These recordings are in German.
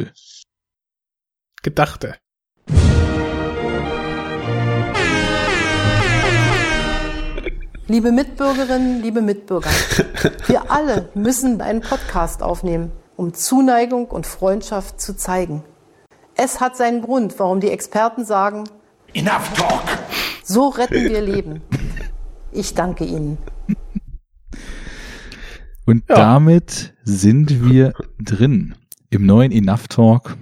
Null. Gedachte. Liebe Mitbürgerinnen, liebe Mitbürger, wir alle müssen einen Podcast aufnehmen, um Zuneigung und Freundschaft zu zeigen. Es hat seinen Grund, warum die Experten sagen, Enough talk! so retten wir Leben. Ich danke Ihnen. Und Ja. damit sind wir drin im neuen Enough Talk.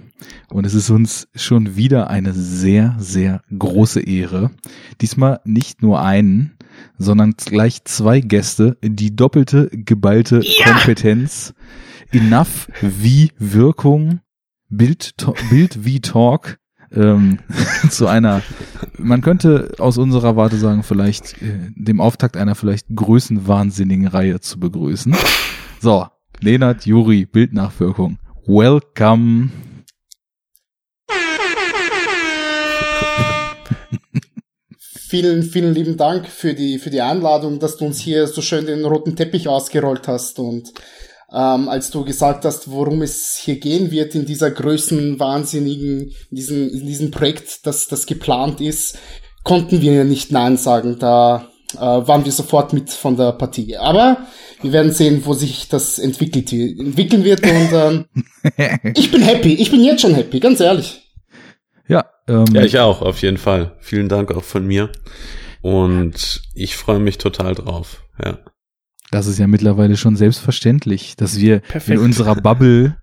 Und es ist uns schon wieder eine sehr, sehr große Ehre. Diesmal nicht nur einen, sondern gleich zwei Gäste, die doppelte, geballte Kompetenz. Enough wie Wirkung, Bild, Bild wie Talk, ähm, zu einer, man könnte aus unserer Warte sagen, vielleicht äh, dem Auftakt einer vielleicht größenwahnsinnigen Reihe zu begrüßen. So, Lenat, Juri, Bildnachwirkung. Welcome. Vielen, vielen lieben Dank für die, für die Einladung, dass du uns hier so schön den roten Teppich ausgerollt hast und ähm, als du gesagt hast, worum es hier gehen wird in dieser größenwahnsinnigen, in diesem, in diesem Projekt, das, das geplant ist, konnten wir nicht Nein sagen. Da waren wir sofort mit von der Partie. Aber wir werden sehen, wo sich das entwickelt, entwickeln wird und ähm, ich bin happy. Ich bin jetzt schon happy, ganz ehrlich. Ja, ähm, Ja, ich auch, auf jeden Fall. Vielen Dank auch von mir. Und ich freue mich total drauf. Ja. das ist ja mittlerweile schon selbstverständlich, dass wir Perfekt. in unserer Bubble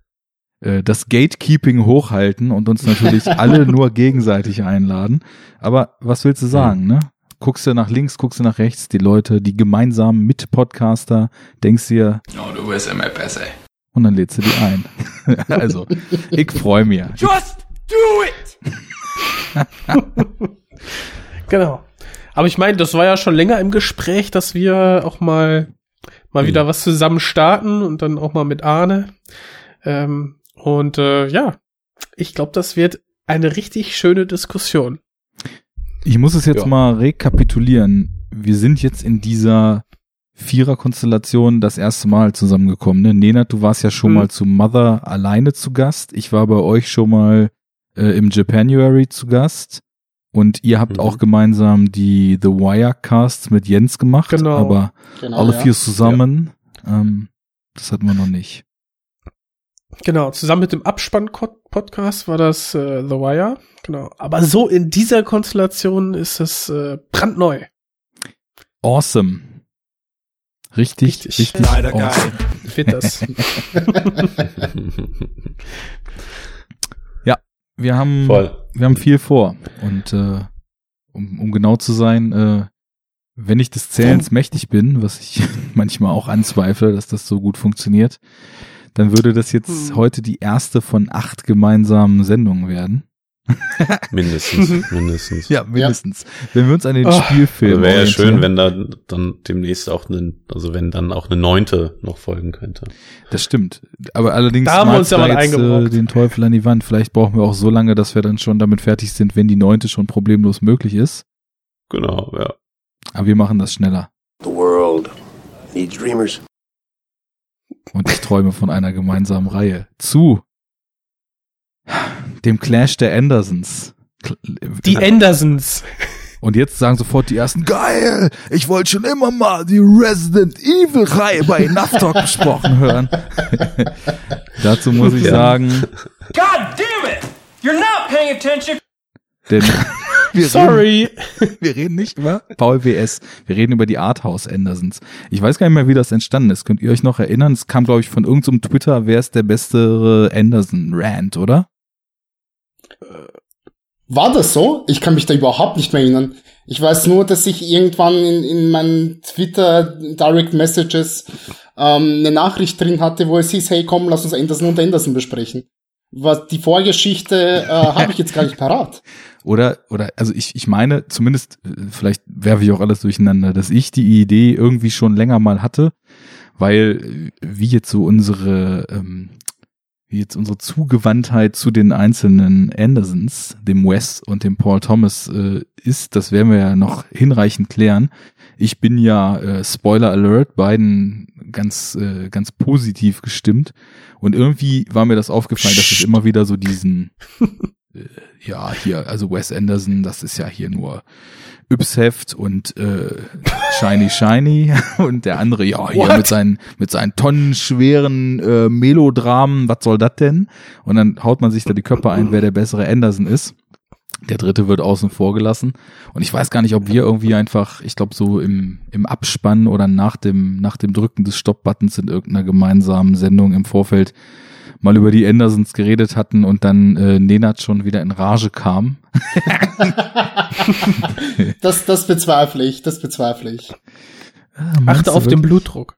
äh, das Gatekeeping hochhalten und uns natürlich alle nur gegenseitig einladen. Aber was willst du sagen, ne? Guckst du nach links, guckst du nach rechts, die Leute, die gemeinsamen Mitpodcaster, denkst dir, No, du bist immer besser. und dann lädst du die ein. also, ich freue mich. Just do it! Genau. Aber ich meine, das war ja schon länger im Gespräch, dass wir auch mal mal Mhm. wieder was zusammen starten und dann auch mal mit Arne. Ähm, und äh, ja, ich glaube, das wird eine richtig schöne Diskussion. Ich muss es jetzt Ja. mal rekapitulieren. Wir sind jetzt in dieser Vierer-Konstellation das erste Mal zusammengekommen. Ne? Nenad, du warst ja schon Mhm. mal zu Mother alleine zu Gast. Ich war bei euch schon mal äh, im Japanuary zu Gast. Und ihr habt Mhm. auch gemeinsam die The Wirecasts mit Jens gemacht. Genau. Aber Genau, alle ja. vier zusammen, ähm, das hatten wir noch nicht. Genau, zusammen mit dem Abspann-Podcast war das äh, The Wire. Genau. Aber so in dieser Konstellation ist es äh, brandneu. Awesome. Richtig, Richtig. richtig, Leider geil. awesome. Wird das. Wir haben Voll. wir haben viel vor. Und äh, um, um genau zu sein, äh, wenn ich des Zählens mächtig bin, was ich manchmal auch anzweifle, dass das so gut funktioniert, dann würde das jetzt Hm. heute die erste von acht gemeinsamen Sendungen werden. Mindestens, mindestens. Ja, mindestens. Wenn wir uns an den Oh. Spielfilm Also wäre ja schön, wenn da dann demnächst auch eine, also wenn dann auch eine neunte noch folgen könnte. Das stimmt. Aber allerdings Da haben wir uns ja mal jetzt, äh, den Teufel an die Wand. Vielleicht brauchen wir auch so lange, dass wir dann schon damit fertig sind, wenn die neunte schon problemlos möglich ist. Genau, ja. Aber wir machen das schneller. The world needs dreamers. Und ich träume von einer gemeinsamen Reihe. Zu dem Clash der Andersons. Die Andersons. Und jetzt sagen sofort die ersten, geil, ich wollte schon immer mal die Resident Evil Reihe bei Enough Talk besprochen hören. Dazu muss ich Ja. sagen, God damn it! You're not paying attention! denn wir Reden, Sorry. wir reden nicht über Paul WS, wir reden über die Arthouse Andersons. Ich weiß gar nicht mehr, wie das entstanden ist. Könnt ihr euch noch erinnern? Es kam, glaube ich, von irgendeinem Twitter, wer ist der beste Anderson-Rant, oder? War das so? Ich kann mich da überhaupt nicht mehr erinnern. Ich weiß nur, dass ich irgendwann in, in meinen Twitter Direct Messages ähm, eine Nachricht drin hatte, wo es hieß, hey komm, lass uns Anderson und Anderson besprechen. Was die Vorgeschichte äh, habe ich jetzt gar nicht parat. Oder, oder, also ich, ich meine, zumindest, äh, vielleicht werfe ich auch alles durcheinander, dass ich die Idee irgendwie schon länger mal hatte, weil, äh, wie jetzt so unsere, ähm, wie jetzt unsere Zugewandtheit zu den einzelnen Andersons, dem Wes und dem Paul Thomas äh, ist, das werden wir ja noch hinreichend klären. Ich bin ja äh, Spoiler Alert beiden ganz äh, ganz positiv gestimmt und irgendwie war mir das aufgefallen, dass es immer wieder so diesen äh, ja hier also Wes Anderson, das ist ja hier nur Yps-Heft und äh, Shiny Shiny und der andere, ja, hier What? mit seinen, mit seinen tonnenschweren äh, Melodramen, was soll das denn? Und dann haut man sich da die Köpfe ein, wer der bessere Anderson ist. Der dritte wird außen vor gelassen. Und ich weiß gar nicht, ob wir irgendwie einfach, ich glaube, so im, im Abspann oder nach dem, nach dem Drücken des Stopp-Buttons in irgendeiner gemeinsamen Sendung im Vorfeld mal über die Andersons geredet hatten und dann äh, Nenad schon wieder in Rage kam. Das, das bezweifle ich, das bezweifle ich. Achte auf den Blutdruck.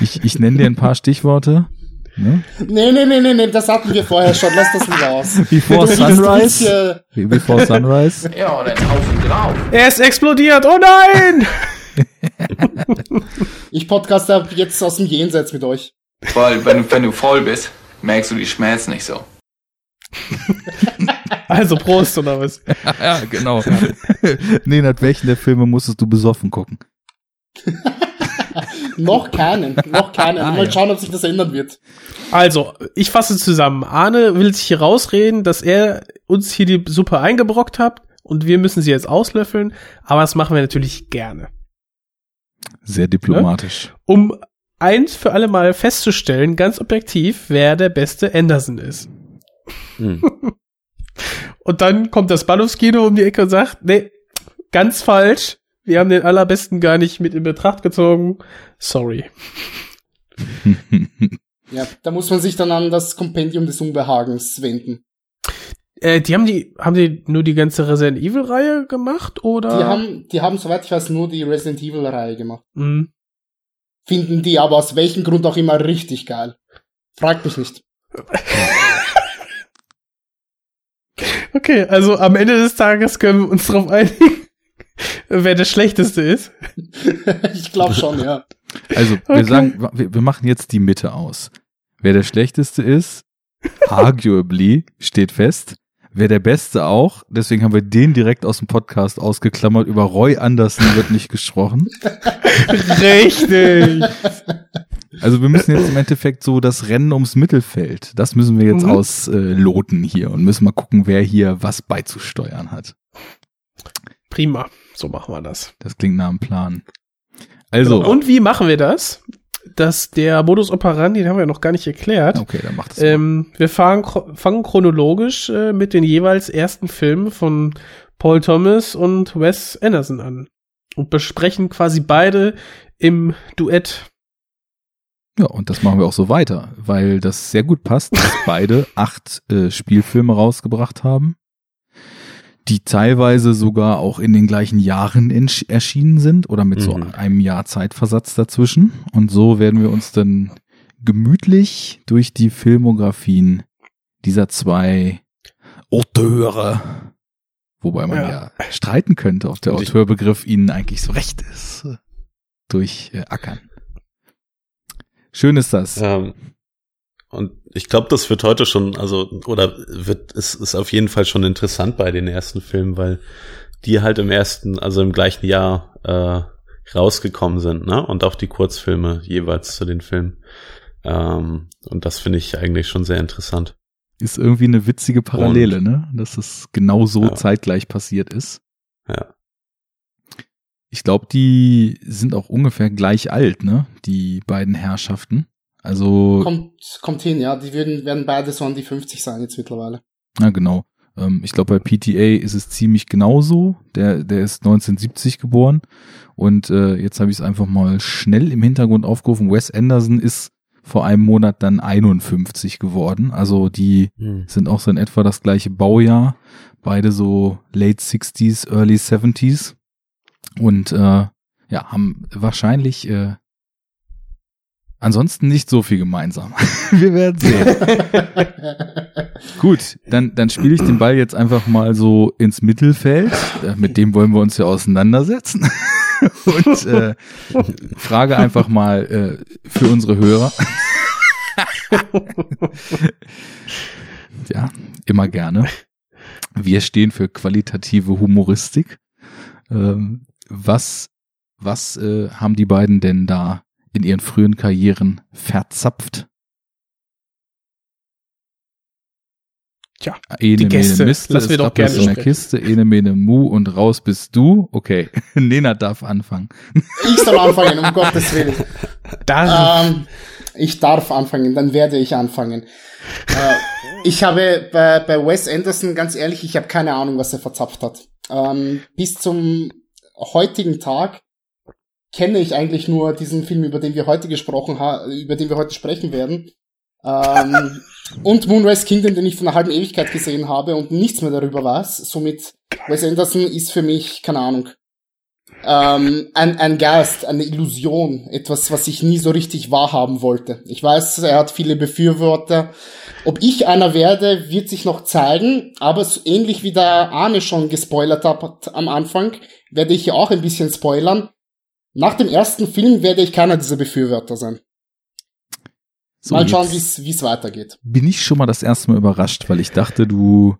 Ich, ich nenne dir ein paar Stichworte. Ne? Nee, nee, nee, nee, nee, das hatten wir vorher schon, lass das nicht aus. Before Sunrise. hier- Before Sunrise. Ja, und einen Haufen drauf. Er ist explodiert. Oh nein! Ich podcaste jetzt aus dem Jenseits mit euch. Weil wenn, du- wenn du voll bist, merkst du die Schmerzen nicht so. Also Prost oder was? ja, genau. nee, nach welchen der Filme musstest du besoffen gucken? Noch keinen, noch keinen. Ah, Mal ja. schauen, ob sich das ändern wird. Also, ich fasse zusammen. Arne will sich hier rausreden, dass er uns hier die Suppe eingebrockt hat und wir müssen sie jetzt auslöffeln, aber das machen wir natürlich gerne. Sehr diplomatisch. Um eins für alle Mal festzustellen, ganz objektiv, wer der beste Anderson ist. Hm. Und dann kommt das Bahnhofskino um die Ecke und sagt, nee, ganz falsch. Wir haben den allerbesten gar nicht mit in Betracht gezogen. Sorry. Ja, da muss man sich dann an das Kompendium des Unbehagens wenden. Äh, die haben die, haben die nur die ganze Resident Evil Reihe gemacht oder? Die haben, die haben, soweit ich weiß, nur die Resident Evil Reihe gemacht. Mhm. Finden die aber aus welchem Grund auch immer richtig geil. Fragt mich nicht. Okay, also am Ende des Tages können wir uns darauf einigen, wer der Schlechteste ist. ich glaube schon, ja. Also, wir Okay. sagen, wir, wir machen jetzt die Mitte aus. Wer der Schlechteste ist, arguably, steht fest. Wer der Beste auch, deswegen haben wir den direkt aus dem Podcast ausgeklammert. Über Roy Anderson wird nicht gesprochen. Richtig. Also wir müssen jetzt im Endeffekt so das Rennen ums Mittelfeld, das müssen wir jetzt Mhm. ausloten hier und müssen mal gucken, wer hier was beizusteuern hat. Prima. So machen wir das. Das klingt nach einem Plan. Also, Und wie machen wir das? Dass der Modus operandi, den haben wir ja noch gar nicht erklärt. okay, dann macht mal. Ähm, wir fangen, chro- fangen chronologisch äh, mit den jeweils ersten Filmen von Paul Thomas und Wes Anderson an und besprechen quasi beide im Duett. Ja, und das machen wir auch so weiter, weil das sehr gut passt, dass beide acht äh, Spielfilme rausgebracht haben, die teilweise sogar auch in den gleichen Jahren erschienen sind oder mit so Mhm. einem Jahr Zeitversatz dazwischen. Und so werden wir uns dann gemütlich durch die Filmografien dieser zwei Auteure, wobei man ja, Ja. streiten könnte, ob der Auteurbegriff ihnen eigentlich so recht ist, äh, durchackern. Schön ist das. Ähm, und ich glaube, das wird heute schon, also, oder wird, es ist auf jeden Fall schon interessant bei den ersten Filmen, weil die halt im ersten, also im gleichen Jahr äh, rausgekommen sind, ne? Und auch die Kurzfilme jeweils zu den Filmen. Ähm, und das finde ich eigentlich schon sehr interessant. Ist irgendwie eine witzige Parallele, ne? Dass es genau so Ja. zeitgleich passiert ist. Ja. Ich glaube, die sind auch ungefähr gleich alt, ne? Die beiden Herrschaften. Also, Kommt, kommt hin, ja. Die würden, werden beide so an die 50 sein jetzt mittlerweile. na genau. Ähm, ich glaube, bei PTA ist es ziemlich genauso. Der, der ist 1970 geboren. Und äh, jetzt habe ich es einfach mal schnell im Hintergrund aufgerufen. Wes Anderson ist vor einem Monat dann 51 geworden. Also die Hm. sind auch so in etwa das gleiche Baujahr. Beide so late 60s, early 70s. Und äh, ja, haben wahrscheinlich äh, ansonsten nicht so viel gemeinsam. Wir werden sehen. Gut, dann, dann spiele ich den Ball jetzt einfach mal so ins Mittelfeld. Äh, Mit dem wollen wir uns ja auseinandersetzen. Und äh, frage einfach mal äh, für unsere Hörer. ja, immer gerne. Wir stehen für qualitative Humoristik. Ähm, was was äh, haben die beiden denn da in ihren frühen Karrieren verzapft? Tja, Ene, die Gäste, Miste, lass wir doch gerne in der. Kiste, ene, mene, mu und raus bist du. Okay, Nena darf anfangen. Ich soll anfangen, um Gottes Willen. Da, Ähm, ich darf anfangen, dann werde ich anfangen. Äh, ich habe bei, bei Wes Anderson, ganz ehrlich, ich habe keine Ahnung, was er verzapft hat. Ähm, bis zum heutigen Tag kenne ich eigentlich nur diesen Film, über den wir heute gesprochen haben, über den wir heute sprechen werden. Ähm, und Moonrise Kingdom, den ich von einer halben Ewigkeit gesehen habe und nichts mehr darüber weiß. Somit, Wes Anderson ist für mich, keine Ahnung, ähm, ein, ein Geist, eine Illusion, etwas, was ich nie so richtig wahrhaben wollte. Ich weiß, er hat viele Befürworter. Ob ich einer werde, wird sich noch zeigen, aber so ähnlich wie der Arne schon gespoilert hat am Anfang, werde ich hier auch ein bisschen spoilern. Nach dem ersten Film werde ich keiner dieser Befürworter sein. So, Mal schauen, wie es weitergeht. bin ich schon mal das erste Mal überrascht, weil ich dachte, du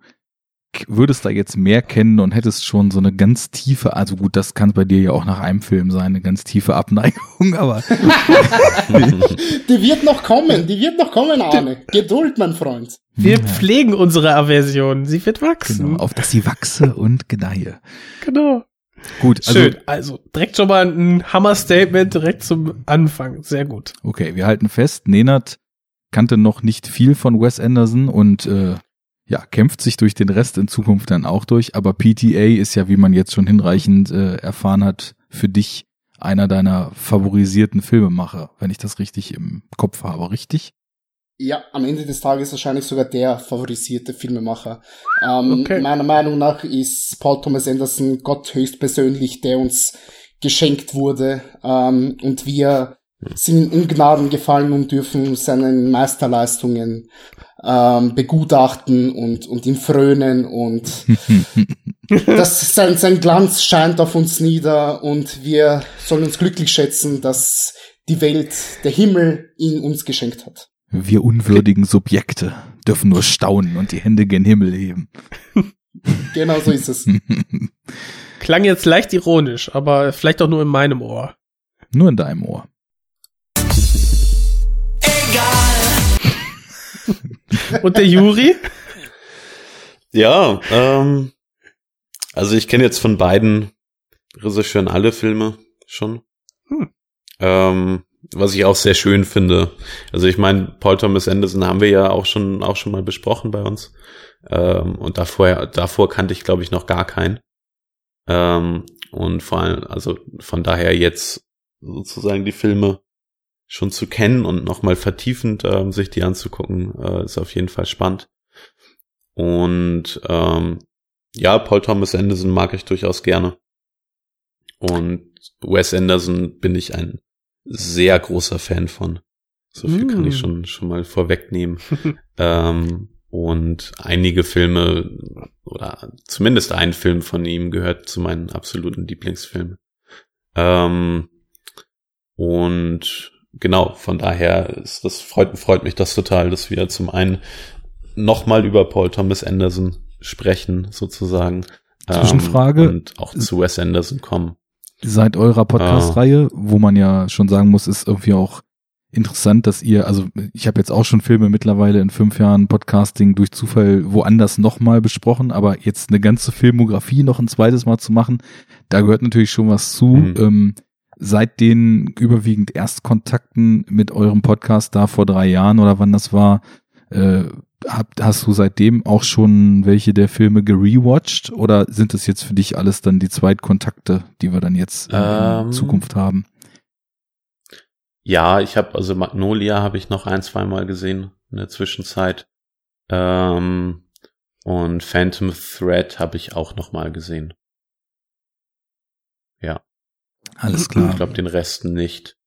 würdest da jetzt mehr kennen und hättest schon so eine ganz tiefe, also gut, das kann bei dir ja auch nach einem Film sein, eine ganz tiefe Abneigung, aber Die wird noch kommen, die wird noch kommen, Arne. Geduld, mein Freund. wir Ja, pflegen unsere Aversion. Sie wird wachsen. genau, auf dass sie wachse und gedeihe. Genau. Gut, also Schön. Also direkt schon mal ein Hammer-Statement direkt zum Anfang. Sehr gut. Okay, wir halten fest, Nenad kannte noch nicht viel von Wes Anderson und äh, ja, kämpft sich durch den Rest in Zukunft dann auch durch, aber PTA ist ja, wie man jetzt schon hinreichend äh, erfahren hat, für dich einer deiner favorisierten Filmemacher, wenn ich das richtig im Kopf habe, richtig? Ja, am Ende des Tages wahrscheinlich sogar der favorisierte Filmemacher. Ähm, Okay. Meiner Meinung nach ist Paul Thomas Anderson Gott höchstpersönlich, der uns geschenkt wurde. Ähm, und wir sind in Ungnaden gefallen und dürfen seinen Meisterleistungen ähm, begutachten und, und ihm frönen und das, sein, sein Glanz scheint auf uns nieder und wir sollen uns glücklich schätzen, dass die Welt, der Himmel ihn uns geschenkt hat. Wir unwürdigen Subjekte dürfen nur staunen und die Hände gen Himmel heben. Genau so ist es. Klang jetzt leicht ironisch, aber vielleicht auch nur in meinem Ohr. nur in deinem Ohr. Und der Juri? Ja, ähm, also ich kenne jetzt von beiden Regisseuren alle Filme schon. Hm. Ähm, was ich auch sehr schön finde. Also ich meine, Paul Thomas Anderson haben wir ja auch schon auch schon mal besprochen bei uns. Ähm, und davor davor kannte ich glaube ich noch gar keinen. Ähm, und vor allem, also von daher jetzt sozusagen die Filme schon zu kennen und nochmal vertiefend ähm, sich die anzugucken, äh, ist auf jeden Fall spannend. Und ähm, ja, Paul Thomas Anderson mag ich durchaus gerne. Und Wes Anderson bin ich ein sehr großer Fan von. So viel kann Mm. ich schon schon mal vorwegnehmen. ähm, und einige Filme oder zumindest ein Film von ihm gehört zu meinen absoluten Lieblingsfilmen. Ähm, und genau, von daher ist das freut, freut mich das total, dass wir zum einen nochmal über Paul Thomas Anderson sprechen, sozusagen. Zwischenfrage. Ähm, und auch zu Wes Anderson kommen. Seit eurer Podcast-Reihe, wo man ja schon sagen muss, ist irgendwie auch interessant, dass ihr, also ich habe jetzt auch schon Filme mittlerweile in fünf Jahren Podcasting durch Zufall woanders nochmal besprochen, aber jetzt eine ganze Filmografie noch ein zweites Mal zu machen, da gehört natürlich schon was zu. Mhm. Ähm, seit den überwiegend Erstkontakten mit eurem Podcast da vor drei Jahren oder wann das war, äh, hab, hast du seitdem auch schon welche der Filme gerewatcht oder sind das jetzt für dich alles dann die Zweitkontakte, die wir dann jetzt in Ähm, Zukunft haben? Ja, ich habe also Magnolia habe ich noch ein, zwei Mal gesehen in der Zwischenzeit. Ähm, und Phantom Thread habe ich auch noch mal gesehen. Ja, Alles ich klar. glaube den Resten nicht.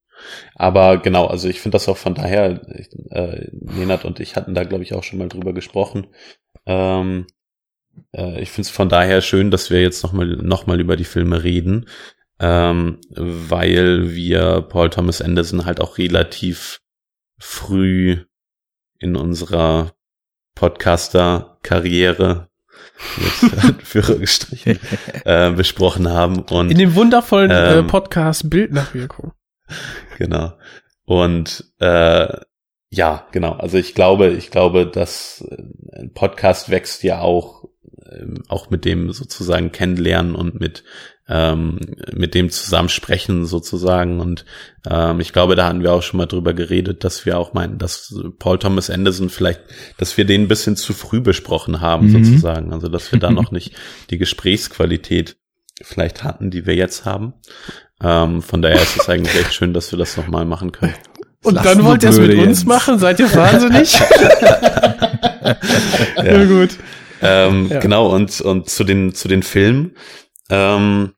Aber genau, also ich finde das auch von daher, äh, Nenad und ich hatten da glaube ich auch schon mal drüber gesprochen. Ähm, äh, ich finde es von daher schön, dass wir jetzt noch mal noch mal über die Filme reden, ähm, weil wir Paul Thomas Anderson halt auch relativ früh in unserer Podcaster-Karriere mit Anführungsstrichen äh, besprochen haben. Und, In dem wundervollen äh, Ähm, Podcast Bildnachwirkung. genau. Und äh, ja, genau. Also ich glaube, ich glaube, dass äh, ein Podcast wächst ja auch ähm, auch mit dem sozusagen kennenlernen und mit ähm, mit dem Zusammensprechen sozusagen. Und ähm, ich glaube, da hatten wir auch schon mal drüber geredet, dass wir auch meinen, dass Paul Thomas Anderson vielleicht, dass wir den ein bisschen zu früh besprochen haben Mhm. sozusagen. Also dass wir da noch nicht die Gesprächsqualität vielleicht hatten, die wir jetzt haben. Ähm, von daher ist es eigentlich echt schön, dass wir das nochmal machen können. Und dann wollt ihr es mit blöde, uns Jens. machen? Seid ihr wahnsinnig? ja. gut. Ähm, Ja. Genau, und, und zu den, zu den Filmen. Ähm,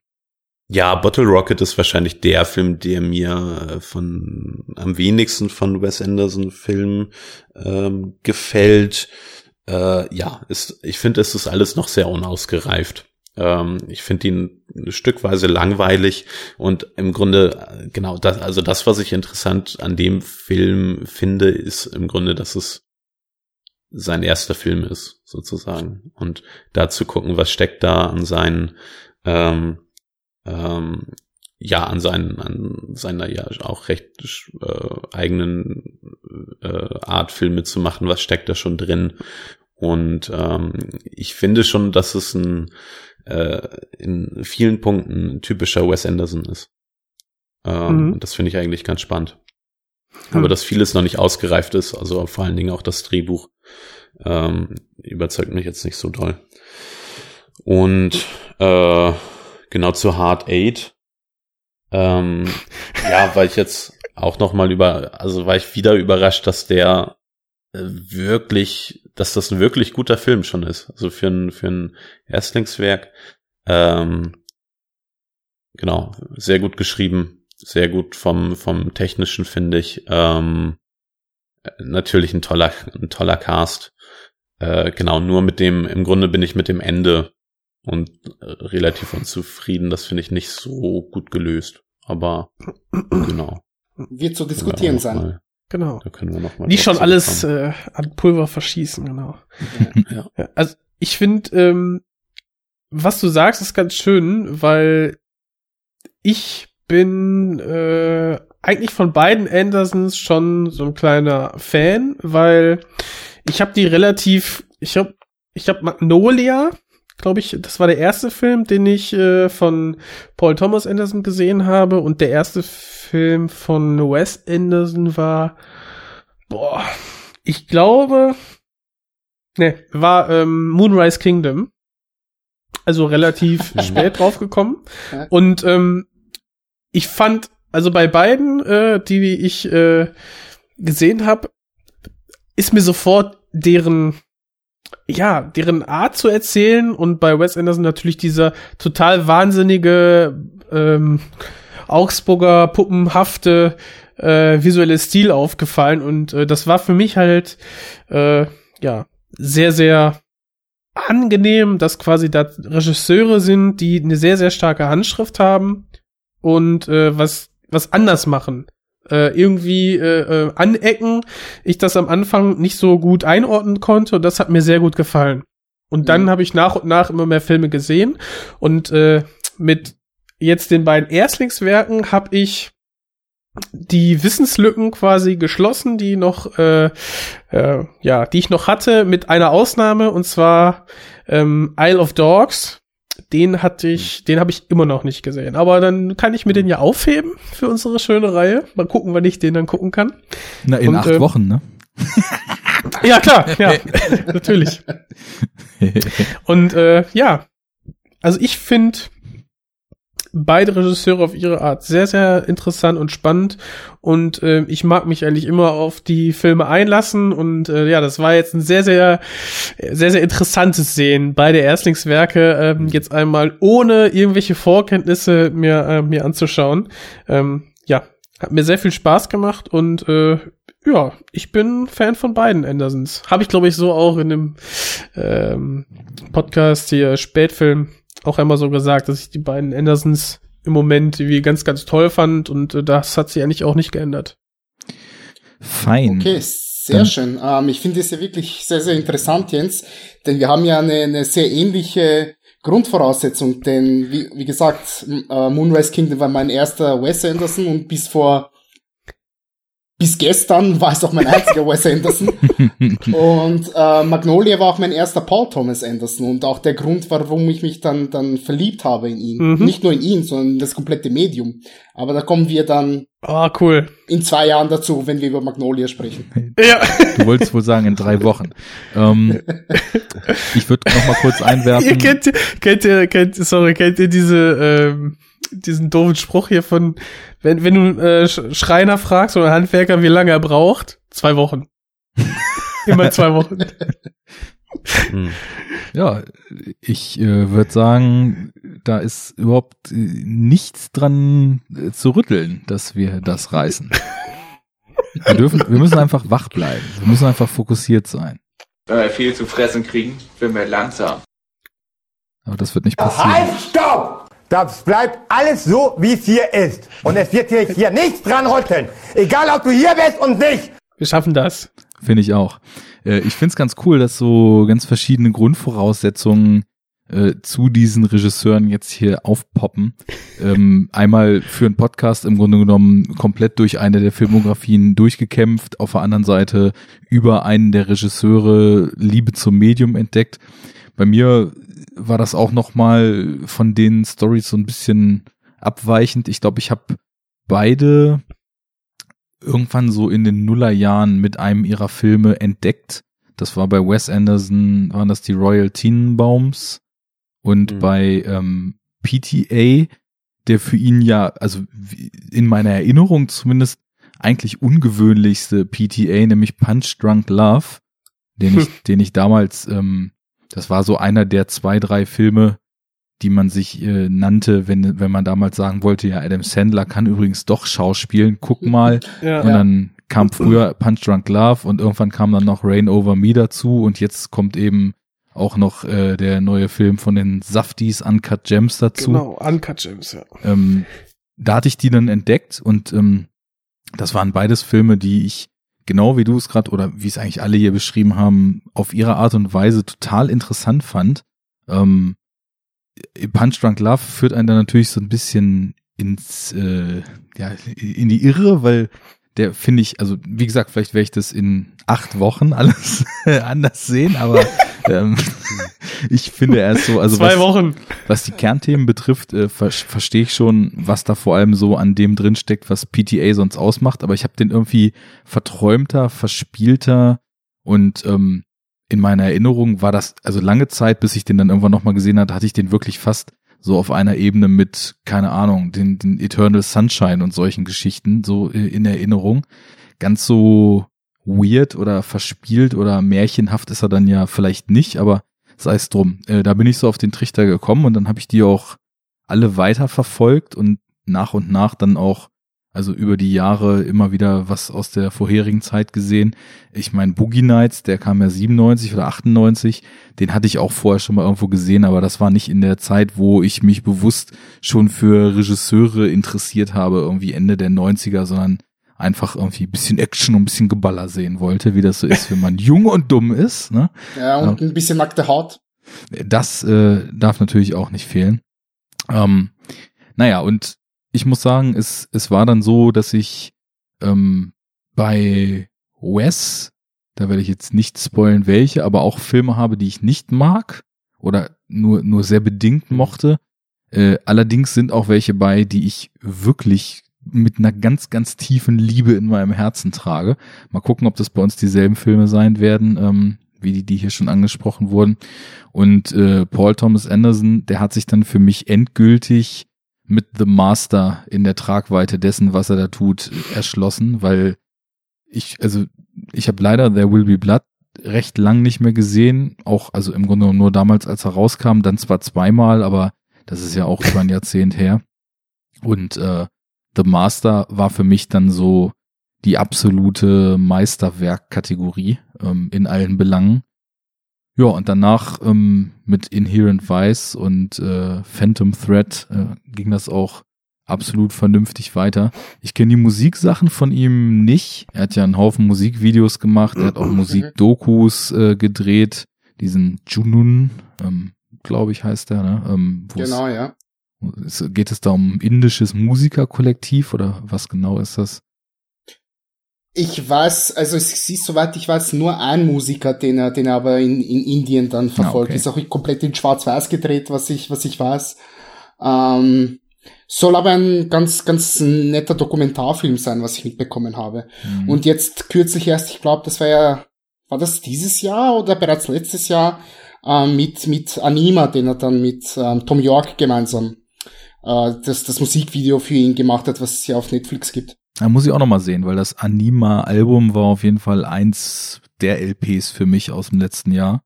ja, Bottle Rocket ist wahrscheinlich der Film, der mir äh, von am wenigsten von Wes Anderson Filmen ähm, gefällt. Äh, ja, ist, ich finde, es ist alles noch sehr unausgereift. Ähm, ich finde ihn stückweise langweilig und im Grunde, äh, genau, das, also das, was ich interessant an dem Film finde, ist im Grunde, dass es sein erster Film ist, sozusagen. Und da zu gucken, was steckt da an seinen, ähm, ähm, ja, an seinen, an seiner ja auch recht äh, eigenen äh, Art, Filme zu machen, was steckt da schon drin. Und ähm, ich finde schon, dass es ein äh, in vielen Punkten typischer Wes Anderson ist. Ähm, Mhm. und Das finde ich eigentlich ganz spannend. Aber dass vieles noch nicht ausgereift ist, also vor allen Dingen auch das Drehbuch, ähm, überzeugt mich jetzt nicht so doll. Und äh, genau zu Hard Eight, ähm, ja, war ich jetzt auch noch mal über, also war ich wieder überrascht, dass der wirklich, dass das ein wirklich guter Film schon ist. Also für ein für ein Erstlingswerk. Ähm, genau, sehr gut geschrieben, sehr gut vom vom technischen finde ich. Ähm, äh, natürlich ein toller ein toller Cast. Äh, genau, nur mit dem im Grunde bin ich mit dem Ende und äh, relativ unzufrieden. Das finde ich nicht so gut gelöst. Aber genau. Wird zu diskutieren sein. Genau. da können wir noch mal Nicht schon alles äh, an Pulver verschießen, genau. Ja. Ja, also ich finde, ähm, was du sagst, ist ganz schön, weil ich bin äh, eigentlich von beiden Andersons schon so ein kleiner Fan, weil ich habe die relativ, ich habe, ich habe Magnolia, glaube ich, das war der erste Film, den ich äh, von Paul Thomas Anderson gesehen habe und der erste Film von Wes Anderson war, boah, ich glaube, ne, war ähm, Moonrise Kingdom. Also relativ spät draufgekommen. Und ähm, ich fand, also bei beiden, äh, die ich äh, gesehen habe, ist mir sofort deren ja, deren Art zu erzählen und bei Wes Anderson natürlich dieser total wahnsinnige ähm, Augsburger puppenhafte äh, visuelle Stil aufgefallen und äh, das war für mich halt äh, ja sehr sehr angenehm, dass quasi da Regisseure sind, die eine sehr sehr starke Handschrift haben und äh, was was anders machen äh, irgendwie äh, äh, anecken, ich das am Anfang nicht so gut einordnen konnte und das hat mir sehr gut gefallen. Und dann Mhm. habe ich nach und nach immer mehr Filme gesehen und äh, mit jetzt den beiden Erstlingswerken habe ich die Wissenslücken quasi geschlossen, die noch äh, äh, ja, die ich noch hatte mit einer Ausnahme und zwar ähm, Isle of Dogs. Den hatte ich, den habe ich immer noch nicht gesehen. Aber dann kann ich mir den ja aufheben für unsere schöne Reihe. Mal gucken, wann ich den dann gucken kann. Na, in Und, acht ähm, Wochen, ne? Ja, klar, ja, natürlich. Und äh, ja, also ich finde beide Regisseure auf ihre Art sehr, sehr interessant und spannend. Und äh, ich mag mich eigentlich immer auf die Filme einlassen. Und äh, ja, das war jetzt ein sehr, sehr, sehr, sehr interessantes Sehen. Beide Erstlingswerke ähm, jetzt einmal ohne irgendwelche Vorkenntnisse mir, äh, mir anzuschauen. Ähm, ja, hat mir sehr viel Spaß gemacht und äh, ja, ich bin Fan von beiden Andersons. Habe ich, glaube ich, so auch in dem ähm, Podcast hier Spätfilm auch einmal so gesagt, dass ich die beiden Andersons im Moment wie ganz, ganz toll fand und äh, das hat sich eigentlich auch nicht geändert. Fein. Okay, Sehr Dann- schön. Ähm, ich finde es ja wirklich sehr, sehr interessant, Jens, denn wir haben ja eine, eine sehr ähnliche Grundvoraussetzung, denn wie, wie gesagt, äh, Moonrise Kingdom war mein erster Wes Anderson und bis vor bis gestern war es auch mein einziger Wes Anderson. Und äh, Magnolia war auch mein erster Paul Thomas Anderson und auch der Grund, warum ich mich dann, dann verliebt habe in ihn. Mhm. Nicht nur in ihn, sondern in das komplette Medium. Aber da kommen wir dann Oh, cool. in zwei Jahren dazu, wenn wir über Magnolia sprechen. Ja. Du wolltest wohl sagen in drei Wochen. Ähm, ich würde noch mal kurz ihr einwerfen. kennt, kennt ihr, kennt, sorry, kennt ihr diese, ähm, diesen doofen Spruch hier von, wenn, wenn du äh, Sch- Schreiner fragst oder Handwerker, wie lange er braucht? Zwei Wochen. Immer zwei Wochen. Hm. Ja, ich äh, würde sagen, da ist überhaupt äh, nichts dran äh, zu rütteln, dass wir das reißen. Wir dürfen, wir müssen einfach wach bleiben. Wir müssen einfach fokussiert sein. Wenn wir viel zu fressen kriegen, werden wir langsam. Aber das wird nicht passieren. Halt, stopp! Das bleibt alles so, wie es hier ist. Und es wird hier, hier nichts dran rütteln. Egal, ob du hier bist und nicht. Wir schaffen das. Finde ich auch. Äh, ich finde es ganz cool, dass so ganz verschiedene Grundvoraussetzungen äh, zu diesen Regisseuren jetzt hier aufpoppen. Ähm, einmal für einen Podcast im Grunde genommen komplett durch eine der Filmografien durchgekämpft, auf der anderen Seite über einen der Regisseure Liebe zum Medium entdeckt. Bei mir war das auch noch mal von den Stories so ein bisschen abweichend. Ich glaube, ich habe beide irgendwann so in den Nullerjahren mit einem ihrer Filme entdeckt. Das war bei Wes Anderson, waren das die Royal Tenenbaums und Mhm. bei ähm, PTA, der für ihn ja, also in meiner Erinnerung zumindest eigentlich ungewöhnlichste PTA, nämlich Punch Drunk Love, den ich, den ich damals, ähm, das war so einer der zwei, drei Filme, die man sich äh, nannte, wenn, wenn man damals sagen wollte, ja, Adam Sandler kann übrigens doch schauspielen, guck mal. Ja. Und dann kam früher Punch Drunk Love und irgendwann kam dann noch Rain Over Me dazu und jetzt kommt eben auch noch äh, der neue Film von den Safties Uncut Gems dazu. Genau, Uncut Gems, ja. Ähm, da hatte ich die dann entdeckt und ähm, das waren beides Filme, die ich genau wie du es gerade oder wie es eigentlich alle hier beschrieben haben, auf ihre Art und Weise total interessant fand. Ähm, Punch Drunk Love führt einen dann natürlich so ein bisschen ins äh, ja in die Irre, weil der finde ich, also wie gesagt, vielleicht werde ich das in acht Wochen alles anders sehen, aber ähm, ich finde er ist so, also Zwei was, Wochen. was die Kernthemen betrifft, äh, ver verstehe ich schon, was da vor allem so an dem drin steckt, was PTA sonst ausmacht. Aber ich habe den irgendwie verträumter, verspielter und ähm, in meiner Erinnerung war das, also lange Zeit, bis ich den dann irgendwann nochmal gesehen hatte, hatte ich den wirklich fast so auf einer Ebene mit, keine Ahnung, den, den Eternal Sunshine und solchen Geschichten so äh, in Erinnerung. Ganz so weird oder verspielt oder märchenhaft ist er dann ja vielleicht nicht, aber sei es drum. Äh, da bin ich so auf den Trichter gekommen und dann habe ich die auch alle weiter verfolgt und nach und nach dann auch, also über die Jahre immer wieder was aus der vorherigen Zeit gesehen. Ich meine, Boogie Nights, der kam ja 97 oder 98, den hatte ich auch vorher schon mal irgendwo gesehen, aber das war nicht in der Zeit, wo ich mich bewusst schon für Regisseure interessiert habe, irgendwie Ende der 90er, sondern einfach irgendwie ein bisschen Action und ein bisschen Geballer sehen wollte, wie das so ist, wenn man jung und dumm ist. Ne? Ja, und ein bisschen nackte Haut. Das äh, darf natürlich auch nicht fehlen. Ähm, naja, und ich muss sagen, es, es war dann so, dass ich ähm, bei Wes, da werde ich jetzt nicht spoilen, welche, aber auch Filme habe, die ich nicht mag oder nur, nur sehr bedingt mochte. Äh, allerdings sind auch welche bei, die ich wirklich mit einer ganz, ganz tiefen Liebe in meinem Herzen trage. Mal gucken, ob das bei uns dieselben Filme sein werden, ähm, wie die, die hier schon angesprochen wurden. Und äh, Paul Thomas Anderson, der hat sich dann für mich endgültig mit The Master in der Tragweite dessen, was er da tut, erschlossen, weil ich, also ich habe leider There Will Be Blood recht lang nicht mehr gesehen, auch also im Grunde nur damals, als er rauskam, dann zwar zweimal, aber das ist ja auch über ein Jahrzehnt her. Und äh, The Master war für mich dann so die absolute Meisterwerk-Kategorie ähm, in allen Belangen. Ja, und danach ähm, mit Inherent Vice und äh, Phantom Thread äh, ging das auch absolut vernünftig weiter. Ich kenne die Musiksachen von ihm nicht. Er hat ja einen Haufen Musikvideos gemacht, er hat auch Musikdokus äh, gedreht, diesen Junun, ähm, glaube ich, heißt der, ne? Ähm, Genau, ja. Geht es da um indisches Musikerkollektiv oder was genau ist das? Ich weiß, also es ist soweit ich weiß nur ein Musiker, den er, den er aber in, in Indien dann verfolgt. Ah, okay. Ist auch komplett in Schwarz-Weiß gedreht, was ich, was ich weiß. Ähm, soll aber ein ganz, ganz netter Dokumentarfilm sein, was ich mitbekommen habe. Mhm. Und jetzt kürzlich erst, ich glaube, das war ja, war das dieses Jahr oder bereits letztes Jahr, ähm, mit, mit Anima, den er dann mit ähm, Tom York gemeinsam äh, das, das Musikvideo für ihn gemacht hat, was es ja auf Netflix gibt. Da muss ich auch noch mal sehen, weil das Anima-Album war auf jeden Fall eins der LPs für mich aus dem letzten Jahr.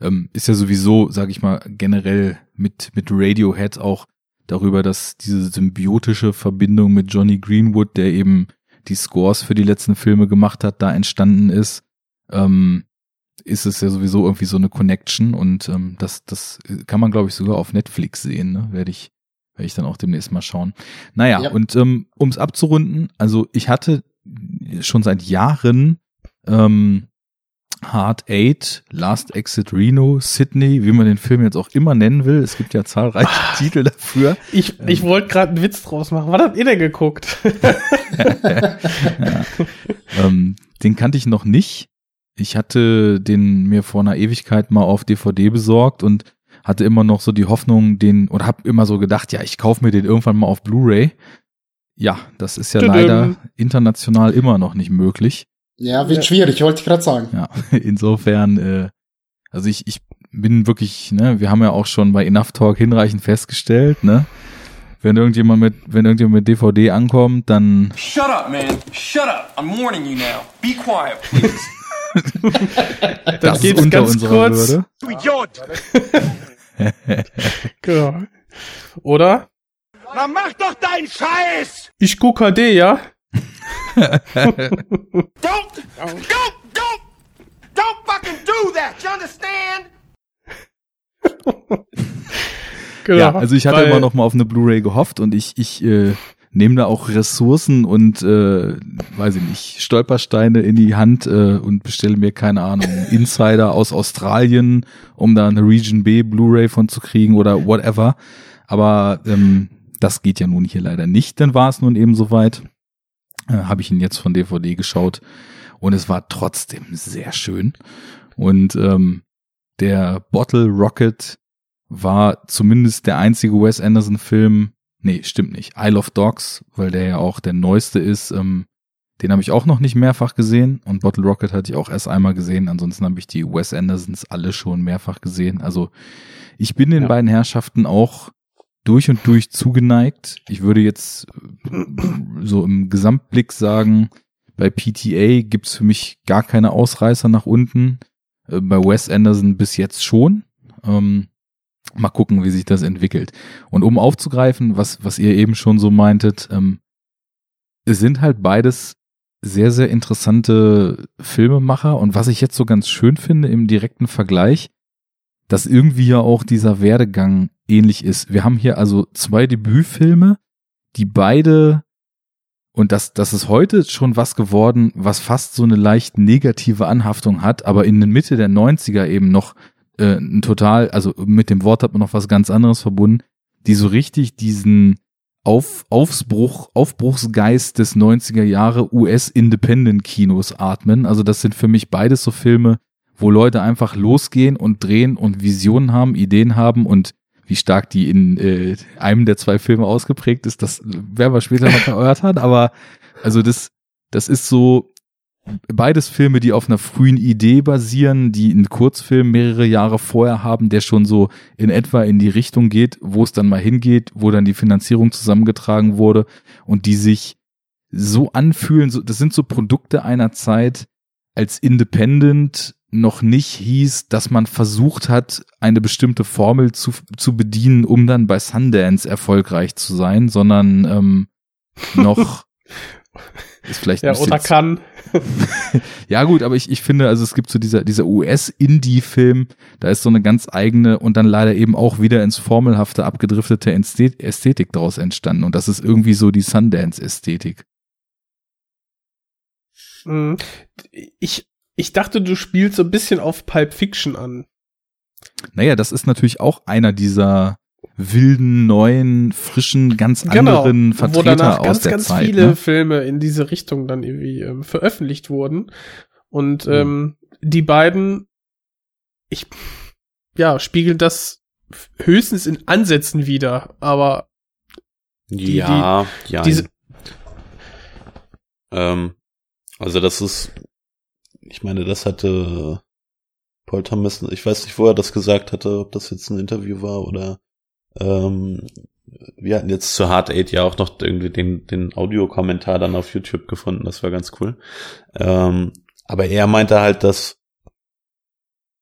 Ähm, ist ja sowieso, sag ich mal, generell mit, mit Radiohead auch darüber, dass diese symbiotische Verbindung mit Johnny Greenwood, der eben die Scores für die letzten Filme gemacht hat, da entstanden ist, ähm, ist es ja sowieso irgendwie so eine Connection und ähm, das, das kann man, glaube ich, sogar auf Netflix sehen, ne? Werde ich, werde ich dann auch demnächst mal schauen. Naja, Ja. und ähm, um es abzurunden, also ich hatte schon seit Jahren ähm, Hard Eight, Last Exit Reno, Sydney, wie man den Film jetzt auch immer nennen will. Es gibt ja zahlreiche Titel dafür. Ich, ich wollte gerade einen Witz draus machen. Was habt ihr denn geguckt? ähm, den kannte ich noch nicht. Ich hatte den mir vor einer Ewigkeit mal auf DVD besorgt und hatte immer noch so die Hoffnung, den, oder hab immer so gedacht, ja, ich kaufe mir den irgendwann mal auf Blu-ray. Ja, das ist ja Tudum. leider international immer noch nicht möglich. Ja, wird Ja. schwierig, wollte ich gerade sagen. Ja, insofern, äh, also ich, ich bin wirklich, ne, wir haben ja auch schon bei Enough Talk hinreichend festgestellt, ne, wenn irgendjemand mit, wenn irgendjemand mit DVD ankommt, dann Shut up, man. Shut up. I'm warning you now. Be quiet, please. das geht's unter ganz unserer kurz. Würde. Genau. Oder? Na mach doch deinen Scheiß! Ich guck HD, ja? Don't, don't, don't, don't fucking do that, you understand? Genau. Ja, also ich hatte Weil- immer noch mal auf eine Blu-ray gehofft und ich, ich äh, nehme da auch Ressourcen und äh, weiß ich nicht, Stolpersteine in die Hand äh, und bestelle mir, keine Ahnung, Insider aus Australien, um da eine Region B Blu-ray von zu kriegen oder whatever. Aber ähm, das geht ja nun hier leider nicht, dann war es nun eben soweit. Äh, Habe ich ihn jetzt von DVD geschaut und es war trotzdem sehr schön. Und ähm, der Bottle Rocket war zumindest der einzige Wes Anderson Film, nee, stimmt nicht, Isle of Dogs, weil der ja auch der neueste ist, ähm, den habe ich auch noch nicht mehrfach gesehen und Bottle Rocket hatte ich auch erst einmal gesehen, ansonsten habe ich die Wes Andersons alle schon mehrfach gesehen. Also ich bin den Ja. beiden Herrschaften auch durch und durch zugeneigt. Ich würde jetzt äh, so im Gesamtblick sagen, bei PTA gibt's für mich gar keine Ausreißer nach unten. Äh, Bei Wes Anderson bis jetzt schon. Ähm, mal gucken, wie sich das entwickelt. Und um aufzugreifen, was, was ihr eben schon so meintet, ähm, es sind halt beides sehr, sehr interessante Filmemacher. Und was ich jetzt so ganz schön finde im direkten Vergleich, dass irgendwie ja auch dieser Werdegang ähnlich ist. Wir haben hier also zwei Debütfilme, die beide und das, das ist heute schon was geworden, was fast so eine leicht negative Anhaftung hat, aber in der Mitte der 90er eben noch äh, ein total, also mit dem Wort hat man noch was ganz anderes verbunden, die so richtig diesen Auf, Aufbruch, Aufbruchsgeist des 90er Jahre US-Independent-Kinos atmen. Also das sind für mich beides so Filme, wo Leute einfach losgehen und drehen und Visionen haben, Ideen haben und wie stark die in äh, einem der zwei Filme ausgeprägt ist, das werden wir später noch erörtern, aber also das, das ist so beides Filme, die auf einer frühen Idee basieren, die einen Kurzfilm mehrere Jahre vorher haben, der schon so in etwa in die Richtung geht, wo es dann mal hingeht, wo dann die Finanzierung zusammengetragen wurde und die sich so anfühlen, so, das sind so Produkte einer Zeit, als Independent noch nicht hieß, dass man versucht hat, eine bestimmte Formel zu, zu bedienen, um dann bei Sundance erfolgreich zu sein, sondern ähm, noch Ist vielleicht Ja, oder kann. Ja gut, aber ich, ich finde, also es gibt so dieser, dieser US-Indie-Film, da ist so eine ganz eigene und dann leider eben auch wieder ins Formelhafte abgedriftete Ästhet- Ästhetik daraus entstanden. Und das ist irgendwie so die Sundance-Ästhetik. Mhm. Ich, ich dachte, du spielst so ein bisschen auf Pulp Fiction an. Naja, das ist natürlich auch einer dieser wilden, neuen, frischen, ganz Genau, anderen wo Vertreter danach aus ganz, der ganz Zeit. viele ne? Filme in diese Richtung dann irgendwie ähm, veröffentlicht wurden. Und Mhm. ähm, die beiden, ich, ja, spiegeln das höchstens in Ansätzen wieder, aber Die- ja, ja. diese, ähm, also das ist, ich meine, das hatte Paul Thomas, ich weiß nicht, wo er das gesagt hatte, ob das jetzt ein Interview war oder ähm, wir hatten jetzt zu Hard Eight ja auch noch irgendwie den, den Audiokommentar dann auf YouTube gefunden, das war ganz cool. Ähm, aber er meinte halt, dass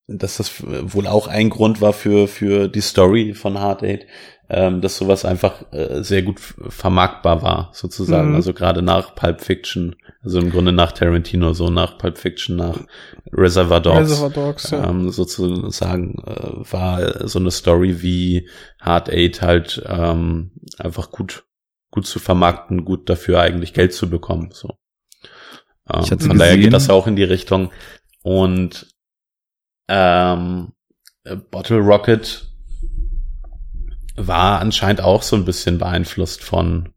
dass das wohl auch ein Grund war für für die Story von Hard Eight, ähm, dass sowas einfach äh, sehr gut vermarktbar war, sozusagen. Mhm. Also gerade nach Pulp Fiction, also im Grunde nach Tarantino, so nach Pulp Fiction, nach Reservoir Dogs. Reservoir Dogs, ja. ähm, sozusagen äh, war so eine Story wie Hard Eight halt ähm, einfach gut gut zu vermarkten, gut dafür eigentlich Geld zu bekommen. So. Ähm, von daher gesehen- geht das auch in die Richtung. Und ähm, äh, Bottle Rocket war anscheinend auch so ein bisschen beeinflusst von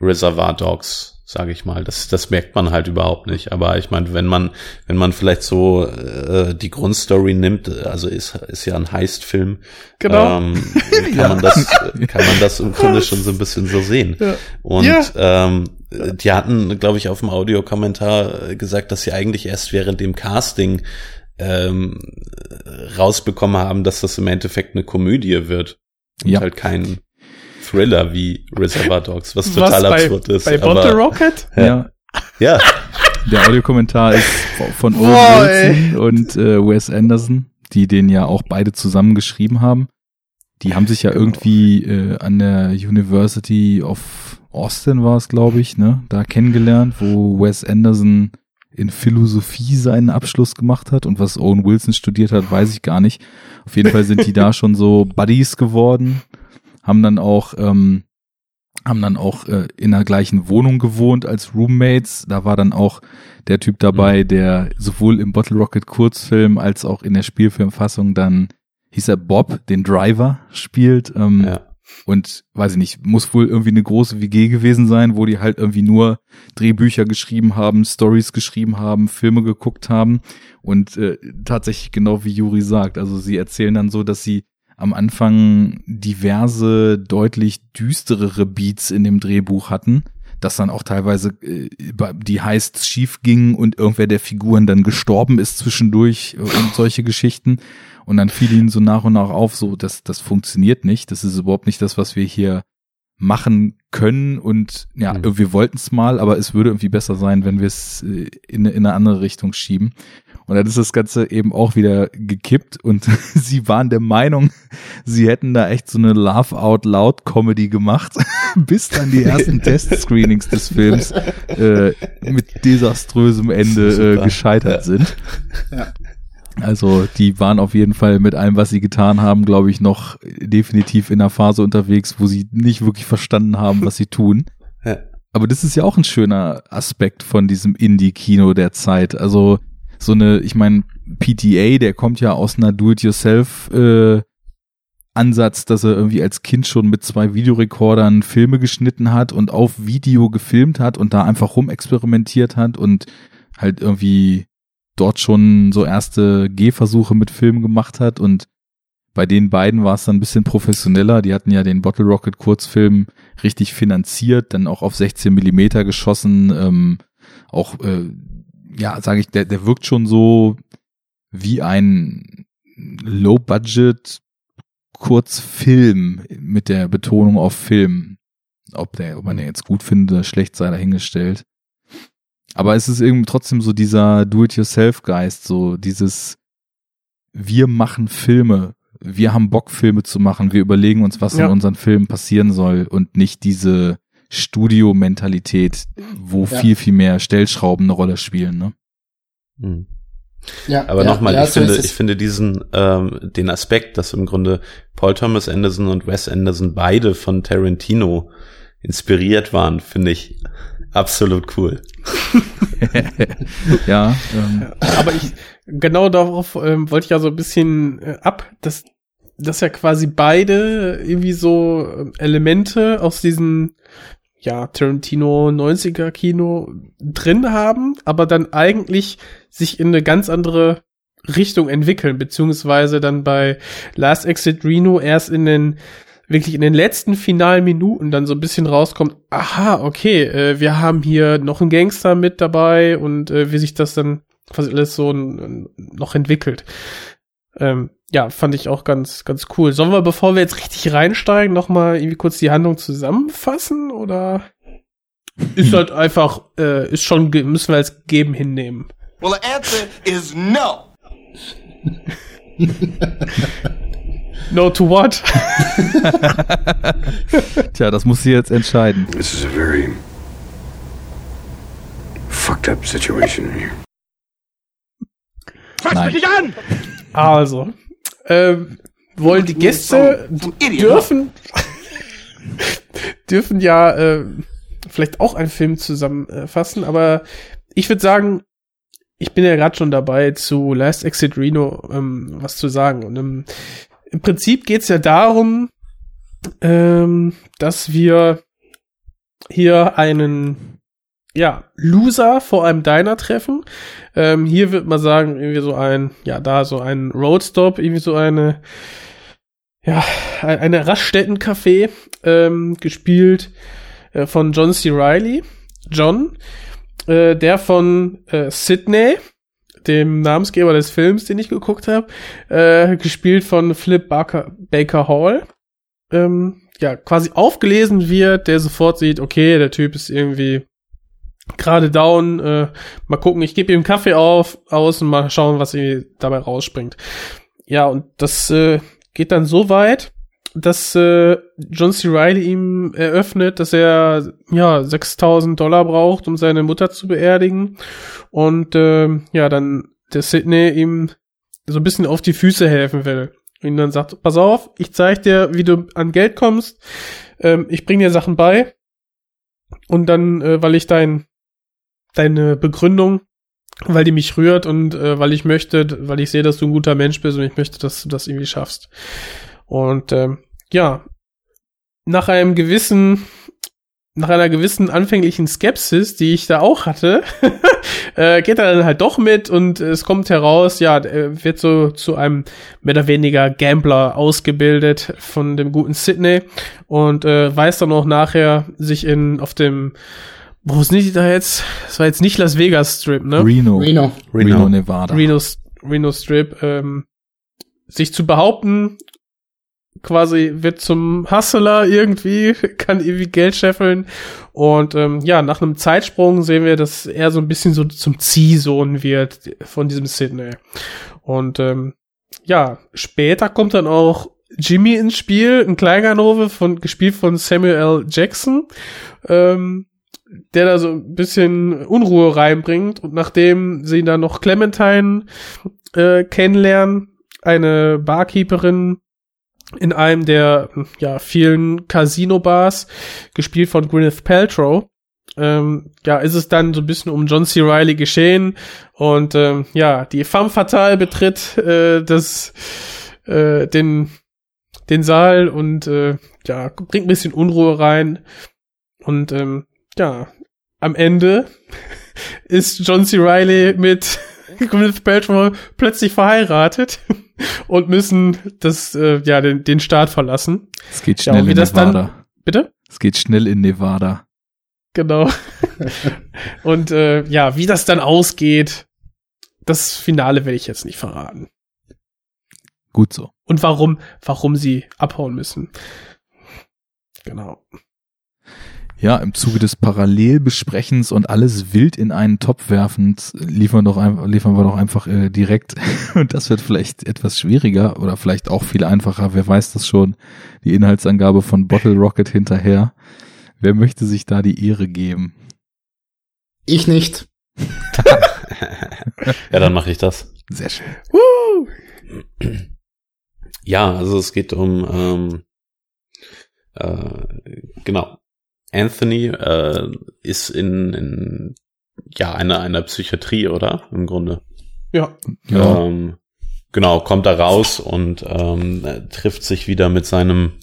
Reservoir Dogs, sage ich mal. Das, das merkt man halt überhaupt nicht. Aber ich meine, wenn man, wenn man vielleicht so äh, die Grundstory nimmt, also ist, ist ja ein Heist-Film, Genau. ähm, kann man das, kann man das im Grunde schon so ein bisschen so sehen. Ja. Und Ja. ähm, die hatten, glaube ich, auf dem Audiokommentar äh, gesagt, dass sie eigentlich erst während dem Casting ähm, rausbekommen haben, dass das im Endeffekt eine Komödie wird und Ja. halt kein Thriller wie Reservoir Dogs, was was total bei, absurd ist. bei Bottle Rocket? Ja. Ja, Der Audiokommentar ist von Owen Boah, Wilson und äh, Wes Anderson, die den ja auch beide zusammen geschrieben haben. Die haben sich ja irgendwie äh, an der University of Austin war es, glaube ich, ne, da kennengelernt, wo Wes Anderson in Philosophie seinen Abschluss gemacht hat und was Owen Wilson studiert hat, weiß ich gar nicht. Auf jeden Fall sind die da schon so Buddies geworden, haben dann auch ähm, haben dann auch äh, in der gleichen Wohnung gewohnt als Roommates. Da war dann auch der Typ dabei, der sowohl im Bottle Rocket Kurzfilm als auch in der Spielfilmfassung dann hieß er Bob, den Driver spielt. Ähm, ja. Und weiß ich nicht, muss wohl irgendwie eine große WG gewesen sein, wo die halt irgendwie nur Drehbücher geschrieben haben, Stories geschrieben haben, Filme geguckt haben und äh, tatsächlich genau wie Juri sagt, also sie erzählen dann so, dass sie am Anfang diverse deutlich düsterere Beats in dem Drehbuch hatten, dass dann auch teilweise äh, die heißt schief ging und irgendwer der Figuren dann gestorben ist zwischendurch äh, und solche Geschichten. Und dann fiel ihnen so nach und nach auf, so, das, das funktioniert nicht. Das ist überhaupt nicht das, was wir hier machen können. Und ja, Mhm. wir wollten es mal, aber es würde irgendwie besser sein, wenn wir es äh, in, in eine andere Richtung schieben. Und dann ist das Ganze eben auch wieder gekippt und sie waren der Meinung, sie hätten da echt so eine Laugh Out Loud Comedy gemacht, bis dann die ersten Testscreenings des Films äh, mit desaströsem Ende äh, gescheitert Ja. sind. Ja. Also die waren auf jeden Fall mit allem, was sie getan haben, glaube ich, noch definitiv in einer Phase unterwegs, wo sie nicht wirklich verstanden haben, was sie tun. Ja. Aber das ist ja auch ein schöner Aspekt von diesem Indie-Kino der Zeit. Also so eine, ich meine, PTA, der kommt ja aus einer Do-it-yourself äh, Ansatz, dass er irgendwie als Kind schon mit zwei Videorekordern Filme geschnitten hat und auf Video gefilmt hat und da einfach rumexperimentiert hat und halt irgendwie dort schon so erste Gehversuche mit Filmen gemacht hat und bei den beiden war es dann ein bisschen professioneller. Die hatten ja den Bottle Rocket Kurzfilm richtig finanziert, dann auch auf 16 Millimeter geschossen. Ähm, auch, äh, ja, sage ich, der, der wirkt schon so wie ein Low-Budget Kurzfilm mit der Betonung auf Film. Ob der, ob man den jetzt gut findet oder schlecht sei dahingestellt. Aber es ist irgendwie trotzdem so dieser Do-it-yourself-Geist, so dieses wir machen Filme, wir haben Bock, Filme zu machen, wir überlegen uns, was Ja. in unseren Filmen passieren soll und nicht diese Studio-Mentalität, wo Ja. viel, viel mehr Stellschrauben eine Rolle spielen. Ne? Hm. Ja, Aber ja, nochmal, ja, ich so finde, ich finde diesen, ähm, den Aspekt, dass im Grunde Paul Thomas Anderson und Wes Anderson beide von Tarantino inspiriert waren, finde ich absolut cool. ja, ähm, Aber ich, genau darauf ähm, wollte ich ja so ein bisschen äh, ab, dass, dass ja quasi beide irgendwie so ähm, Elemente aus diesem, ja, Tarantino 90er Kino drin haben, aber dann eigentlich sich in eine ganz andere Richtung entwickeln, beziehungsweise dann bei Last Exit Reno erst in den wirklich in den letzten finalen Minuten dann so ein bisschen rauskommt, aha, okay, äh, wir haben hier noch einen Gangster mit dabei und äh, wie sich das dann quasi alles so noch entwickelt. Ähm, ja, fand ich auch ganz, ganz cool. Sollen wir, bevor wir jetzt richtig reinsteigen, noch mal irgendwie kurz die Handlung zusammenfassen oder ist halt einfach, äh, ist schon, müssen wir als gegeben hinnehmen. Well, the answer is no. No to what? tja, das muss sie jetzt entscheiden. This is a very fucked up situation here. Nein. Also, ähm, wollen die Gäste dürfen dürfen ja äh, vielleicht auch einen Film zusammenfassen, aber ich würde sagen, ich bin ja gerade schon dabei zu Last Exit Reno ähm, was zu sagen und ähm, im Prinzip geht's ja darum, ähm, dass wir hier einen ja, Loser vor einem Diner treffen. Ähm, hier wird man sagen, irgendwie so ein, ja, da so ein Roadstop, irgendwie so eine, ja, ein- eine Raststättencafé, ähm, gespielt äh, von John C. Reilly. John, äh, der von äh, Sydney, dem Namensgeber des Films, den ich geguckt habe, äh, gespielt von Philip Barker, Baker Hall. Ähm, ja, quasi aufgelesen wird, der sofort sieht, okay, der Typ ist irgendwie gerade down, äh, mal gucken, ich gebe ihm Kaffee auf, aus und mal schauen, was irgendwie dabei rausspringt. Ja, und das äh, geht dann so weit, dass äh, John C. Reilly ihm eröffnet, dass er ja 6000 Dollar braucht, um seine Mutter zu beerdigen und äh, ja, dann der Sidney ihm so ein bisschen auf die Füße helfen will. Und dann sagt, pass auf, ich zeig dir, wie du an Geld kommst, ähm, ich bring dir Sachen bei und dann, äh, weil ich dein deine Begründung, weil die mich rührt und äh, weil ich möchte, weil ich sehe, dass du ein guter Mensch bist und ich möchte, dass du das irgendwie schaffst. Und ähm, ja, nach einem gewissen, nach einer gewissen anfänglichen Skepsis, die ich da auch hatte, äh, geht er dann halt doch mit und es kommt heraus, ja, er wird so zu einem mehr oder weniger Gambler ausgebildet von dem guten Sydney und äh, weiß dann auch nachher sich in auf dem wo ist nicht da jetzt? Das war jetzt nicht Las Vegas Strip, ne? Reno. Reno. Reno, Reno. Nevada. Reno, Reno Strip, ähm, sich zu behaupten, quasi wird zum Hustler irgendwie, kann irgendwie Geld scheffeln. Und ähm, ja, nach einem Zeitsprung sehen wir, dass er so ein bisschen so zum Ziehsohn wird von diesem Sydney. Und ähm, ja, später kommt dann auch Jimmy ins Spiel, ein Kleinganove von gespielt von Samuel. Jackson. Ähm, der da so ein bisschen Unruhe reinbringt und nachdem sie dann noch Clementine äh, kennenlernen, eine Barkeeperin in einem der ja vielen Casino-Bars, gespielt von Gwyneth Paltrow, ähm, ja, ist es dann so ein bisschen um John C. Reilly geschehen und ähm, ja, die femme fatale betritt äh, das, äh, den, den Saal und äh, ja, bringt ein bisschen Unruhe rein und ähm, ja, am Ende ist John C. Reilly mit Gwyneth Paltrow plötzlich verheiratet und müssen das, äh, ja, den, den Staat verlassen. Es geht Ja, schnell wie in das Nevada. dann, bitte? es geht schnell in Nevada. Genau. und äh, ja, wie das dann ausgeht, das Finale werde ich jetzt nicht verraten. Gut so. Und warum, warum sie abhauen müssen. Genau. Ja, im Zuge des Parallelbesprechens und alles wild in einen Topf werfend, liefern, doch, ein- liefern wir doch einfach äh, direkt, und das wird vielleicht etwas schwieriger oder vielleicht auch viel einfacher, wer weiß das schon, die Inhaltsangabe von Bottle Rocket hinterher. wer möchte sich da die Ehre geben? Ich nicht. ja, dann mache ich das. Sehr schön. Woo! Ja, also es geht um ähm, äh, genau. Anthony äh, ist in, in ja einer einer Psychiatrie, oder im Grunde. Ja. Ja. Ähm, genau, kommt da raus und ähm, trifft sich wieder mit seinem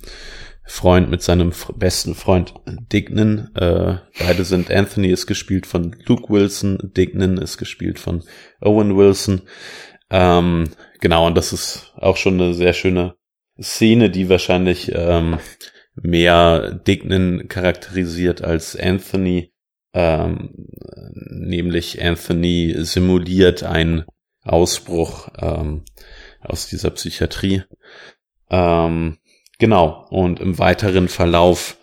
Freund, mit seinem f- besten Freund Dignan. Äh, beide sind Anthony ist gespielt von Luke Wilson, Dignan ist gespielt von Owen Wilson. Ähm, genau, und das ist auch schon eine sehr schöne Szene, die wahrscheinlich ähm, mehr Dignan charakterisiert als Anthony. Ähm, nämlich Anthony simuliert einen Ausbruch ähm, aus dieser Psychiatrie. Ähm, genau, und im weiteren Verlauf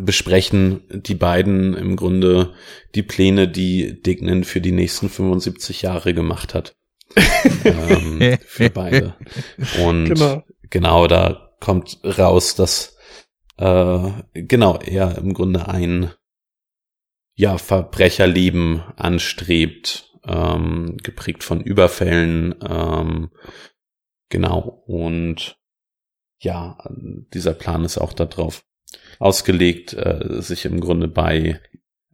besprechen die beiden im Grunde die Pläne, die Dignan für die nächsten 75 Jahre gemacht hat. ähm, für beide. Und Genau. genau, da kommt raus, dass äh, genau er im Grunde ein ja Verbrecherleben anstrebt, ähm, geprägt von Überfällen, ähm, genau und ja, dieser Plan ist auch darauf ausgelegt, äh, sich im Grunde bei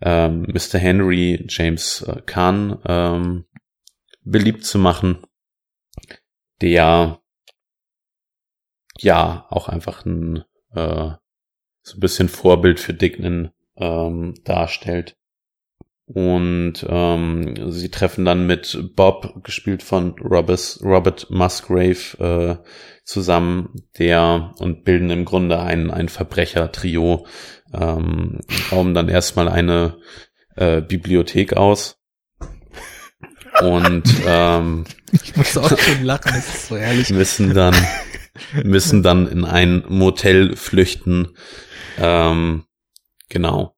ähm, Mr. Henry James äh, Kahn ähm, beliebt zu machen, der ja auch einfach ein äh, so ein bisschen Vorbild für Dignan ähm, darstellt. Und ähm, sie treffen dann mit Bob, gespielt von Robert, Robert Musgrave, äh, zusammen, der und bilden im Grunde ein, ein Verbrechertrio, ähm, bauen dann erstmal eine äh, Bibliothek aus. Und ähm, Ich muss auch schon lachen, das ist so herrlich. müssen dann müssen dann in ein Motel flüchten. Ähm, genau,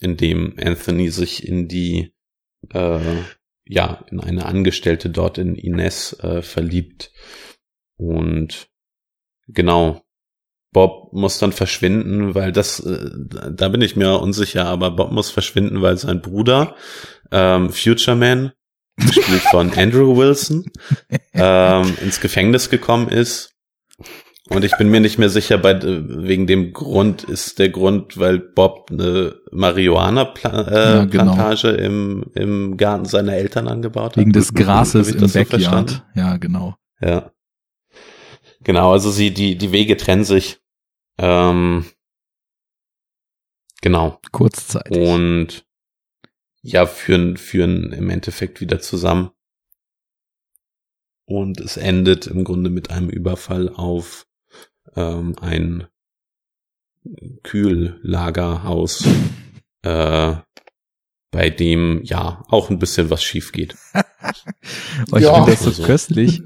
in dem Anthony sich in die äh, ja in eine Angestellte dort in Ines äh, verliebt. Und genau. Bob muss dann verschwinden, weil das, äh, da bin ich mir unsicher, aber Bob muss verschwinden, weil sein Bruder, ähm, Future Man, gespielt von Andrew Wilson, ähm, ins Gefängnis gekommen ist. Und ich bin mir nicht mehr sicher, bei, wegen dem Grund ist der Grund, weil Bob eine Marihuana-Plantage äh, Ja, genau. Im, im Garten seiner Eltern angebaut hat. Wegen des Grases im das so Backyard. verstanden? ja, genau. Ja. Genau, also sie, die, die Wege trennen sich. Ähm, genau. Kurzzeitig. Und ja, führen, führen im Endeffekt wieder zusammen. Und es endet im Grunde mit einem Überfall auf ähm, ein Kühllagerhaus, äh, bei dem ja auch ein bisschen was schief geht. Oh, ich Ja. finde das so Also. köstlich.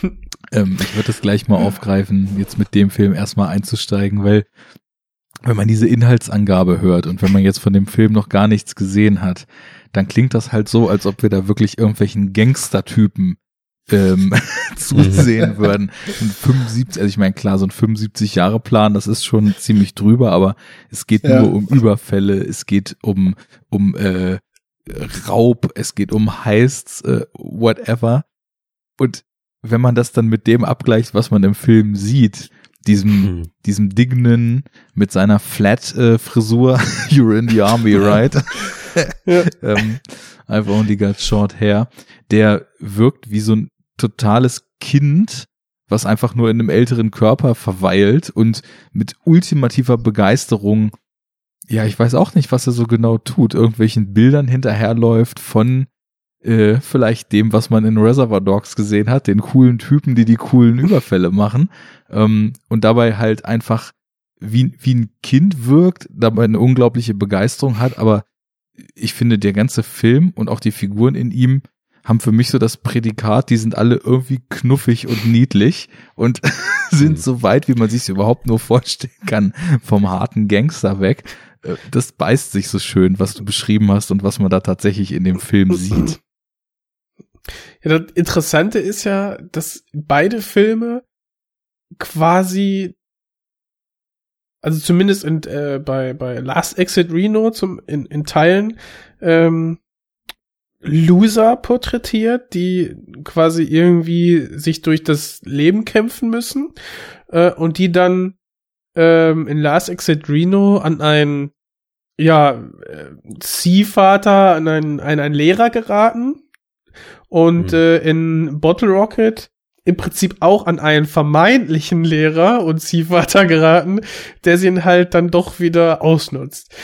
ähm, ich würde das gleich mal aufgreifen, jetzt mit dem Film erstmal einzusteigen, weil wenn man diese Inhaltsangabe hört und wenn man jetzt von dem Film noch gar nichts gesehen hat, dann klingt das halt so, als ob wir da wirklich irgendwelchen Gangstertypen ähm, zusehen würden. Ein 75, also ich meine, klar, so ein 75-Jahre-Plan, das ist schon ziemlich drüber, aber es geht Ja. nur um Überfälle, es geht um, um äh, Raub, es geht um Heists, äh, whatever. Und wenn man das dann mit dem abgleicht, was man im Film sieht, diesem, Hm. diesem Dignan mit seiner Flat-Frisur, you're in the army, right? ähm, I've only got short hair. Der wirkt wie so ein totales Kind, was einfach nur in einem älteren Körper verweilt und mit ultimativer Begeisterung, ja, ich weiß auch nicht, was er so genau tut, irgendwelchen Bildern hinterherläuft von äh, vielleicht dem, was man in Reservoir Dogs gesehen hat, den coolen Typen, die die coolen Überfälle machen ähm, und dabei halt einfach wie, wie ein Kind wirkt, dabei eine unglaubliche Begeisterung hat, aber ich finde, der ganze Film und auch die Figuren in ihm haben für mich so das Prädikat, die sind alle irgendwie knuffig und niedlich und sind Mhm. so weit, wie man sich überhaupt nur vorstellen kann, vom harten Gangster weg. Äh, Das beißt sich so schön, was du beschrieben hast und was man da tatsächlich in dem Film sieht. Ja, das Interessante ist ja, dass beide Filme quasi also zumindest in, äh, bei, bei Last Exit Reno zum, in, in Teilen, ähm, Loser porträtiert, die quasi irgendwie sich durch das Leben kämpfen müssen äh, und die dann ähm, in Last Exit Reno an einen ja äh, Ziehvater, an einen, an einen Lehrer geraten und Mhm. äh, in Bottle Rocket im Prinzip auch an einen vermeintlichen Lehrer und Ziehvater geraten, der sie ihn halt dann doch wieder ausnutzt.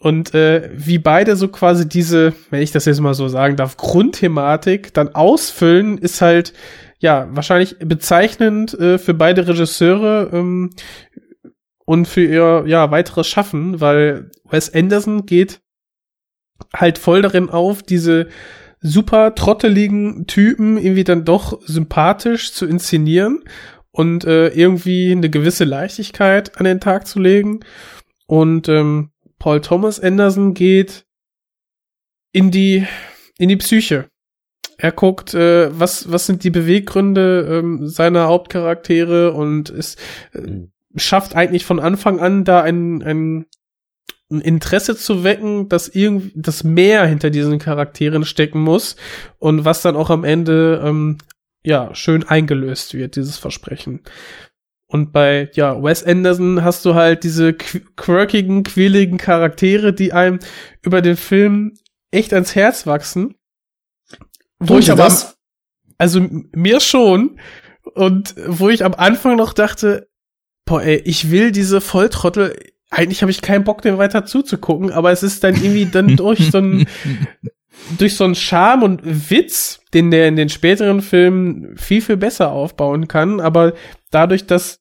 Und äh, wie beide so quasi diese, wenn ich das jetzt mal so sagen darf, Grundthematik dann ausfüllen, ist halt ja wahrscheinlich bezeichnend äh, für beide Regisseure ähm, und für ihr ja weiteres Schaffen, weil Wes Anderson geht halt voll darin auf, diese super trotteligen Typen irgendwie dann doch sympathisch zu inszenieren und äh, irgendwie eine gewisse Leichtigkeit an den Tag zu legen. Und ähm, Paul Thomas Anderson geht in die in die Psyche. Er guckt, äh, was was sind die Beweggründe ähm, seiner Hauptcharaktere und es äh, schafft eigentlich von Anfang an da ein, ein ein Interesse zu wecken, dass irgendwie das mehr hinter diesen Charakteren stecken muss und was dann auch am Ende ähm, ja schön eingelöst wird, dieses Versprechen. Und bei ja Wes Anderson hast du halt diese qu- quirkigen, quäligen Charaktere, die einem über den Film echt ans Herz wachsen. Wo ich aber das? also mir schon und wo ich am Anfang noch dachte, boah, ey, ich will diese Volltrottel eigentlich habe ich keinen Bock, dem weiter zuzugucken, aber es ist dann irgendwie dann durch so ein durch so einen Charme und Witz, den der in den späteren Filmen viel, viel besser aufbauen kann, aber dadurch, dass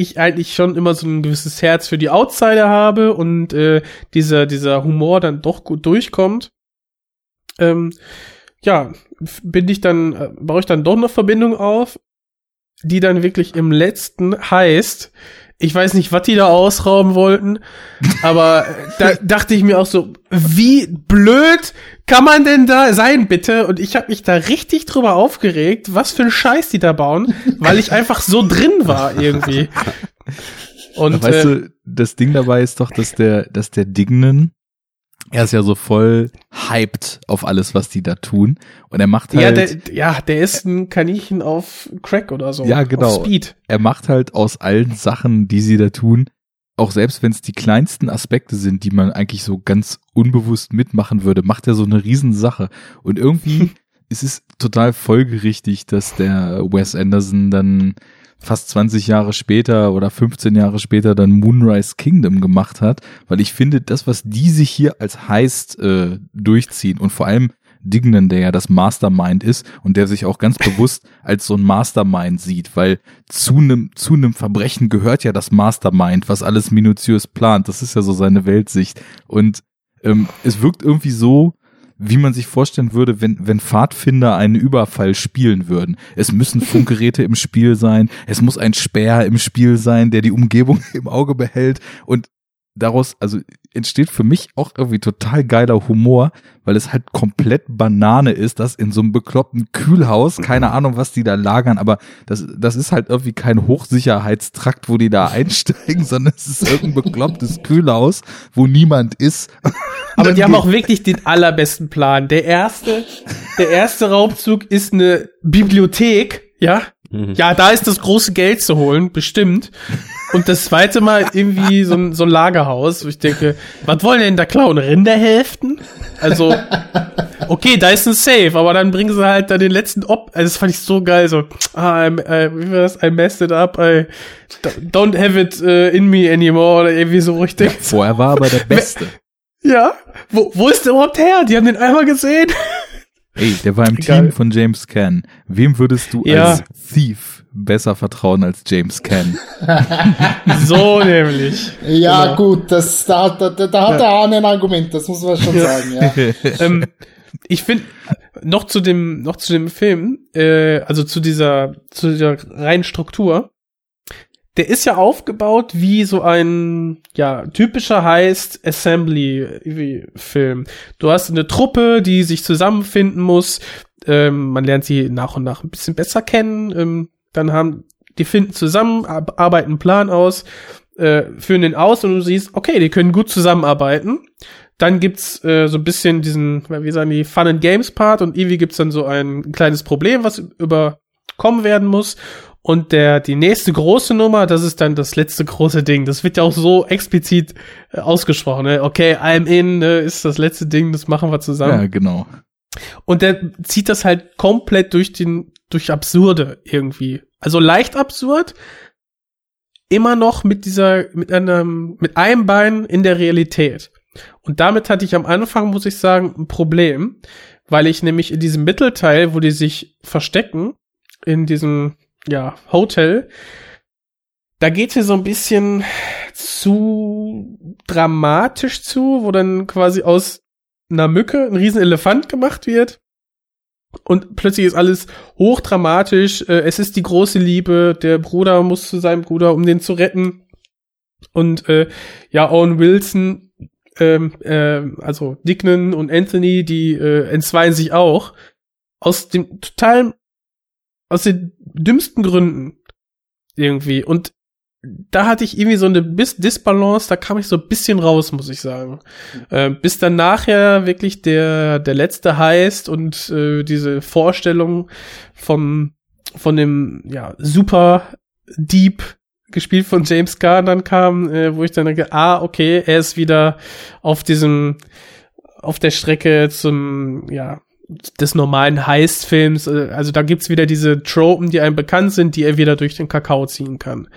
ich eigentlich schon immer so ein gewisses Herz für die Outsider habe und äh, dieser, dieser Humor dann doch gut durchkommt, ähm, ja, bin ich dann, äh, baue ich dann doch eine Verbindung auf, die dann wirklich im letzten heißt, ich weiß nicht, was die da ausrauben wollten, aber da dachte ich mir auch so, wie blöd kann man denn da sein, bitte? Und ich habe mich da richtig drüber aufgeregt, was für ein Scheiß die da bauen, weil ich einfach so drin war irgendwie. Und weißt äh, du, das Ding dabei ist doch, dass der, dass der Dignan, er ist ja so voll hyped auf alles, was die da tun. Und er macht ja, halt, der, ja, der ist ein Kaninchen auf Crack oder so. Ja, genau. Auf Speed. er macht halt aus allen Sachen, die sie da tun, auch selbst wenn es die kleinsten Aspekte sind, die man eigentlich so ganz unbewusst mitmachen würde, macht er so eine Riesensache. Und irgendwie ist es total folgerichtig, dass der Wes Anderson dann fast 20 Jahre später oder 15 Jahre später dann Moonrise Kingdom gemacht hat, weil ich finde, das, was die sich hier als heißt äh, durchziehen und vor allem Dignan, der ja das Mastermind ist und der sich auch ganz bewusst als so ein Mastermind sieht, weil zu einem zu einem Verbrechen gehört ja das Mastermind, was alles minutiös plant. Das ist ja so seine Weltsicht und ähm, es wirkt irgendwie so, wie man sich vorstellen würde, wenn, wenn Pfadfinder einen Überfall spielen würden. Es müssen Funkgeräte im Spiel sein, es muss ein Späher im Spiel sein, der die Umgebung im Auge behält und daraus, also entsteht für mich auch irgendwie total geiler Humor, weil es halt komplett Banane ist, dass in so einem bekloppten Kühlhaus, keine Ahnung, was die da lagern, aber das, das ist halt irgendwie kein Hochsicherheitstrakt, wo die da einsteigen, sondern es ist irgendein beklopptes Kühlhaus, wo niemand ist. Aber die haben auch wirklich den allerbesten Plan. Der erste, der erste Raubzug ist eine Bibliothek, ja? Ja, da ist das große Geld zu holen, bestimmt. Und das zweite Mal irgendwie so ein, so ein Lagerhaus, wo ich denke, was wollen denn da klauen? Rinderhälften? Also, okay, da ist ein Safe, aber dann bringen sie halt da den letzten Op. Also, das fand ich so geil, so, ah, I'm, äh, wie war das? I messed it up, I don't have it äh, in me anymore, oder irgendwie so richtig. Vorher war aber der Beste. Ja, wo, wo ist der überhaupt her? Die haben den einmal gesehen. Ey, der war im Egal. Team von James Caan. Wem würdest du Ja. als Thief besser vertrauen als James Caan? So nämlich. Ja, Genau. gut, das, da, da, da, da hat der Arne ein Argument, das muss man schon sagen, ja. ähm, ich finde noch zu dem noch zu dem Film, äh, also zu dieser zu dieser reinen Struktur. Der ist ja aufgebaut wie so ein ja typischer heißt Assembly Film. Du hast eine Truppe, die sich zusammenfinden muss. Ähm, man lernt sie nach und nach ein bisschen besser kennen. Ähm, dann haben die finden zusammen, ar- arbeiten einen Plan aus. äh, führen den aus und du siehst, okay, die können gut zusammenarbeiten. Dann gibt's äh, so ein bisschen diesen, wie sagen die, Fun and Games Part und irgendwie gibt's dann so ein kleines Problem, was überkommen werden muss. Und der, die nächste große Nummer, das ist dann das letzte große Ding. Das wird ja auch so explizit äh, ausgesprochen. Ne? Okay, I'm in äh, ist das letzte Ding, das machen wir zusammen. Ja, genau. Und der zieht das halt komplett durch den, durch Absurde irgendwie. Also leicht absurd, immer noch mit dieser, mit einem, mit einem Bein in der Realität. Und damit hatte ich am Anfang, muss ich sagen, ein Problem, weil ich nämlich in diesem Mittelteil, wo die sich verstecken, in diesem, ja, Hotel, da geht's mir so ein bisschen zu dramatisch zu, wo dann quasi aus einer Mücke ein riesen Elefant gemacht wird. Und plötzlich ist alles hochdramatisch. Äh, es ist die große Liebe. Der Bruder muss zu seinem Bruder, um den zu retten. Und äh, ja, Owen Wilson, ähm, äh, also Dignan und Anthony, die äh, entzweien sich auch. Aus dem totalen, aus den dümmsten Gründen. Irgendwie. Und da hatte ich irgendwie so eine Bis Disbalance, da kam ich so ein bisschen raus, muss ich sagen. Äh, bis dann nachher wirklich der, der letzte heißt und äh, diese Vorstellung vom, von dem, ja, super Deep gespielt von James Carr dann kam, äh, wo ich dann denke, ah, okay, er ist wieder auf diesem, auf der Strecke zum, ja, des normalen Heist-Films. Äh, Also da gibt's wieder diese Tropen, die einem bekannt sind, die er wieder durch den Kakao ziehen kann.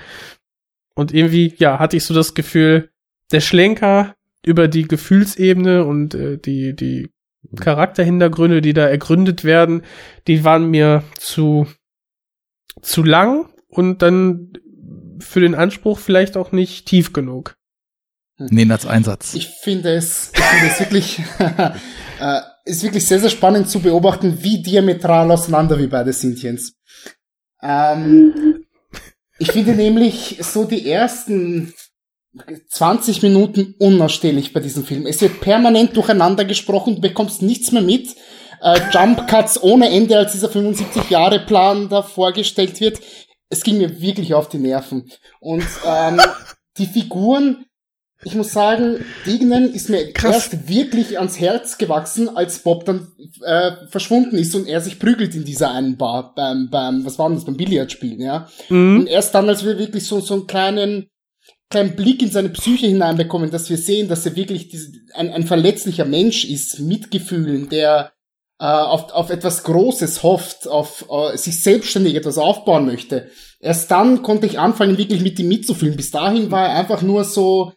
Und irgendwie, ja, hatte ich so das Gefühl, der Schlenker über die Gefühlsebene und äh, die, die Charakterhintergründe, die da ergründet werden, die waren mir zu, zu lang und dann für den Anspruch vielleicht auch nicht tief genug. Nee, als Einsatz. Ich finde es, ich finde es wirklich, äh, ist wirklich sehr, sehr spannend zu beobachten, wie diametral auseinander wir beide sind, Jens. Ähm, ich finde nämlich so die ersten 20 Minuten unausstehlich bei diesem Film. Es wird permanent durcheinander gesprochen, du bekommst nichts mehr mit. Äh, Jump Cuts ohne Ende, als dieser 75-Jahre-Plan da vorgestellt wird. Es ging mir wirklich auf die Nerven. Und ähm, die Figuren, ich muss sagen, Dignan ist mir Krass. erst wirklich ans Herz gewachsen, als Bob dann äh, verschwunden ist und er sich prügelt in dieser einen Bar beim, beim was war denn das, beim Billardspielen, ja. Mhm. Und erst dann, als wir wirklich so, so einen kleinen, kleinen Blick in seine Psyche hineinbekommen, dass wir sehen, dass er wirklich diese, ein, ein verletzlicher Mensch ist, mit Gefühlen, der äh, auf, auf etwas Großes hofft, auf äh, sich selbstständig etwas aufbauen möchte. Erst dann konnte ich anfangen, wirklich mit ihm mitzufühlen. Bis dahin war er einfach nur so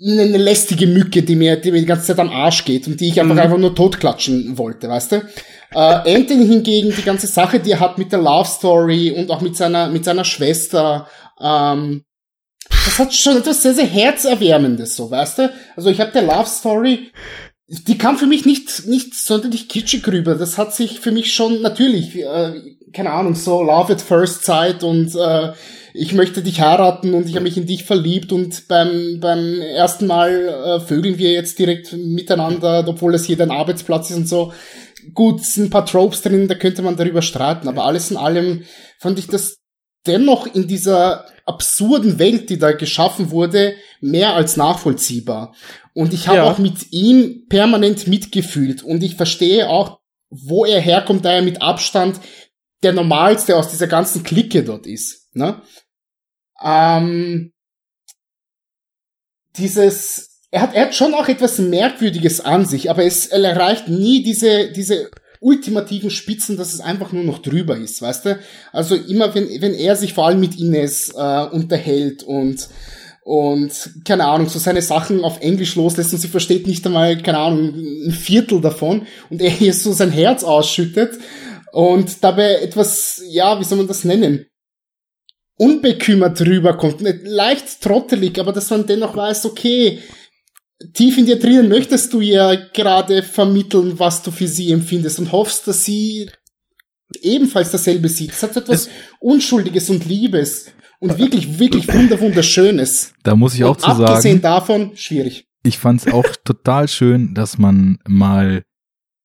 eine lästige Mücke, die mir, die mir die ganze Zeit am Arsch geht und die ich einfach, Mhm. einfach nur totklatschen wollte, weißt du? Äh, Anthony hingegen, die ganze Sache, die er hat mit der Love Story und auch mit seiner, mit seiner Schwester, ähm, das hat schon etwas sehr, sehr Herzerwärmendes, so, weißt du? Also ich habe der Love Story, die kam für mich nicht, nicht sonderlich kitschig rüber. Das hat sich für mich schon natürlich, äh, keine Ahnung, so Love at First Sight und äh, ich möchte dich heiraten und ich habe mich in dich verliebt und beim, beim ersten Mal äh, vögeln wir jetzt direkt miteinander, obwohl es hier dein Arbeitsplatz ist und so. Gut, es sind ein paar Tropes drin, da könnte man darüber streiten, aber alles in allem fand ich das dennoch in dieser absurden Welt, die da geschaffen wurde, mehr als nachvollziehbar. Und ich habe Ja. auch mit ihm permanent mitgefühlt und ich verstehe auch, wo er herkommt, da er mit Abstand der normalste aus dieser ganzen Clique dort ist. Ne? Ähm, dieses, er hat, er hat schon auch etwas Merkwürdiges an sich, aber es er erreicht nie diese, diese ultimativen Spitzen, dass es einfach nur noch drüber ist, weißt du? Also immer, wenn, wenn er sich vor allem mit Ines äh, unterhält und und keine Ahnung, so seine Sachen auf Englisch loslässt und sie versteht nicht einmal, keine Ahnung, ein Viertel davon und er hier so sein Herz ausschüttet und dabei etwas, ja, wie soll man das nennen? Unbekümmert rüberkommt, nicht leicht trottelig, aber dass man dennoch weiß, okay, tief in dir drinnen möchtest du ihr gerade vermitteln, was du für sie empfindest und hoffst, dass sie ebenfalls dasselbe sieht. Es hat etwas Unschuldiges und Liebes und wirklich, wirklich wunder wunderschönes. Da muss ich auch und zu abgesehen sagen, davon, schwierig. ich fand es auch total schön, dass man mal,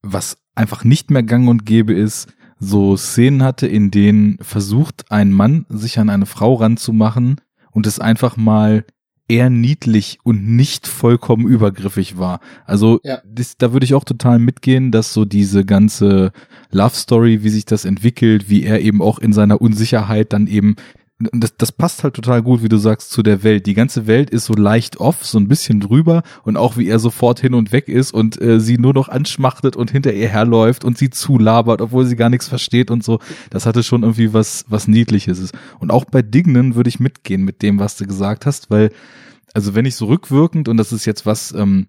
was einfach nicht mehr gang und gäbe ist, so Szenen hatte, in denen versucht ein Mann, sich an eine Frau ranzumachen und es einfach mal eher niedlich und nicht vollkommen übergriffig war. Also Ja. das, da würde ich auch total mitgehen, dass so diese ganze Love Story, wie sich das entwickelt, wie er eben auch in seiner Unsicherheit dann eben das, das passt halt total gut, wie du sagst, zu der Welt. Die ganze Welt ist so leicht off, so ein bisschen drüber und auch wie er sofort hin und weg ist und äh, sie nur noch anschmachtet und hinter ihr herläuft und sie zulabert, obwohl sie gar nichts versteht und so. Das hatte schon irgendwie was, was Niedliches. Und auch bei Dignan würde ich mitgehen mit dem, was du gesagt hast, weil, also wenn ich so rückwirkend, und das ist jetzt was, ähm,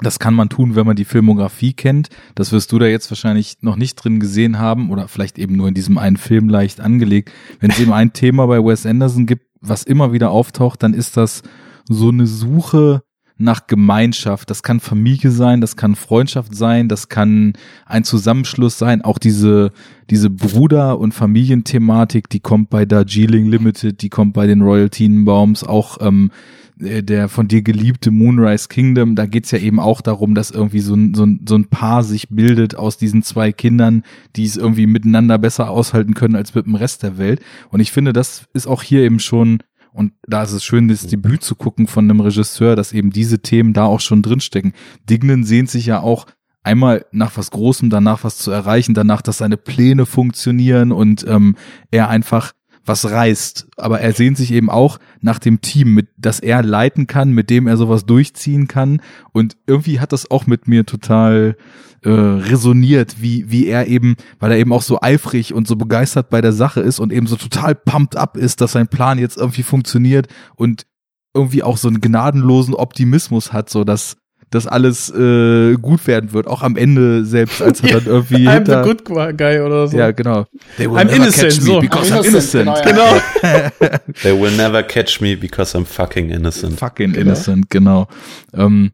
das kann man tun, wenn man die Filmografie kennt. Das wirst du da jetzt wahrscheinlich noch nicht drin gesehen haben oder vielleicht eben nur in diesem einen Film leicht angelegt. Wenn es eben ein Thema bei Wes Anderson gibt, was immer wieder auftaucht, dann ist das so eine Suche nach Gemeinschaft. Das kann Familie sein, das kann Freundschaft sein, das kann ein Zusammenschluss sein. Auch diese, diese Bruder- und Familienthematik, die kommt bei Darjeeling Limited, die kommt bei den Royal Tenenbaums, auch ähm, äh, der von dir geliebte Moonrise Kingdom, da geht's ja eben auch darum, dass irgendwie so ein, so, ein, so ein Paar sich bildet aus diesen zwei Kindern, die es irgendwie miteinander besser aushalten können als mit dem Rest der Welt. Und ich finde, das ist auch hier eben schon, und da ist es schön, das Debüt zu gucken von einem Regisseur, dass eben diese Themen da auch schon drinstecken. Dignan sehnt sich ja auch einmal nach was Großem, danach was zu erreichen, danach, dass seine Pläne funktionieren und ähm, er einfach was reißt. Aber er sehnt sich eben auch nach dem Team, mit das er leiten kann, mit dem er sowas durchziehen kann. Und irgendwie hat das auch mit mir total äh, resoniert, wie, wie er eben, weil er eben auch so eifrig und so begeistert bei der Sache ist und eben so total pumped up ist, dass sein Plan jetzt irgendwie funktioniert und irgendwie auch so einen gnadenlosen Optimismus hat, so dass dass alles äh, gut werden wird, auch am Ende selbst, als er dann irgendwie I'm hinter, the good guy oder so. ja genau. They will I'm never innocent, catch me so. because I'm I'm innocent, innocent. genau, ja. Genau. They will never catch me because I'm fucking innocent. Fucking innocent, genau. Ähm,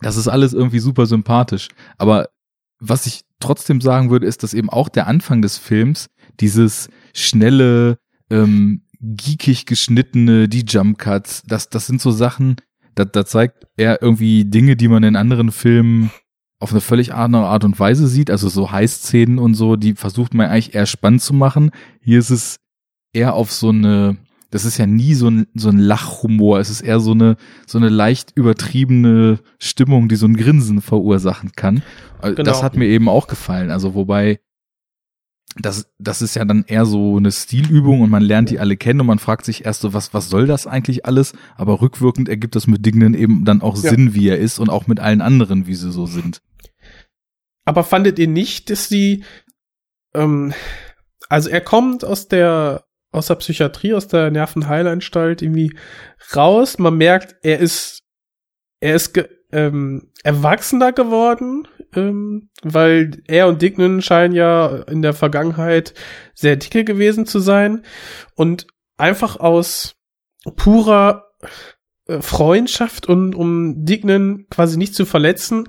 das ist alles irgendwie super sympathisch. Aber was ich trotzdem sagen würde, ist, dass eben auch der Anfang des Films dieses schnelle, ähm, geekig geschnittene, die Jump Cuts, das, das sind so Sachen, da, da zeigt er irgendwie Dinge, die man in anderen Filmen auf eine völlig andere Art und Weise sieht, also so Heißszenen und so, die versucht man eigentlich eher spannend zu machen. Hier ist es eher auf so eine, das ist ja nie so ein, so ein Lachhumor, es ist eher so eine, so eine leicht übertriebene Stimmung, die so ein Grinsen verursachen kann. Äh, Das Genau. hat mir eben auch gefallen, also wobei, das, das ist ja dann eher so eine Stilübung und man lernt die alle kennen und man fragt sich erst so, was, was soll das eigentlich alles? Aber rückwirkend ergibt das mit Dignan eben dann auch Ja. Sinn, wie er ist und auch mit allen anderen, wie sie so sind. Aber fandet ihr nicht, dass die, ähm, also er kommt aus der, aus der Psychiatrie, aus der Nervenheilanstalt irgendwie raus. Man merkt, er ist, er ist ge, ähm, erwachsener geworden, ähm, weil er und Dignan scheinen ja in der Vergangenheit sehr dicke gewesen zu sein und einfach aus purer äh, Freundschaft und um Dignan quasi nicht zu verletzen,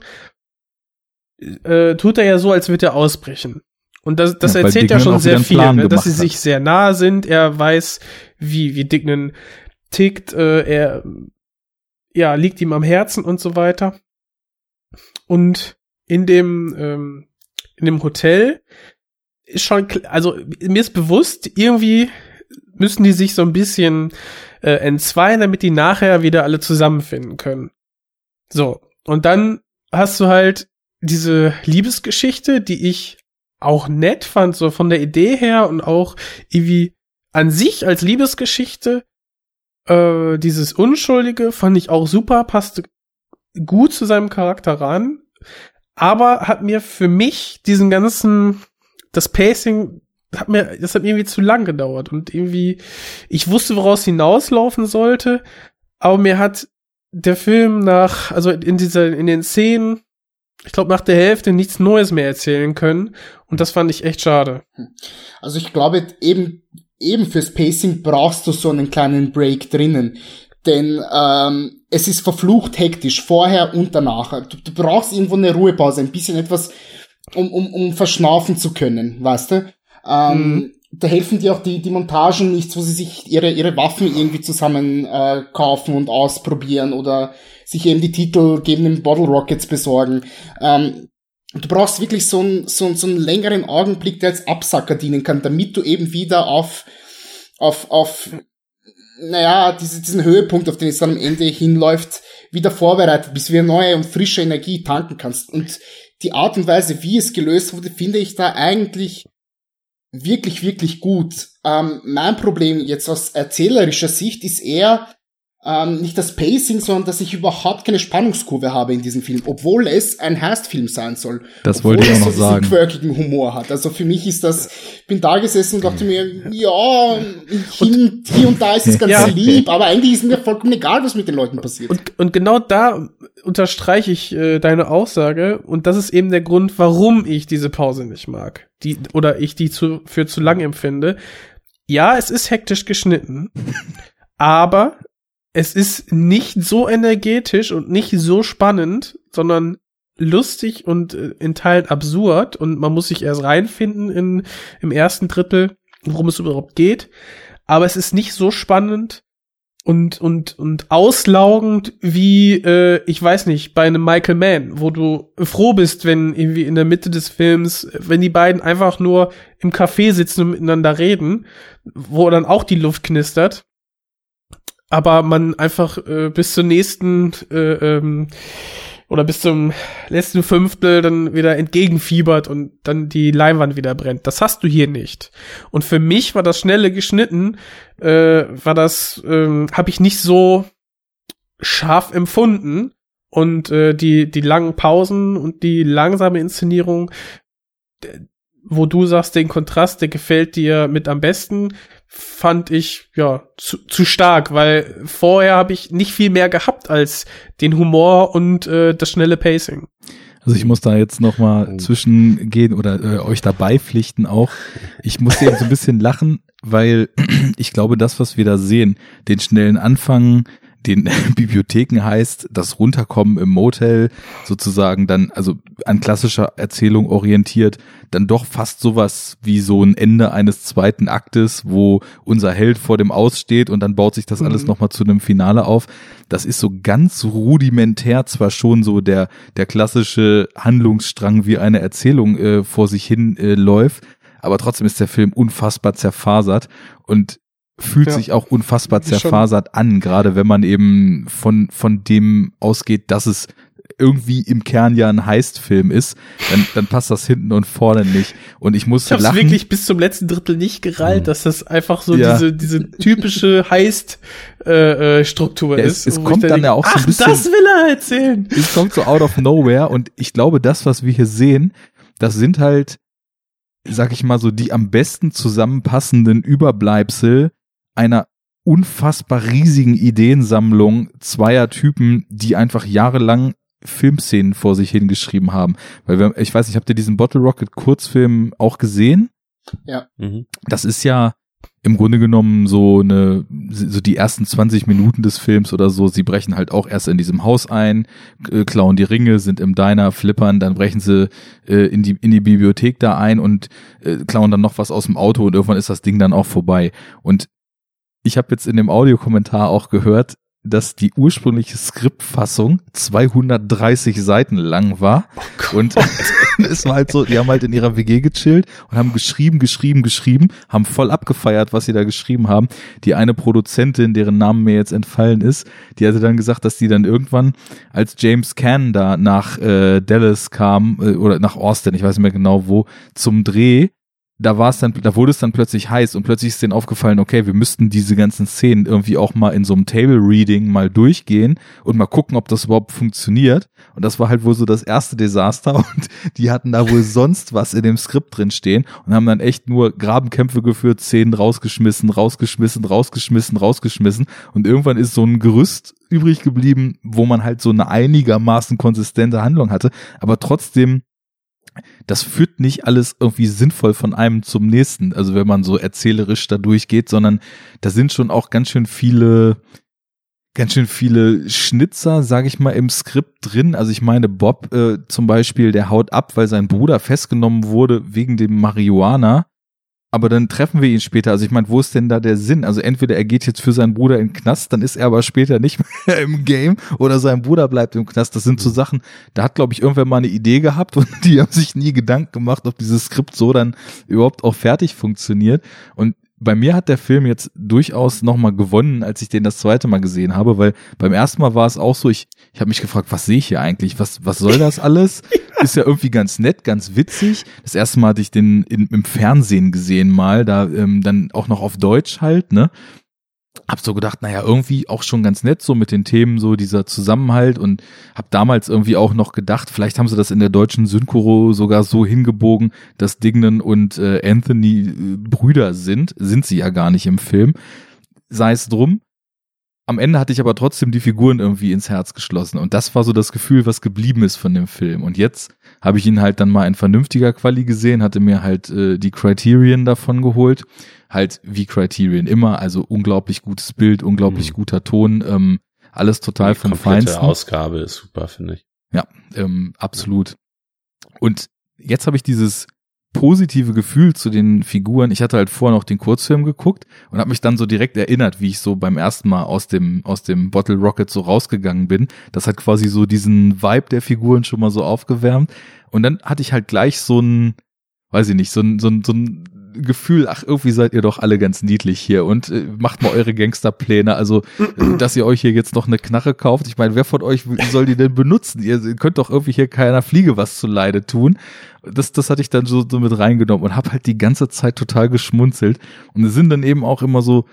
äh, tut er ja so, als würde er ausbrechen. Und das, das Ja, erzählt ja schon sehr viel, ne? dass sie hat. sich sehr nah sind. Er weiß, wie, wie Dignan tickt, äh, er ja, liegt ihm am Herzen und so weiter. Und in dem, ähm, in dem Hotel ist schon, also mir ist bewusst, irgendwie müssen die sich so ein bisschen äh, entzweien, damit die nachher wieder alle zusammenfinden können. So, und dann hast du halt diese Liebesgeschichte, die ich auch nett fand, so von der Idee her und auch irgendwie an sich als Liebesgeschichte. Äh, dieses Unschuldige fand ich auch super, passte gut zu seinem Charakter ran, aber hat mir für mich diesen ganzen, das Pacing hat mir, das hat mir irgendwie zu lang gedauert und irgendwie, ich wusste, woraus hinauslaufen sollte, aber mir hat der Film nach, also in dieser, in den Szenen, ich glaube, nach der Hälfte nichts Neues mehr erzählen können. Und das fand ich echt schade. Also ich glaube, eben, eben fürs Pacing brauchst du so einen kleinen Break drinnen. Denn ähm, es ist verflucht hektisch, vorher und danach. Du, du brauchst irgendwo eine Ruhepause, ein bisschen etwas, um, um, um verschnaufen zu können, weißt du? Ähm, Da helfen dir auch die, die Montagen nichts, wo sie sich ihre, ihre Waffen irgendwie zusammen äh, kaufen und ausprobieren oder sich eben die titelgebenden Bottle Rockets besorgen. Ähm, du brauchst wirklich so einen, so, einen- so einen längeren Augenblick, der als Absacker dienen kann, damit du eben wieder auf, auf, auf naja, diese, diesen Höhepunkt, auf den es dann am Ende hinläuft, wieder vorbereitet, bis wieder neue und frische Energie tanken kannst. Und die Art und Weise, wie es gelöst wurde, finde ich da eigentlich wirklich, wirklich gut. Ähm, mein Problem jetzt aus erzählerischer Sicht ist eher, ähm, nicht das Pacing, sondern dass ich überhaupt keine Spannungskurve habe in diesem Film, obwohl es ein Heist-Film sein soll. Das wollte ich auch noch es so sagen. diesen quirkigen Humor hat. Also für mich ist das, bin da gesessen und dachte mir, ja, hin, hier und da ist es ganz Ja. lieb, aber eigentlich ist mir vollkommen egal, was mit den Leuten passiert. Und, und genau da unterstreiche ich äh, deine Aussage und das ist eben der Grund, warum ich diese Pause nicht mag. Die, oder ich die zu, für zu lang empfinde. Ja, es ist hektisch geschnitten, aber es ist nicht so energetisch und nicht so spannend, sondern lustig und äh, in Teilen absurd und man muss sich erst reinfinden in, im ersten Drittel, worum es überhaupt geht. Aber es ist nicht so spannend und, und, und auslaugend wie, äh, ich weiß nicht, bei einem Michael Mann, wo du froh bist, wenn irgendwie in der Mitte des Films, wenn die beiden einfach nur im Café sitzen und miteinander reden, wo dann auch die Luft knistert aber man einfach äh, bis zur nächsten äh, ähm, oder bis zum letzten Fünftel dann wieder entgegenfiebert und dann die Leinwand wieder brennt. Das hast du hier nicht. Und für mich war das schnelle geschnitten, äh, war das, ähm, habe ich nicht so scharf empfunden. Und äh, die, die langen Pausen und die langsame Inszenierung, wo du sagst, den Kontrast, der gefällt dir mit am besten, fand ich ja zu, zu stark, weil vorher habe ich nicht viel mehr gehabt als den Humor und äh, das schnelle Pacing. Also ich muss da jetzt noch mal zwischengehen oder äh, euch dabei pflichten auch. Ich musste eben so ein bisschen lachen, weil ich glaube, das, was wir da sehen, den schnellen Anfang, den Bibliotheken heißt, das Runterkommen im Motel sozusagen dann, also an klassischer Erzählung orientiert, dann doch fast sowas wie so ein Ende eines zweiten Aktes, wo unser Held vor dem Aus steht und dann baut sich das alles Mhm. nochmal zu einem Finale auf. Das ist so ganz rudimentär zwar schon so der, der klassische Handlungsstrang, wie eine Erzählung äh, vor sich hin äh, läuft, aber trotzdem ist der Film unfassbar zerfasert und fühlt Ja. sich auch unfassbar zerfasert an, gerade wenn man eben von, von dem ausgeht, dass es irgendwie im Kern ja ein Heist-Film ist, dann, dann passt das hinten und vorne nicht. Und ich Ich musste habe es lachen. wirklich bis zum letzten Drittel nicht gerallt, dass das einfach so Ja. diese diese typische Heist äh, äh, Ja, ist. es- kommt ich dann denke, ja auch so ein Ach, bisschen- das will er erzählen. es kommt so out of nowhere und ich glaube, das, was wir hier sehen, das sind halt, sag ich mal so, die am besten zusammenpassenden Überbleibsel einer unfassbar riesigen Ideensammlung zweier Typen, die einfach jahrelang Filmszenen vor sich hingeschrieben haben. Weil wir, ich weiß nicht, habt ihr diesen Bottle Rocket Kurzfilm auch gesehen? Mhm. Das ist ja im Grunde genommen so eine, so die ersten 20 Minuten des Films oder so, sie brechen halt auch erst in diesem Haus ein, äh, klauen die Ringe, sind im Diner, flippern, dann brechen sie äh, in die, in die Bibliothek da ein und äh, klauen dann noch was aus dem Auto und irgendwann ist das Ding dann auch vorbei. Und ich habe jetzt in dem Audiokommentar auch gehört, dass die ursprüngliche Skriptfassung 230 Seiten lang war. und es war halt so, die haben halt in ihrer WG gechillt und haben geschrieben, geschrieben, geschrieben, haben voll abgefeiert, was sie da geschrieben haben. Die eine Produzentin, deren Name mir jetzt entfallen ist, die hatte dann gesagt, dass die dann irgendwann, als James Cann da nach äh, Dallas kam, äh, oder nach Austin, ich weiß nicht mehr genau wo, zum Dreh, da war es dann, da wurde es dann plötzlich heiß und plötzlich ist denen aufgefallen, okay, wir müssten diese ganzen Szenen irgendwie auch mal in so einem Table Reading mal durchgehen und mal gucken, ob das überhaupt funktioniert. Und das war halt wohl so das erste Desaster und die hatten da wohl sonst was in dem Skript drin stehen und haben dann echt nur Grabenkämpfe geführt, Szenen rausgeschmissen, rausgeschmissen, rausgeschmissen, rausgeschmissen und irgendwann ist so ein Gerüst übrig geblieben, wo man halt so eine einigermaßen konsistente Handlung hatte, aber trotzdem das führt nicht alles irgendwie sinnvoll von einem zum nächsten, also wenn man so erzählerisch da durchgeht, sondern da sind schon auch ganz schön viele, ganz schön viele Schnitzer, sage ich mal, im Skript drin. Also ich meine, Bob äh, zum Beispiel, der haut ab, weil sein Bruder festgenommen wurde wegen dem Marihuana. Aber dann treffen wir ihn später. Also ich meine, wo ist denn da der Sinn? Also entweder er geht jetzt für seinen Bruder in den Knast, dann ist er aber später nicht mehr im Game oder sein Bruder bleibt im Knast. Das sind so Sachen, da hat, glaube ich, irgendwer mal eine Idee gehabt und die haben sich nie Gedanken gemacht, ob dieses Skript so dann überhaupt auch fertig funktioniert. Und bei mir hat der Film jetzt durchaus nochmal gewonnen, als ich den das zweite Mal gesehen habe, weil beim ersten Mal war es auch so, ich, ich habe mich gefragt, was sehe ich hier eigentlich? Was, was soll das alles? Ist ja irgendwie ganz nett, ganz witzig. Das erste Mal hatte ich den in, im Fernsehen gesehen mal, da ähm, dann auch noch auf Deutsch halt, ne? Hab so gedacht, naja, irgendwie auch schon ganz nett, so mit den Themen, so dieser Zusammenhalt und hab damals irgendwie auch noch gedacht, vielleicht haben sie das in der deutschen Synchro sogar so hingebogen, dass Dignan und äh, Anthony äh, Brüder sind. Sind sie ja gar nicht im Film. Sei es drum. Am Ende hatte ich aber trotzdem die Figuren irgendwie ins Herz geschlossen und das war so das Gefühl, was geblieben ist von dem Film. Und jetzt habe ich ihn halt dann mal in vernünftiger Quali gesehen, hatte mir halt äh, die Criterion davon geholt halt wie Criterion immer, also unglaublich gutes Bild, unglaublich mhm. guter Ton, ähm, alles total Die vom Feinsten. Ausgabe ist super, finde ich. Ja, ähm, absolut. Und jetzt habe ich dieses positive Gefühl zu den Figuren. Ich hatte halt vorher noch den Kurzfilm geguckt und habe mich dann so direkt erinnert, wie ich so beim ersten Mal aus dem aus dem Bottle Rocket so rausgegangen bin. Das hat quasi so diesen Vibe der Figuren schon mal so aufgewärmt und dann hatte ich halt gleich so ein weiß ich nicht, so ein so ein so ein Gefühl, ach, irgendwie seid ihr doch alle ganz niedlich hier und äh, macht mal eure Gangsterpläne. Also, äh, dass ihr euch hier jetzt noch eine Knarre kauft. Ich meine, wer von euch soll die denn benutzen? Ihr könnt doch irgendwie hier keiner Fliege was zu Leide tun. Das, das hatte ich dann so, so mit reingenommen und habe halt die ganze Zeit total geschmunzelt. Und es sind dann eben auch immer so,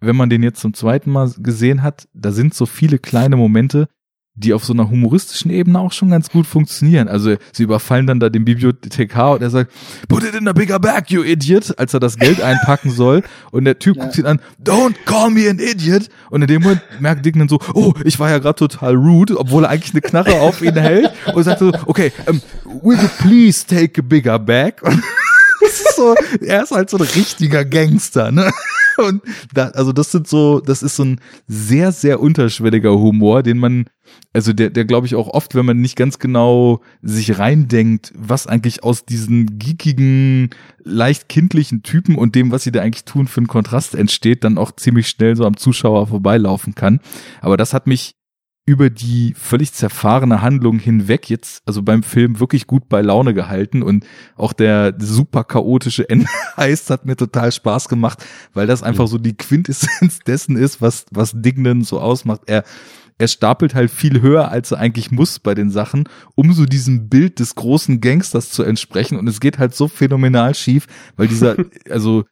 wenn man den jetzt zum zweiten Mal gesehen hat, da sind so viele kleine Momente, die auf so einer humoristischen Ebene auch schon ganz gut funktionieren. Also sie überfallen dann da den Bibliothekar und er sagt, put it in a bigger bag, you idiot, als er das Geld einpacken soll. Und der Typ ja. guckt ihn an, don't call me an idiot. Und in dem Moment merkt Dignan so, oh, ich war ja gerade total rude, obwohl er eigentlich eine Knarre auf ihn hält. Und sagt so, okay, um, will you please take a bigger bag? Und ist so, er ist halt so ein richtiger Gangster, ne? Und da, also das sind so, das ist so ein sehr, sehr unterschwelliger Humor, den man, also der, der glaube ich auch oft, wenn man nicht ganz genau sich reindenkt, was eigentlich aus diesen geekigen, leicht kindlichen Typen und dem, was sie da eigentlich tun, für einen Kontrast entsteht, dann auch ziemlich schnell so am Zuschauer vorbeilaufen kann. Aber das hat mich über die völlig zerfahrene Handlung hinweg jetzt, also beim Film wirklich gut bei Laune gehalten und auch der super chaotische Endheist hat mir total Spaß gemacht, weil das einfach so die Quintessenz dessen ist, was, was Dignan so ausmacht. Er, er stapelt halt viel höher, als er eigentlich muss bei den Sachen, um so diesem Bild des großen Gangsters zu entsprechen und es geht halt so phänomenal schief, weil dieser, also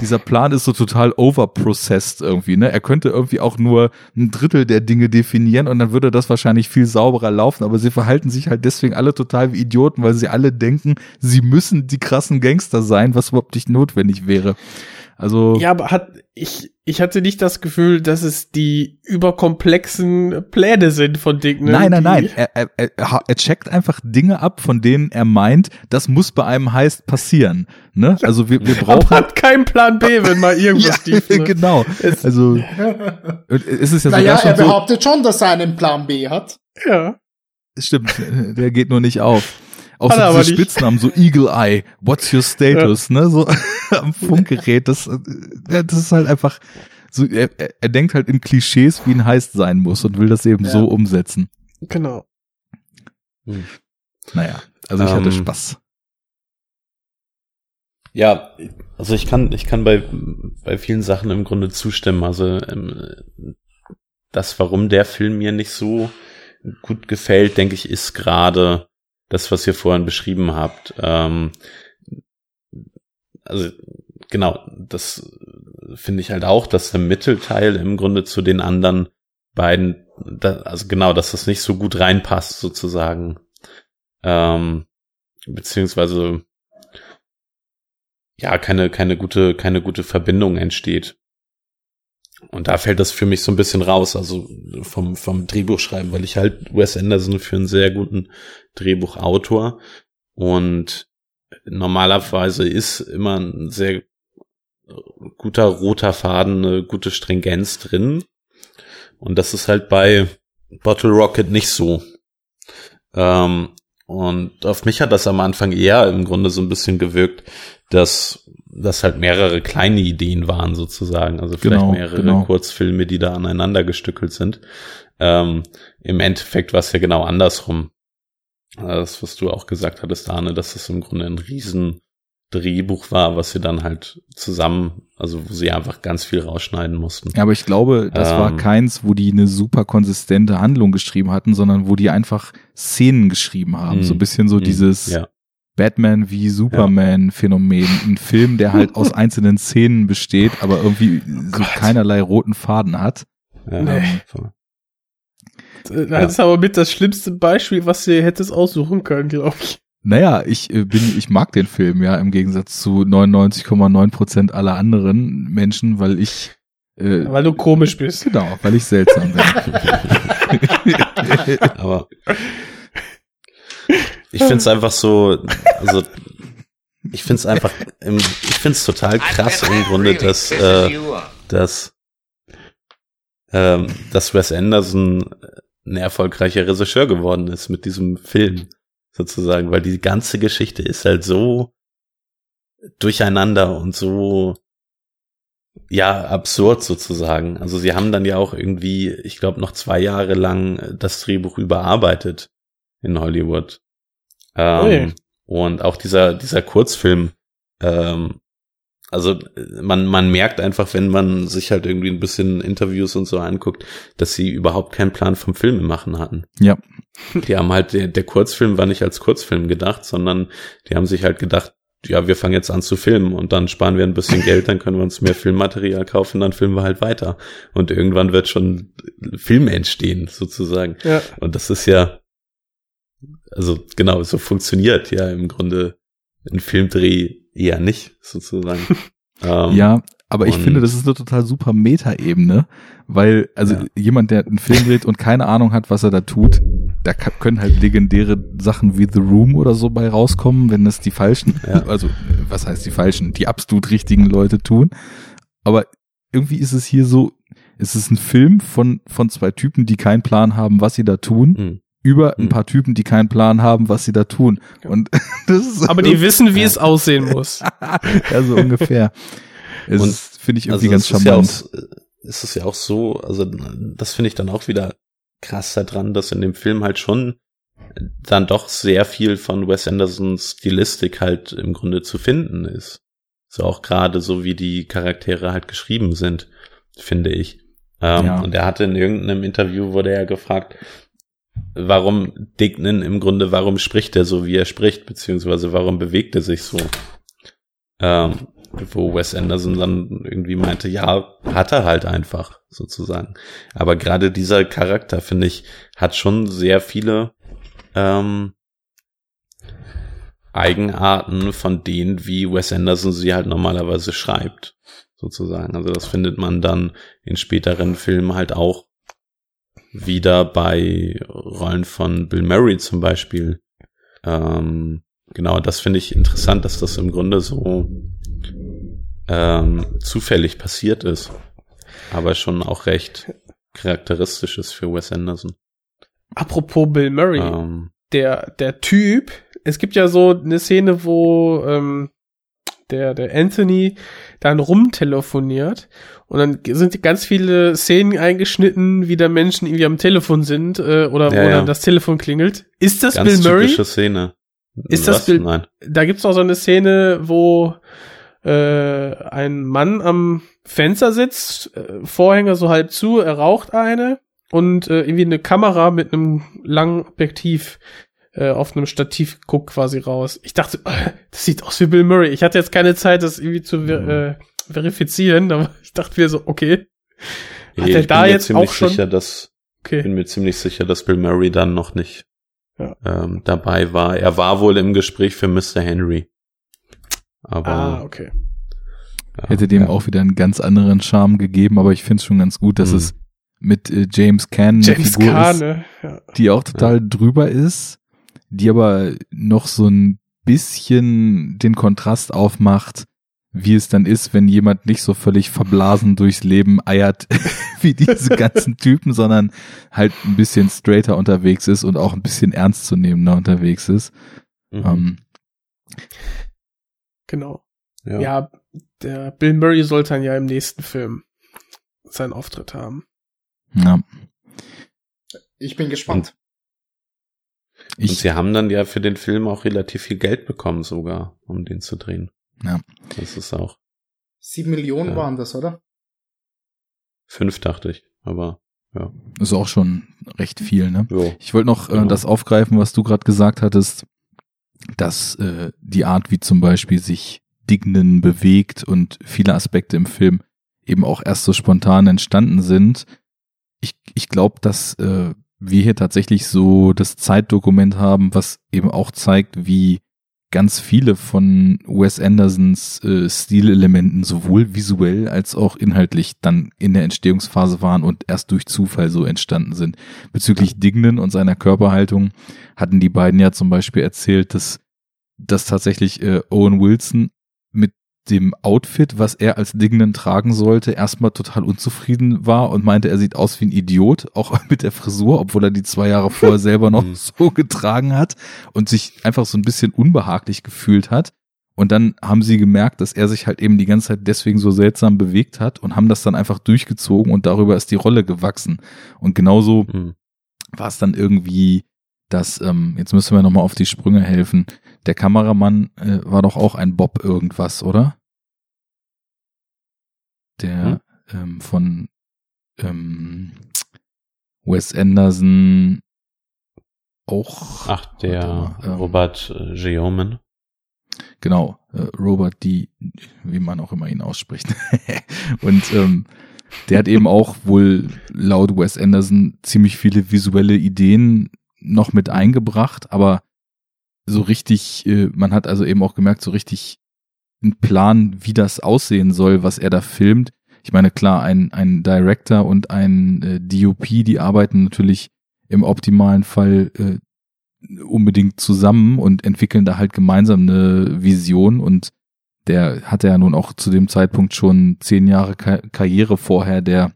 dieser Plan ist so total overprocessed irgendwie, ne? Er könnte irgendwie auch nur ein Drittel der Dinge definieren und dann würde das wahrscheinlich viel sauberer laufen, aber sie verhalten sich halt deswegen alle total wie Idioten, weil sie alle denken, sie müssen die krassen Gangster sein, was überhaupt nicht notwendig wäre. Also. Ja, aber hat, ich, ich hatte nicht das Gefühl, dass es die überkomplexen Pläne sind von Dingen. Nein, nein, nein. Er, er, er, er checkt einfach Dinge ab, von denen er meint, das muss bei einem heißt passieren. Ne? Also wir, wir brauchen. Er hat keinen Plan B, wenn mal irgendwas ja, tief, ne? Genau. Also es ist ja naja, er behauptet so, schon, dass er einen Plan B hat. Ja. Stimmt, der geht nur nicht auf. Auch so diese Spitznamen, so Eagle Eye, What's your status, ja. ne, so am Funkgerät, das, das ist halt einfach, so, er, er denkt halt in Klischees, wie ein Heist sein muss und will das eben ja. so umsetzen. Genau. Hm. Naja, also ich um, hatte ähm. Spaß. Ja, also ich kann, ich kann bei, bei vielen Sachen im Grunde zustimmen. Also ähm, das, warum der Film mir nicht so gut gefällt, denke ich, ist gerade das, was ihr vorhin beschrieben habt. Ähm, also genau, das finde ich halt auch, dass der Mittelteil im Grunde zu den anderen beiden, da, also genau, dass das nicht so gut reinpasst sozusagen. Ähm, beziehungsweise ja, keine, keine gute, keine gute Verbindung entsteht. Und da fällt das für mich so ein bisschen raus, also vom, vom Drehbuchschreiben, weil ich halt Wes Anderson für einen sehr guten Drehbuchautor und normalerweise ist immer ein sehr guter roter Faden, eine gute Stringenz drin. Und das ist halt bei Bottle Rocket nicht so. Ähm, und auf mich hat das am Anfang eher im Grunde so ein bisschen gewirkt, dass das halt mehrere kleine Ideen waren sozusagen, also vielleicht genau, mehrere genau. Kurzfilme, die da aneinander gestückelt sind. Ähm, Im Endeffekt war es ja genau andersrum. Das, was du auch gesagt hattest, Arne, dass es im Grunde ein riesen Drehbuch war, was sie dann halt zusammen, also wo sie einfach ganz viel rausschneiden mussten. Ja, aber ich glaube, das war Ähm. keins, wo die eine super konsistente Handlung geschrieben hatten, sondern wo die einfach Szenen geschrieben haben. Mhm. So ein bisschen so Mhm. dieses Ja. Batman wie Superman-Phänomen. Ein Film, der halt aus einzelnen Szenen besteht, aber irgendwie so keinerlei roten Faden hat. Ja, Nee. Äh, Das ist aber mit das schlimmste Beispiel, was du hättest aussuchen können, glaube ich. Naja, ich äh, bin, ich mag den Film ja im Gegensatz zu 99,9 Prozent aller anderen Menschen, weil ich äh, Weil du komisch bist. genau, weil ich seltsam bin. Aber ich finde es einfach so, also ich finde es einfach, im, ich finde es total krass im Grunde, dass, äh, dass, ähm, dass Wes Anderson ein erfolgreicher Regisseur geworden ist mit diesem Film sozusagen, weil die ganze Geschichte ist halt so durcheinander und so ja absurd sozusagen. Also sie haben dann ja auch irgendwie, ich glaube, noch zwei Jahre lang das Drehbuch überarbeitet in Hollywood. Ähm, und auch dieser dieser Kurzfilm, ähm, also man man merkt einfach, wenn man sich halt irgendwie ein bisschen Interviews und so anguckt, dass sie überhaupt keinen Plan vom Filme machen hatten. ja, Die haben halt, der, der Kurzfilm war nicht als Kurzfilm gedacht, sondern die haben sich halt gedacht, ja, wir fangen jetzt an zu filmen und dann sparen wir ein bisschen Geld, dann können wir uns mehr Filmmaterial kaufen, dann filmen wir halt weiter. Und irgendwann wird schon Film entstehen, sozusagen. Ja. Und das ist ja, also genau, so funktioniert ja im Grunde ein Filmdreh eher nicht, sozusagen. ähm, ja, aber ich finde, das ist eine total super Meta-Ebene, weil, also Ja. jemand, der einen Film dreht und keine Ahnung hat, was er da tut, da können halt legendäre Sachen wie The Room oder so bei rauskommen, wenn das die falschen, Ja. also was heißt die falschen, die absolut richtigen Leute tun. Aber irgendwie ist es hier so, es ist ein Film von, von zwei Typen, die keinen Plan haben, was sie da tun, hm. Über ein Hm. paar Typen, die keinen Plan haben, was sie da tun. Und das ist Aber die wissen, wie es aussehen muss. ja so ungefähr. Es Und finde ich irgendwie Also ganz es ist ja, charmant. auch, es ist ja auch so, also das finde ich dann auch wieder krass daran, dass in dem Film halt schon dann doch sehr viel von Wes Andersons Stilistik halt im Grunde zu finden ist. So auch gerade so wie die Charaktere halt geschrieben sind, finde ich. Ähm, Ja. Und er hatte in irgendeinem Interview wurde er gefragt, warum Dignan im Grunde, warum spricht er so, wie er spricht, beziehungsweise warum bewegt er sich so. Ähm, wo Wes Anderson dann irgendwie meinte, ja, hat er halt einfach, sozusagen. Aber gerade dieser Charakter, finde ich, hat schon sehr viele ähm, Eigenarten von denen, wie Wes Anderson sie halt normalerweise schreibt, sozusagen. Also das findet man dann in späteren Filmen halt auch wieder bei Rollen von Bill Murray zum Beispiel. Ähm, genau, das finde ich interessant, dass das im Grunde so ähm, zufällig passiert ist, aber schon auch recht charakteristisch ist für Wes Anderson. Apropos Bill Murray, Ähm, der, der Typ, es gibt ja so eine Szene, wo ähm, der, der Anthony dann rumtelefoniert und dann sind ganz viele Szenen eingeschnitten, wie da Menschen irgendwie am Telefon sind äh, oder Ja, wo ja. dann das Telefon klingelt. Ist das ganz Bill Murray? typische Szene. Ist das Was? Bill- Nein. Da gibt's auch so eine Szene, wo äh, ein Mann am Fenster sitzt, äh, Vorhänge so halb zu, er raucht eine und äh, irgendwie eine Kamera mit einem langen Objektiv äh, auf einem Stativ guckt quasi raus. Ich dachte, das sieht aus wie Bill Murray. Ich hatte jetzt keine Zeit, das irgendwie zu ver äh, verifizieren, aber ich dachte mir so, okay. Hat Nee, er ich da bin mir jetzt ziemlich auch schon- sicher, dass Okay. bin mir ziemlich sicher, dass Bill Murray dann noch nicht Ja. ähm, dabei war. Er war wohl im Gespräch für Mr. Henry. Aber Ah, okay. ja, Hätte dem ja. auch wieder einen ganz anderen Charme gegeben, aber ich finde es schon ganz gut, dass Mhm. es mit äh, James Caan eine James Figur Kahn, ist, ne? Ja. die auch total drüber ist, die aber noch so ein bisschen den Kontrast aufmacht, wie es dann ist, wenn jemand nicht so völlig verblasen durchs Leben eiert wie diese ganzen Typen, sondern halt ein bisschen straighter unterwegs ist und auch ein bisschen ernstzunehmender unterwegs ist. Mhm. Ähm, Genau. ja. Ja, der Bill Murray sollte dann ja im nächsten Film seinen Auftritt haben. ja. Ich bin gespannt. Und Ich, sie haben dann ja für den Film auch relativ viel Geld bekommen sogar, um den zu drehen. Ja. Das ist auch Sieben Millionen Ja. waren das, oder? fünf, dachte ich. Aber ja. Ist auch schon recht viel, ne? Jo. Ich wollte noch äh, Genau. das aufgreifen, was du gerade gesagt hattest, dass äh, die Art, wie zum Beispiel sich Dignan bewegt und viele Aspekte im Film eben auch erst so spontan entstanden sind. Ich, ich glaube, dass äh, wir hier tatsächlich so das Zeitdokument haben, was eben auch zeigt, wie ganz viele von Wes Andersons äh, Stilelementen sowohl visuell als auch inhaltlich dann in der Entstehungsphase waren und erst durch Zufall so entstanden sind. Bezüglich Dignan und seiner Körperhaltung hatten die beiden ja zum Beispiel erzählt, dass, dass tatsächlich äh, Owen Wilson dem Outfit, was er als Dignan tragen sollte, erstmal total unzufrieden war und meinte, er sieht aus wie ein Idiot, auch mit der Frisur, obwohl er die zwei Jahre vorher selber noch so getragen hat und sich einfach so ein bisschen unbehaglich gefühlt hat. Und dann haben sie gemerkt, dass er sich halt eben die ganze Zeit deswegen so seltsam bewegt hat und haben das dann einfach durchgezogen und darüber ist die Rolle gewachsen. Und genauso Hm. war es dann irgendwie, dass, ähm, jetzt müssen wir nochmal auf die Sprünge helfen. Der Kameramann äh, war doch auch ein Bob irgendwas, oder? Der ähm, von ähm, Wes Anderson auch. Ach, der ähm, Robert äh, Geoman. Genau, äh, Robert D., wie man auch immer ihn ausspricht. und ähm, der hat eben auch wohl laut Wes Anderson ziemlich viele visuelle Ideen noch mit eingebracht, aber so richtig, äh, man hat also eben auch gemerkt, so richtig einen Plan, wie das aussehen soll, was er da filmt. Ich meine, klar, ein, ein Director und ein äh, DOP, die arbeiten natürlich im optimalen Fall äh, unbedingt zusammen und entwickeln da halt gemeinsam eine Vision und der hatte ja nun auch zu dem Zeitpunkt schon zehn Jahre Ka Karriere vorher, der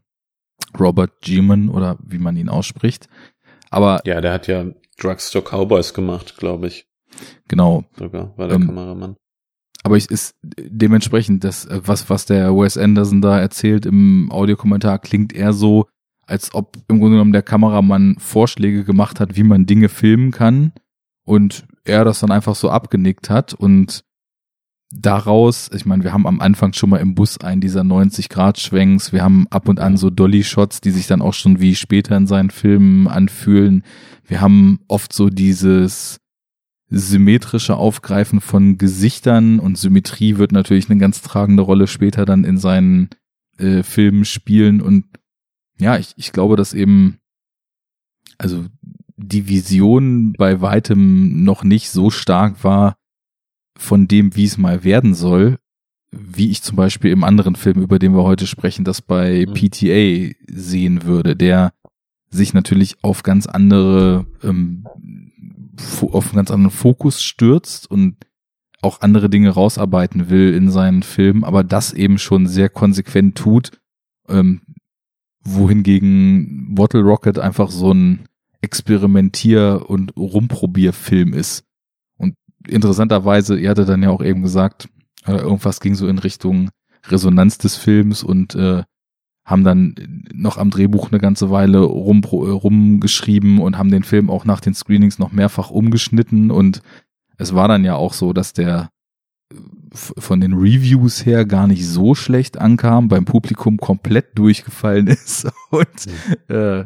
Robert Geeman oder wie man ihn ausspricht. Aber Ja, der hat ja Drugstore Cowboys gemacht, glaube ich. Genau, Sogar, war der Ähm, Kameramann. aber ich ist dementsprechend das, was, was der Wes Anderson da erzählt im Audiokommentar, klingt eher so, als ob im Grunde genommen der Kameramann Vorschläge gemacht hat, wie man Dinge filmen kann und er das dann einfach so abgenickt hat und daraus, ich meine, wir haben am Anfang schon mal im Bus einen dieser 90-Grad-Schwenks, wir haben ab und an so Dolly-Shots, die sich dann auch schon wie später in seinen Filmen anfühlen. Wir haben oft so dieses symmetrische Aufgreifen von Gesichtern und Symmetrie wird natürlich eine ganz tragende Rolle später dann in seinen äh, Filmen spielen und ja, ich, ich glaube, dass eben, also die Vision bei weitem noch nicht so stark war von dem, wie es mal werden soll, wie ich zum Beispiel im anderen Film, über den wir heute sprechen, das bei Mhm. PTA sehen würde, der sich natürlich auf ganz andere, ähm, auf einen ganz anderen Fokus stürzt und auch andere Dinge rausarbeiten will in seinen Filmen, aber das eben schon sehr konsequent tut, ähm, wohingegen Bottle Rocket einfach so ein Experimentier- und Rumprobierfilm ist. Und interessanterweise, ihr hattet dann ja auch eben gesagt, äh, irgendwas ging so in Richtung Resonanz des Films und äh, haben dann noch am Drehbuch eine ganze Weile rum, rumgeschrieben und haben den Film auch nach den Screenings noch mehrfach umgeschnitten. Und es war dann ja auch so, dass der f- von den Reviews her gar nicht so schlecht ankam, beim Publikum komplett durchgefallen ist und äh,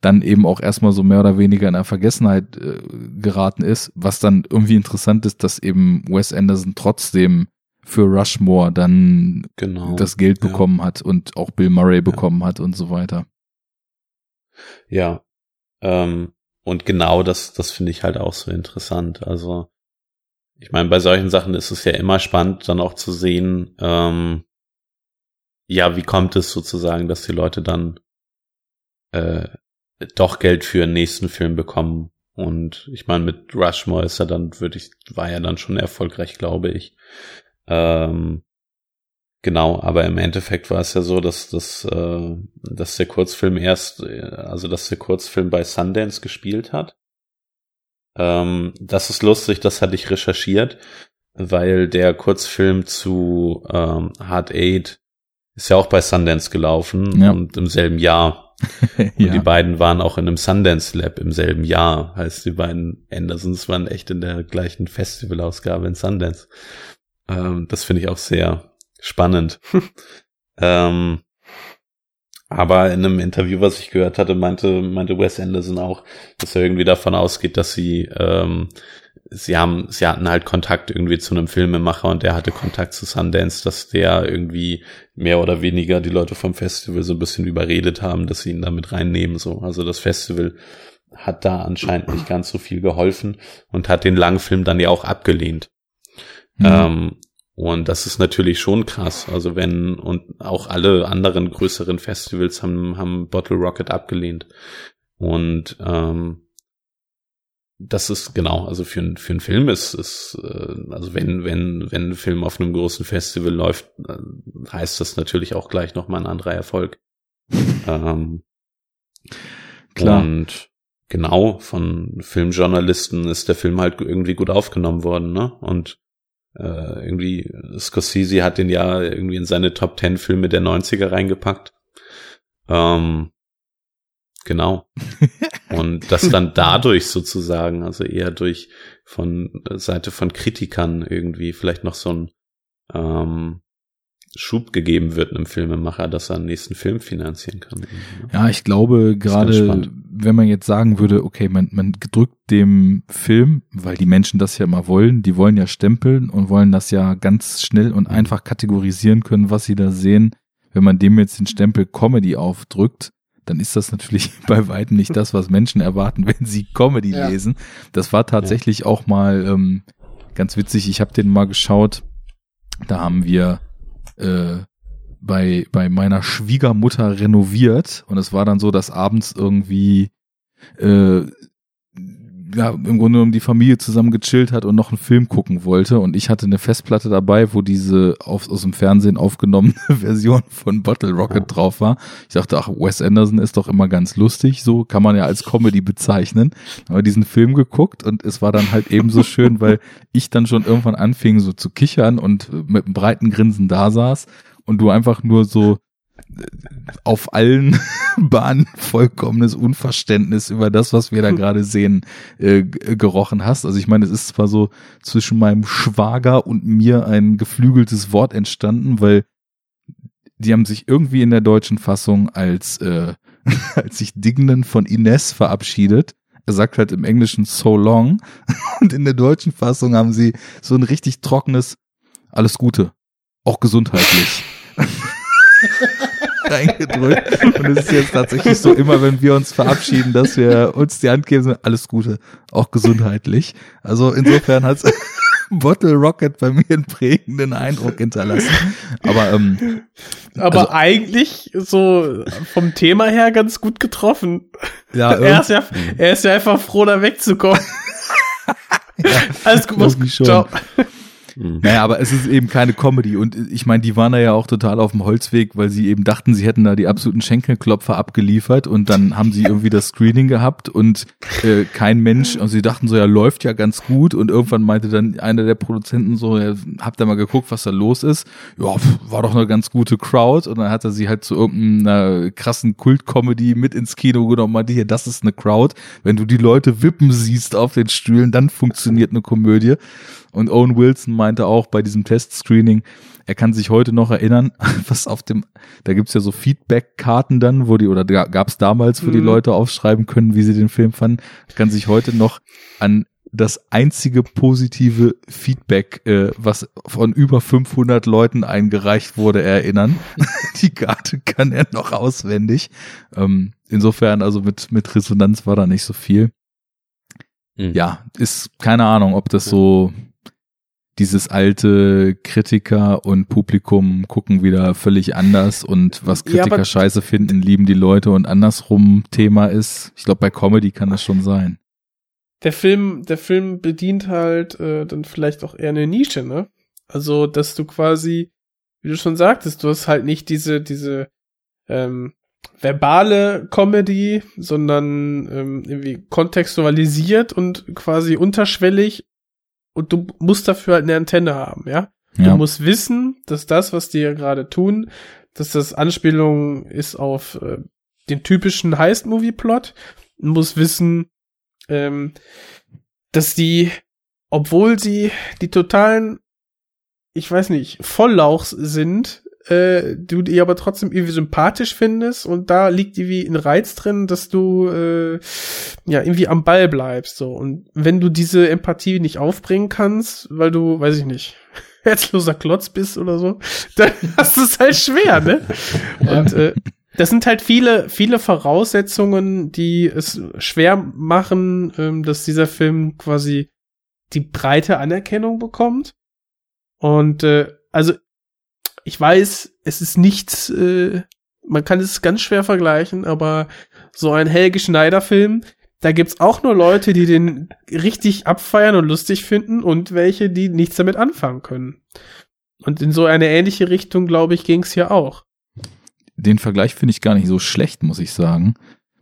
dann eben auch erstmal so mehr oder weniger in der Vergessenheit äh, geraten ist, was dann irgendwie interessant ist, dass eben Wes Anderson trotzdem für Rushmore dann Genau. das Geld ja. bekommen hat und auch Bill Murray bekommen hat und so weiter. Ja. Ähm, und genau das, das finde ich halt auch so interessant. Also, ich meine, bei solchen Sachen ist es ja immer spannend, dann auch zu sehen, ähm, ja, wie kommt es sozusagen, dass die Leute dann äh, doch Geld für den nächsten Film bekommen. Und ich meine, mit Rushmore ist er dann, würde ich, war er dann schon erfolgreich, glaube ich. Ähm, genau, aber im Endeffekt war es ja so, dass, dass, äh, dass der Kurzfilm erst, äh, also dass der Kurzfilm bei Sundance gespielt hat. Ähm, das ist lustig, das hatte ich recherchiert, weil der Kurzfilm zu ähm, Hard Eight ist ja auch bei Sundance gelaufen Ja. und im selben Jahr. Und die beiden waren auch in einem Sundance Lab im selben Jahr. Heißt, die beiden Andersons waren echt in der gleichen Festivalausgabe in Sundance. Ähm, das finde ich auch sehr spannend. ähm, aber in einem Interview, was ich gehört hatte, meinte, meinte Wes Anderson auch, dass er irgendwie davon ausgeht, dass sie, ähm, sie haben, sie hatten halt Kontakt irgendwie zu einem Filmemacher und der hatte Kontakt zu Sundance, dass der irgendwie mehr oder weniger die Leute vom Festival so ein bisschen überredet haben, dass sie ihn damit reinnehmen, so. Also das Festival hat da anscheinend nicht ganz so viel geholfen und hat den Langfilm dann ja auch abgelehnt. Mhm. Ähm, und das ist natürlich schon krass. Also wenn, und auch alle anderen größeren Festivals haben, haben Bottle Rocket abgelehnt. Und ähm, das ist genau, also für, ein für einen Film ist, ist äh, also wenn, wenn, wenn ein Film auf einem großen Festival läuft, äh, heißt das natürlich auch gleich nochmal ein anderer Erfolg. ähm, Klar. Und genau, von Filmjournalisten ist der Film halt irgendwie gut aufgenommen worden, ne? Und äh, irgendwie, Scorsese hat den ja irgendwie in seine Top 10 Filme der 90er reingepackt. Ähm, genau. Und das dann dadurch sozusagen, also eher durch von Seite von Kritikern irgendwie vielleicht noch so ein ähm, Schub gegeben wird einem Filmemacher, dass er einen nächsten Film finanzieren kann. Ne? Ja, ich glaube gerade, wenn man jetzt sagen würde, okay, man, man drückt dem Film, weil die Menschen das ja immer wollen, die wollen ja stempeln und wollen das ja ganz schnell und einfach kategorisieren können, was sie da sehen. Wenn man dem jetzt den Stempel Comedy aufdrückt, dann ist das natürlich bei weitem nicht das, was Menschen erwarten, wenn sie Comedy ja. lesen. Das war tatsächlich ja. auch mal ähm, ganz witzig. Ich habe den mal geschaut. Da haben wir äh, bei, bei meiner Schwiegermutter renoviert. Und es war dann so, dass abends irgendwie äh, ja, im Grunde genommen die Familie zusammen gechillt hat und noch einen Film gucken wollte. Und ich hatte eine Festplatte dabei, wo diese auf, aus dem Fernsehen aufgenommene Version von Bottle Rocket drauf war. Ich dachte, ach, Wes Anderson ist doch immer ganz lustig, so kann man ja als Comedy bezeichnen. Aber diesen Film geguckt und es war dann halt ebenso schön, weil ich dann schon irgendwann anfing so zu kichern und mit einem breiten Grinsen da saß und du einfach nur so auf allen Bahnen vollkommenes Unverständnis über das, was wir da hm. gerade sehen, äh, gerochen hast. Also ich meine, es ist zwar so zwischen meinem Schwager und mir ein geflügeltes Wort entstanden, weil die haben sich irgendwie in der deutschen Fassung als, äh, als sich Dignan von Ines verabschiedet. Er sagt halt im Englischen so long und in der deutschen Fassung haben sie so ein richtig trockenes alles Gute, auch gesundheitlich. reingedrückt. Und es ist jetzt tatsächlich so, immer wenn wir uns verabschieden, dass wir uns die Hand geben, alles Gute, auch gesundheitlich. Also insofern hat's Bottle Rocket bei mir einen prägenden Eindruck hinterlassen. Aber, ähm, aber also, eigentlich so vom Thema her ganz gut getroffen. Ja, er ist ja, er ist ja einfach froh, da wegzukommen. ja, Alles gut, ciao. Mhm. Naja, aber es ist eben keine Comedy. Und ich meine, die waren da ja auch total auf dem Holzweg, weil sie eben dachten, sie hätten da die absoluten Schenkelklopfer abgeliefert und dann haben sie irgendwie das Screening gehabt und äh, kein Mensch, und sie dachten so, ja, läuft ja ganz gut und irgendwann meinte dann einer der Produzenten so, ja, habt ihr mal geguckt, was da los ist? Ja, war doch eine ganz gute Crowd und dann hat er sie halt zu irgendeiner krassen Kult-Comedy mit ins Kino genommen, meinte hier, das ist eine Crowd. Wenn du die Leute wippen siehst auf den Stühlen, dann funktioniert eine Komödie. Und Owen Wilson meinte auch bei diesem Testscreening, er kann sich heute noch erinnern, was auf dem, da gibt's ja so Feedback-Karten dann, wo die, oder gab's damals, wo mhm. die Leute aufschreiben können, wie sie den Film fanden, er kann sich heute noch an das einzige positive Feedback, äh, was von über 500 Leuten eingereicht wurde, erinnern. die Karte kann er noch auswendig. Ähm, insofern, also mit, mit Resonanz war da nicht so viel. Mhm. Ja, ist keine Ahnung, ob das so dieses alte Kritiker und Publikum gucken wieder völlig anders und was Kritiker ja, scheiße finden, lieben die Leute und andersrum Thema ist. Ich glaube, bei Comedy kann das schon sein. Der Film, der Film bedient halt äh, dann vielleicht auch eher eine Nische, ne? Also, dass du quasi, wie du schon sagtest, du hast halt nicht diese, diese ähm, verbale Comedy, sondern ähm, irgendwie kontextualisiert und quasi unterschwellig und du musst dafür halt eine Antenne haben, ja? ja. Du musst wissen, dass das, was die ja gerade tun, dass das Anspielung ist auf äh, den typischen Heist-Movie-Plot. Du musst wissen, ähm, dass die, obwohl sie die totalen ich weiß nicht, Volllauchs sind, äh, du die aber trotzdem irgendwie sympathisch findest und da liegt irgendwie ein Reiz drin, dass du äh, ja irgendwie am Ball bleibst so und wenn du diese Empathie nicht aufbringen kannst, weil du, weiß ich nicht, herzloser Klotz bist oder so, dann hast du es halt schwer, ne? Und äh, das sind halt viele, viele Voraussetzungen, die es schwer machen, ähm, dass dieser Film quasi die breite Anerkennung bekommt. Und äh, also ich weiß, es ist nichts, äh, man kann es ganz schwer vergleichen, aber so ein Helge Schneider-Film, da gibt's auch nur Leute, die den richtig abfeiern und lustig finden und welche, die nichts damit anfangen können. Und in so eine ähnliche Richtung, glaube ich, ging's hier auch. Den Vergleich finde ich gar nicht so schlecht, muss ich sagen,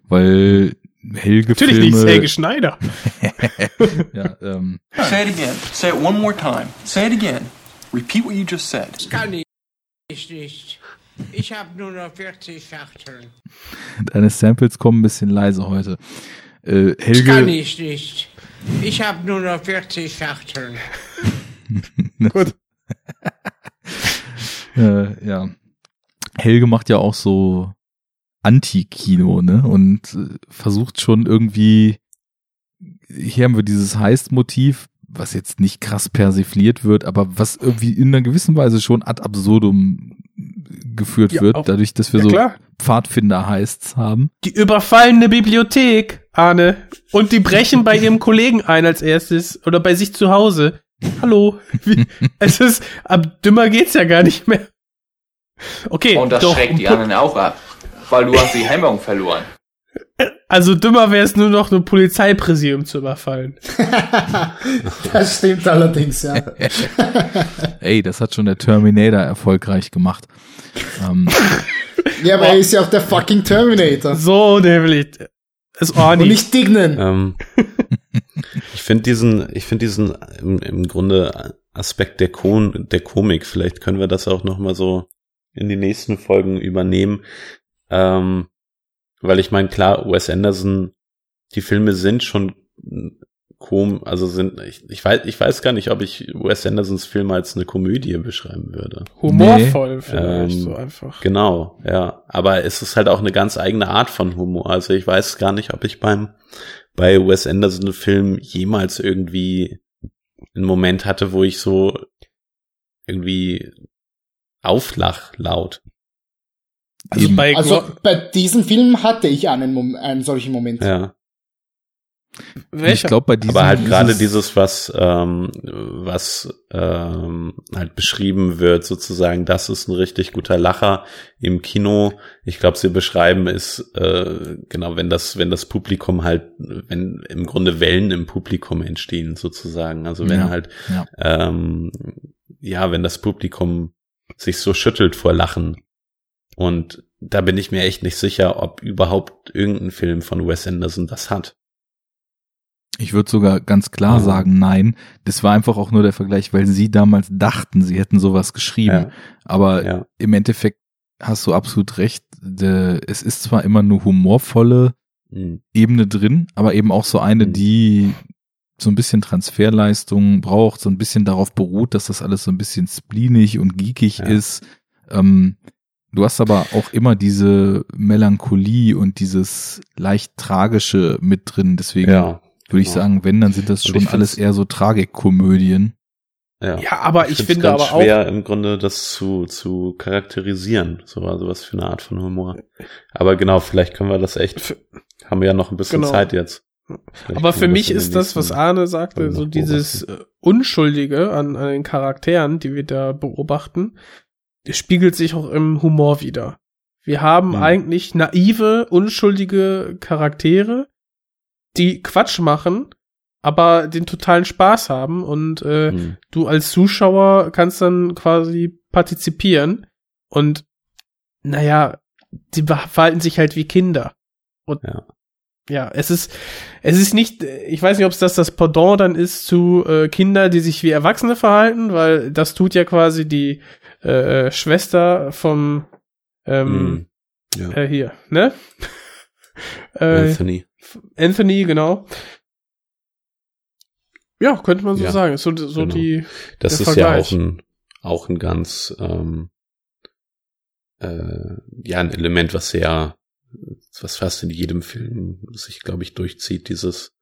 weil Helge Natürlich Filme, nicht Helge Schneider. ja, ähm, Say it again. Say it one more time. Say it again. Repeat what you just said. Ich nicht. Ich habe nur noch 40 Schachteln. deine Samples kommen ein bisschen leise heute. Äh, Das kann Helge, ich nicht. Ich habe nur noch 40 Schachteln. Gut. äh, ja. Helge macht ja auch so Anti-Kino, ne? Und äh, versucht schon irgendwie, hier haben wir dieses Heist-Motiv, was jetzt nicht krass persifliert wird, aber was irgendwie in einer gewissen Weise schon ad absurdum geführt Ja, wird, auch- dadurch, dass wir Ja, so klar. Pfadfinder-Heists haben. Die überfallene Bibliothek, Arne. Und die brechen bei ihrem Kollegen ein als erstes oder bei sich zu Hause. Hallo. Wie, es ist, ab dümmer geht's ja gar nicht mehr. Okay. Und das doch, schreckt die anderen auch ab, weil du hast die Hemmung verloren. Also dümmer wäre es nur noch ein Polizeipräsidium zu überfallen. Das stimmt allerdings, ja. Ey, das hat schon der Terminator erfolgreich gemacht. Ähm, Ja, aber er ist ja auch der fucking Terminator. So nämlich. Ist Orni. Und nicht Dignan. Ähm, ich finde diesen, ich finde diesen im, im Grunde Aspekt der, Kon der Komik, vielleicht können wir das auch noch mal so in die nächsten Folgen übernehmen. Ähm, weil ich meine, klar, Wes Anderson, die Filme sind schon kom, also sind, ich, ich weiß, ich weiß gar nicht, ob ich Wes Andersons Filme als eine Komödie beschreiben würde. Humorvoll vielleicht Ähm, so einfach. Genau, ja. Aber es ist halt auch eine ganz eigene Art von Humor. Also ich weiß gar nicht, ob ich beim bei Wes Anderson Film jemals irgendwie einen Moment hatte, wo ich so irgendwie auflach laut. Also eben. bei Also bei diesem Film hatte ich einen, Mom einen solchen Moment. Ja. ich glaube, bei diesem Aber halt gerade dieses, was, ähm, was ähm, halt beschrieben wird, sozusagen, das ist ein richtig guter Lacher im Kino. Ich glaube, sie beschreiben ist äh, genau, wenn das, wenn das Publikum halt, wenn im Grunde Wellen im Publikum entstehen, sozusagen. Also wenn Ja, halt, ja. ähm, ja, wenn das Publikum sich so schüttelt vor Lachen. Und da bin ich mir echt nicht sicher, ob überhaupt irgendein Film von Wes Anderson das hat. Ich würde sogar ganz klar Ja. sagen, nein. Das war einfach auch nur der Vergleich, weil sie damals dachten, sie hätten sowas geschrieben. Ja. Aber Ja. im Endeffekt hast du absolut recht. Es ist zwar immer eine humorvolle Mhm. Ebene drin, aber eben auch so eine, Mhm. die so ein bisschen Transferleistung braucht, so ein bisschen darauf beruht, dass das alles so ein bisschen spleenig und geekig Ja. ist. Ähm, du hast aber auch immer diese Melancholie und dieses leicht tragische mit drin. Deswegen Ja. würde ich genau. sagen, wenn, dann sind das schon ich alles eher so Tragikkomödien. Ja, Ja, aber ich find's finde ganz aber auch- schwer im Grunde das zu, zu charakterisieren, so also was für eine Art von Humor. Aber genau, vielleicht können wir das echt, haben wir ja noch ein bisschen Genau. Zeit jetzt. Vielleicht Aber für mich ist das, was Arne sagte, so dieses äh, Unschuldige an, an den Charakteren, die wir da beobachten, spiegelt sich auch im Humor wieder. Wir haben Mhm. eigentlich naive, unschuldige Charaktere, die Quatsch machen, aber den totalen Spaß haben und äh, Hm. du als Zuschauer kannst dann quasi partizipieren und naja, die verhalten sich halt wie Kinder. Und Ja. ja, es ist, es ist nicht, ich weiß nicht, ob es das das Pendant dann ist zu äh, Kinder, die sich wie Erwachsene verhalten, weil das tut ja quasi die äh, Schwester vom ähm, Hm. Ja. äh, hier, ne? äh, Anthony. Anthony, genau. Ja, könnte man so Ja, sagen. So, so genau. die, Das ist ja Vergleich. auch ein, auch ein ganz, ähm, äh, ja, ein Element, was sehr, was fast in jedem Film sich, glaube ich, durchzieht, dieses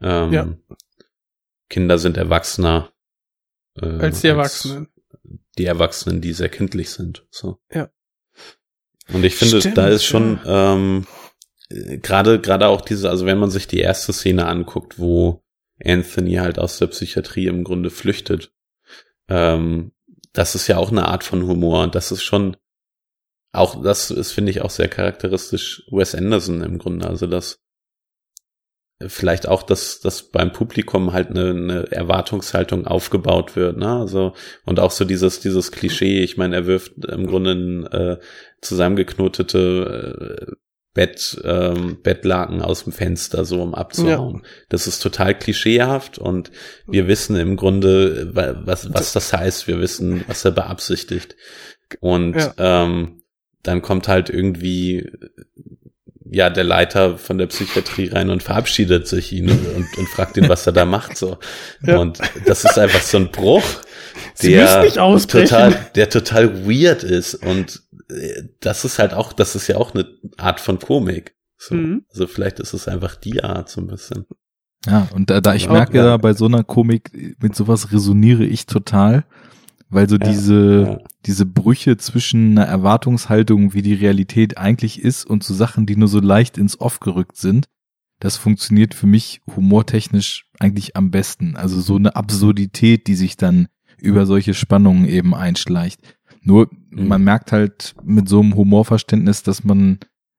ähm, Ja. Kinder sind Erwachsener. Äh, Als die Erwachsenen. Die Erwachsenen, die sehr kindlich sind. So. Ja. Und ich finde, Stimmt, da ist schon ähm, äh, gerade gerade auch diese, also wenn man sich die erste Szene anguckt, wo Anthony halt aus der Psychiatrie im Grunde flüchtet, ähm, das ist ja auch eine Art von Humor und das ist schon auch, das ist, finde ich, auch sehr charakteristisch Wes Anderson im Grunde. Also das vielleicht auch, dass, dass beim Publikum halt eine, eine Erwartungshaltung aufgebaut wird, ne? Also, und auch so dieses, dieses Klischee, ich meine, er wirft im Grunde ein äh, zusammengeknotete äh, Bett, ähm, Bettlaken aus dem Fenster, so um abzuhauen. Das ist total klischeehaft und wir wissen im Grunde, wa- was, was das heißt. Wir wissen, was er beabsichtigt. Und Ja. ähm, dann kommt halt irgendwie ja der Leiter von der Psychiatrie rein und verabschiedet sich ihn und, und fragt ihn, was er da macht. So. Ja. Und das ist einfach so ein Bruch, Sie der total, der total weird ist. Und äh, das ist halt auch, das ist ja auch eine Art von Komik. So. Mhm. Also vielleicht ist es einfach die Art so ein bisschen. Ja, und da, da ich merke Ja. ja bei so einer Komik, mit sowas resoniere ich total, weil so Ja, diese, ja. diese Brüche zwischen einer Erwartungshaltung, wie die Realität eigentlich ist und so Sachen, die nur so leicht ins Off gerückt sind, das funktioniert für mich humortechnisch eigentlich am besten. Also so eine Absurdität, die sich dann über solche Spannungen eben einschleicht. Nur, Mhm. man merkt halt mit so einem Humorverständnis, dass man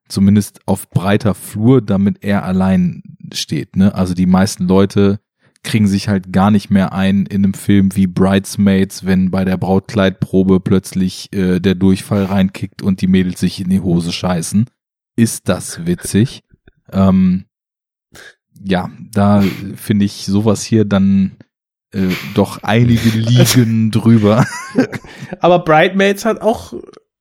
zumindest auf breiter Flur damit er allein steht. Ne? Also die meisten Leute kriegen sich halt gar nicht mehr ein in einem Film wie Bridesmaids, wenn bei der Brautkleidprobe plötzlich äh, der Durchfall reinkickt und die Mädels sich in die Hose scheißen. Ist das witzig? ähm, ja, da finde ich sowas hier dann äh, doch einige Ligen drüber. Aber Bridesmaids hat auch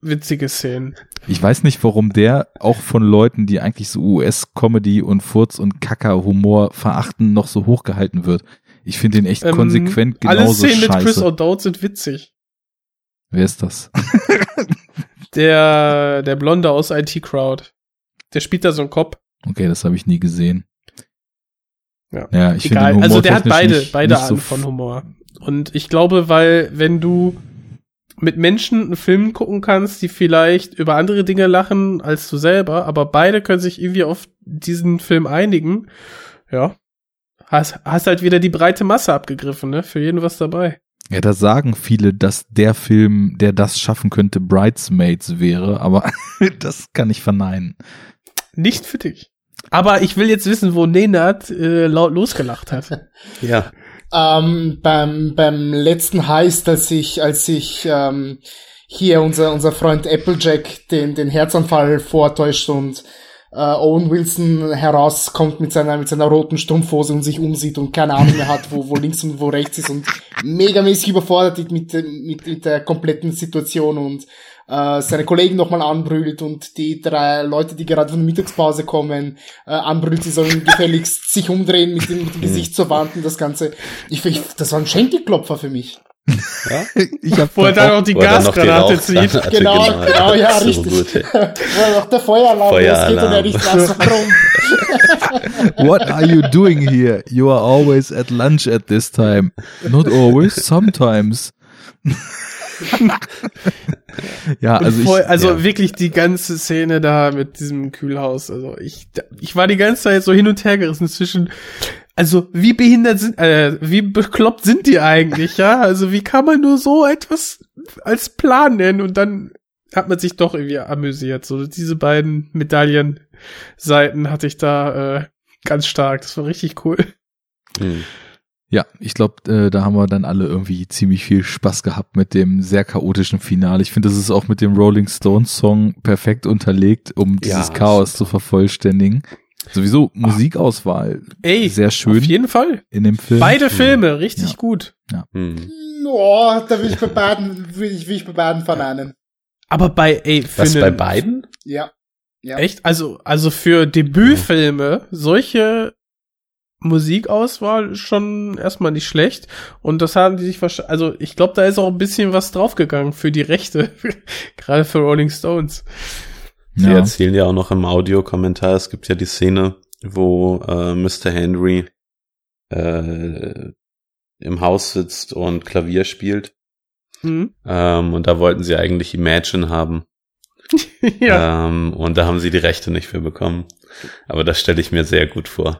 witzige Szenen. Ich weiß nicht, warum der auch von Leuten, die eigentlich so US-Comedy und Furz- und Kacker-Humor verachten, noch so hochgehalten wird. Ich finde den echt Ähm, konsequent Alle genauso Szenen mit Chris scheiße. O'Dowd sind witzig. Wer ist das? Der, der Blonde aus IT Crowd. Der spielt da so einen Kopf. Okay, das habe ich nie gesehen. Ja, Ja, ich finde Also der hat beide, nicht- beide nicht so Arten von Humor. Und ich glaube, weil wenn du mit Menschen einen Film gucken kannst, die vielleicht über andere Dinge lachen als du selber, aber beide können sich irgendwie auf diesen Film einigen, ja, hast, hast halt wieder die breite Masse abgegriffen, ne? Für jeden was dabei. Ja, da sagen viele, dass der Film, der das schaffen könnte, Bridesmaids wäre, aber das kann ich verneinen. Nicht für dich. Aber ich will jetzt wissen, wo Nenad äh, laut losgelacht hat. Ja. Ähm, beim, beim letzten Heist, als ich, als ich ähm, hier unser, unser Freund Applejack den, den Herzanfall vortäuscht und äh, Owen Wilson herauskommt mit seiner, mit seiner roten Strumpfhose und sich umsieht und keine Ahnung mehr hat, wo, wo links und wo rechts ist und megamäßig überfordert mit, mit, mit der kompletten Situation und äh, seine Kollegen nochmal anbrüllt und die drei Leute, die gerade von der Mittagspause kommen, äh, anbrüllt, sie sollen gefälligst sich umdrehen mit dem, mit dem Gesicht zur Wand und das Ganze. Ich, ich, das war ein Schenkelklopfer für mich. ja? Ich habe Wo er dann auch die Gasgranate zieht. Genau, genau, ja, so richtig. Gut, ey. Wo noch der Feueralarm Feueralarm. losgeht und er nicht weiß, warum. What are you doing here? You are always at lunch at this time. Not always, sometimes. Ja, also voll, ich, also ja. wirklich die ganze Szene da mit diesem Kühlhaus. Also ich, ich war die ganze Zeit so hin und her gerissen zwischen, also wie behindert sind, äh, wie bekloppt sind die eigentlich, ja? Also wie kann man nur so etwas als Plan nennen und dann hat man sich doch irgendwie amüsiert. So diese beiden Medaillenseiten hatte ich da äh, ganz stark. Das war richtig cool. Hm. Ja, ich glaube, äh, da haben wir dann alle irgendwie ziemlich viel Spaß gehabt mit dem sehr chaotischen Finale. Ich finde, das ist auch mit dem Rolling Stones Song perfekt unterlegt, um dieses Ja, Chaos zu vervollständigen. Sowieso Musikauswahl Ey, sehr auf schön jeden Fall. in dem Film. Beide Filme, richtig Ja. gut. Hm. Oh, da will ich bei beiden, will ich, will ich bei beiden verneinen. Aber bei, ey, für Was bei beiden? Ja. Ja. Echt? Also, also für Debütfilme solche Musikauswahl ist schon erstmal nicht schlecht. Und das haben die sich wahrscheinlich, also ich glaube, da ist auch ein bisschen was draufgegangen für die Rechte. Gerade für Rolling Stones. Sie Ja. erzählen ja auch noch im Audiokommentar, es gibt ja die Szene, wo äh, Mr. Henry äh, im Haus sitzt und Klavier spielt. Hm? Ähm, und da wollten sie eigentlich Imagine haben. ja. Ähm, und da haben sie die Rechte nicht für bekommen. Aber das stelle ich mir sehr gut vor.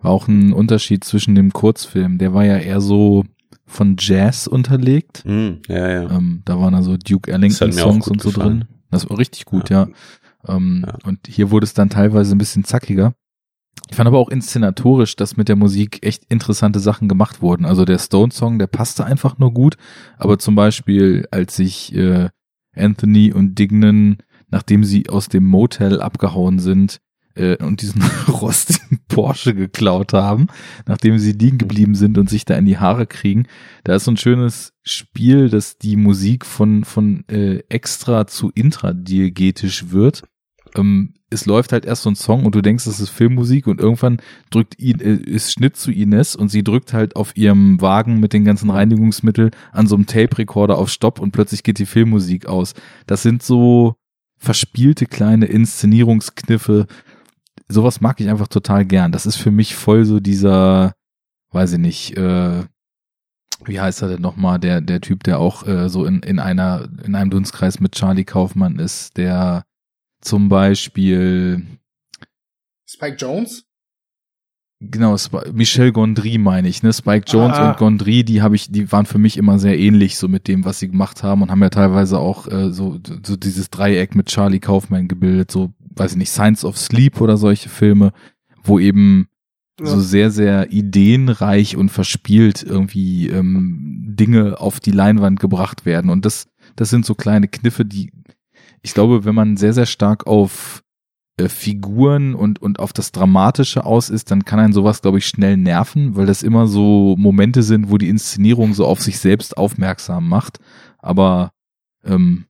War auch ein Unterschied zwischen dem Kurzfilm. Der war ja eher so von Jazz unterlegt. Hm, ja, ja. Ähm, da waren also Duke Ellington Das hat mir auch Songs gut und so gefallen. drin. Das war richtig gut, ja. Ja. Ähm, Ja. Und hier wurde es dann teilweise ein bisschen zackiger. Ich fand aber auch inszenatorisch, dass mit der Musik echt interessante Sachen gemacht wurden. Also der Stone-Song, der passte einfach nur gut. Aber zum Beispiel, als sich äh, Anthony und Dignan, nachdem sie aus dem Motel abgehauen sind, äh, und diesen rostigen Porsche geklaut haben, nachdem sie liegen geblieben sind und sich da in die Haare kriegen. Da ist so ein schönes Spiel, dass die Musik von, von äh, extra zu intradiegetisch wird. Ähm, es läuft halt erst so ein Song und du denkst, das ist Filmmusik und irgendwann drückt ihn, äh, ist Schnitt zu Ines und sie drückt halt auf ihrem Wagen mit den ganzen Reinigungsmitteln an so einem Tape-Recorder auf Stopp und plötzlich geht die Filmmusik aus. Das sind so verspielte kleine Inszenierungskniffe. Sowas mag ich einfach total gern. Das ist für mich voll so dieser, weiß ich nicht, äh, wie heißt er denn nochmal, der, der Typ, der auch äh, so in, in einer, in einem Dunstkreis mit Charlie Kaufmann ist, der zum Beispiel, Spike Jones? genau, Sp- Michel Gondry meine ich, ne? Spike Jones Ah. und Gondry, die habe ich, die waren für mich immer sehr ähnlich so mit dem, was sie gemacht haben und haben ja teilweise auch äh, so, so dieses Dreieck mit Charlie Kaufman gebildet, so, weiß ich nicht, Science of Sleep oder solche Filme, wo eben so sehr, sehr ideenreich und verspielt irgendwie ähm, Dinge auf die Leinwand gebracht werden. Und das, das sind so kleine Kniffe, die, ich glaube, wenn man sehr, sehr stark auf äh, Figuren und, und auf das Dramatische aus ist, dann kann einen sowas, glaube ich, schnell nerven, weil das immer so Momente sind, wo die Inszenierung so auf sich selbst aufmerksam macht. Aber ähm,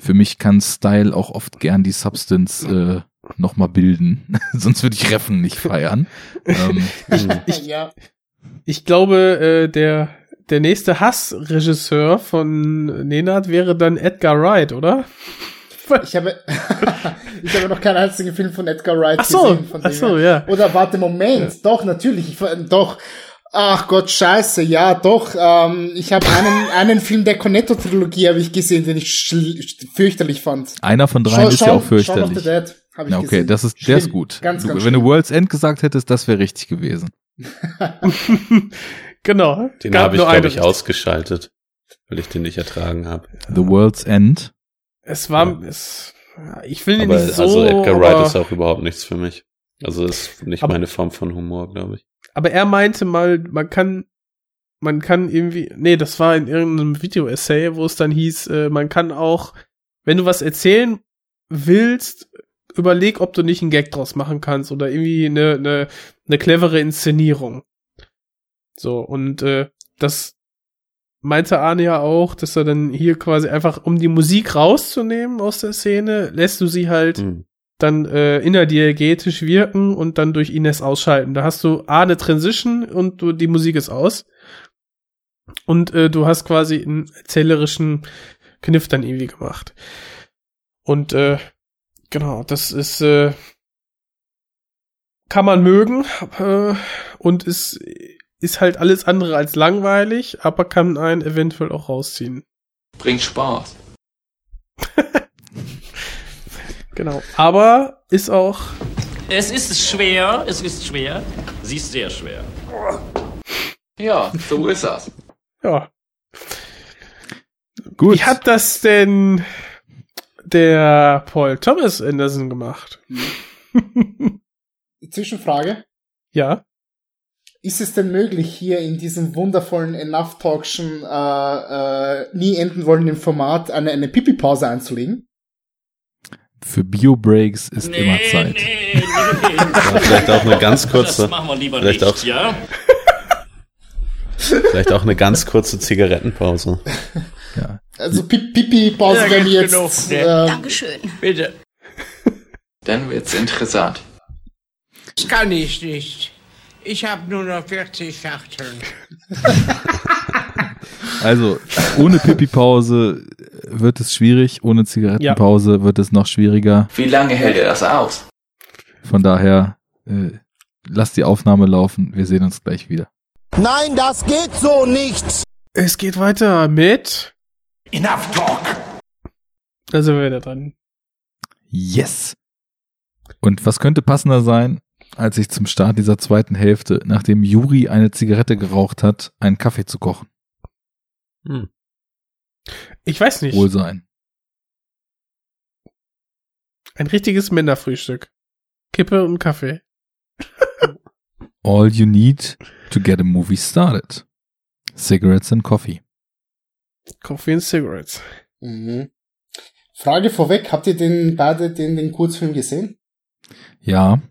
für mich kann Style auch oft gern die Substance äh, nochmal bilden. Sonst würde ich Reffen nicht feiern. ähm, Ich- ja. Ich glaube, äh, der, der nächste Hassregisseur von Nenad wäre dann Edgar Wright, oder? Ich habe, ich habe noch keinen einzigen Film von Edgar Wright Ach so, gesehen. Von ach so, ja. Oder warte, Moment, doch, natürlich, ich, doch. Ach Gott, scheiße, ja, doch. Ähm, ich habe einen, einen Film der Cornetto-Trilogie habe ich gesehen, den ich fürchterlich fand. einer von dreien ist ja auch Shaun of the fürchterlich. Dead habe ich Ja, okay, gesehen. das ist, der ist gut. Ganz, du, ganz wenn du schlimm. World's End gesagt hättest, das wäre richtig gewesen. genau. Den habe ich, glaube ich, ausgeschaltet, weil ich den nicht ertragen habe. The World's End. Es war, es, ich will ihn Aber nicht so, also Edgar Wright aber, ist auch überhaupt nichts für mich. Also ist nicht Aber- meine Form von Humor, glaube ich. Aber er meinte mal, man kann, man kann irgendwie, nee, das war in irgendeinem Video-Essay, wo es dann hieß, äh, man kann auch, wenn du was erzählen willst, überleg, ob du nicht einen Gag draus machen kannst oder irgendwie eine, eine, eine clevere Inszenierung. So, und äh, das meinte Arne ja auch, dass er dann hier quasi einfach, um die Musik rauszunehmen aus der Szene, lässt du sie halt Hm. Dann äh, innerdiegetisch wirken und dann durch Ines ausschalten. Da hast du A, eine Transition und du, die Musik ist aus. Und äh, du hast quasi einen erzählerischen Kniff dann irgendwie gemacht. Und äh, genau, das ist äh, kann man mögen äh, und ist ist halt alles andere als langweilig, aber kann einen eventuell auch rausziehen. Bringt Spaß. Genau. Aber ist auch Es ist schwer, es ist schwer. Sie ist sehr schwer. Ja, so ist das. ja. Gut. Wie hat das denn der Paul Thomas Anderson gemacht? Zwischenfrage. Ja. Ist es denn möglich, hier in diesem wundervollen Enough Talkschen äh, äh, nie enden wollenden Format eine, eine Pipi-Pause einzulegen? Für Bio-Breaks ist immer Zeit. Nee, nee, nee. Ja, vielleicht auch eine ganz kurze, Das machen wir lieber vielleicht nicht, auch- ja? vielleicht auch eine ganz kurze Zigarettenpause. Ja. Also Pi- Pipi-Pause Ja, wäre mir jetzt. Ja. Äh, Dankeschön. Bitte. Dann wird's interessant. Das kann ich nicht. Ich habe nur noch 40 Schachteln. Also, ohne Pipi-Pause wird es schwierig, ohne Zigarettenpause wird es noch schwieriger. Wie lange hält er das aus? Von daher, äh, lasst die Aufnahme laufen. Wir sehen uns gleich wieder. Nein, das geht so nicht. Es geht weiter mit. Enough talk. Da sind wir wieder dran. Yes! Und was könnte passender sein, als sich zum Start dieser zweiten Hälfte, nachdem Juri eine Zigarette geraucht hat, einen Kaffee zu kochen? Hm. Ich weiß nicht. Wohlsein. Ein richtiges Männerfrühstück. Kippe und Kaffee. All you need to get a movie started. Cigarettes and coffee. Coffee and Cigarettes. Mhm. Frage vorweg, habt ihr den beide den, den Kurzfilm gesehen? Ja.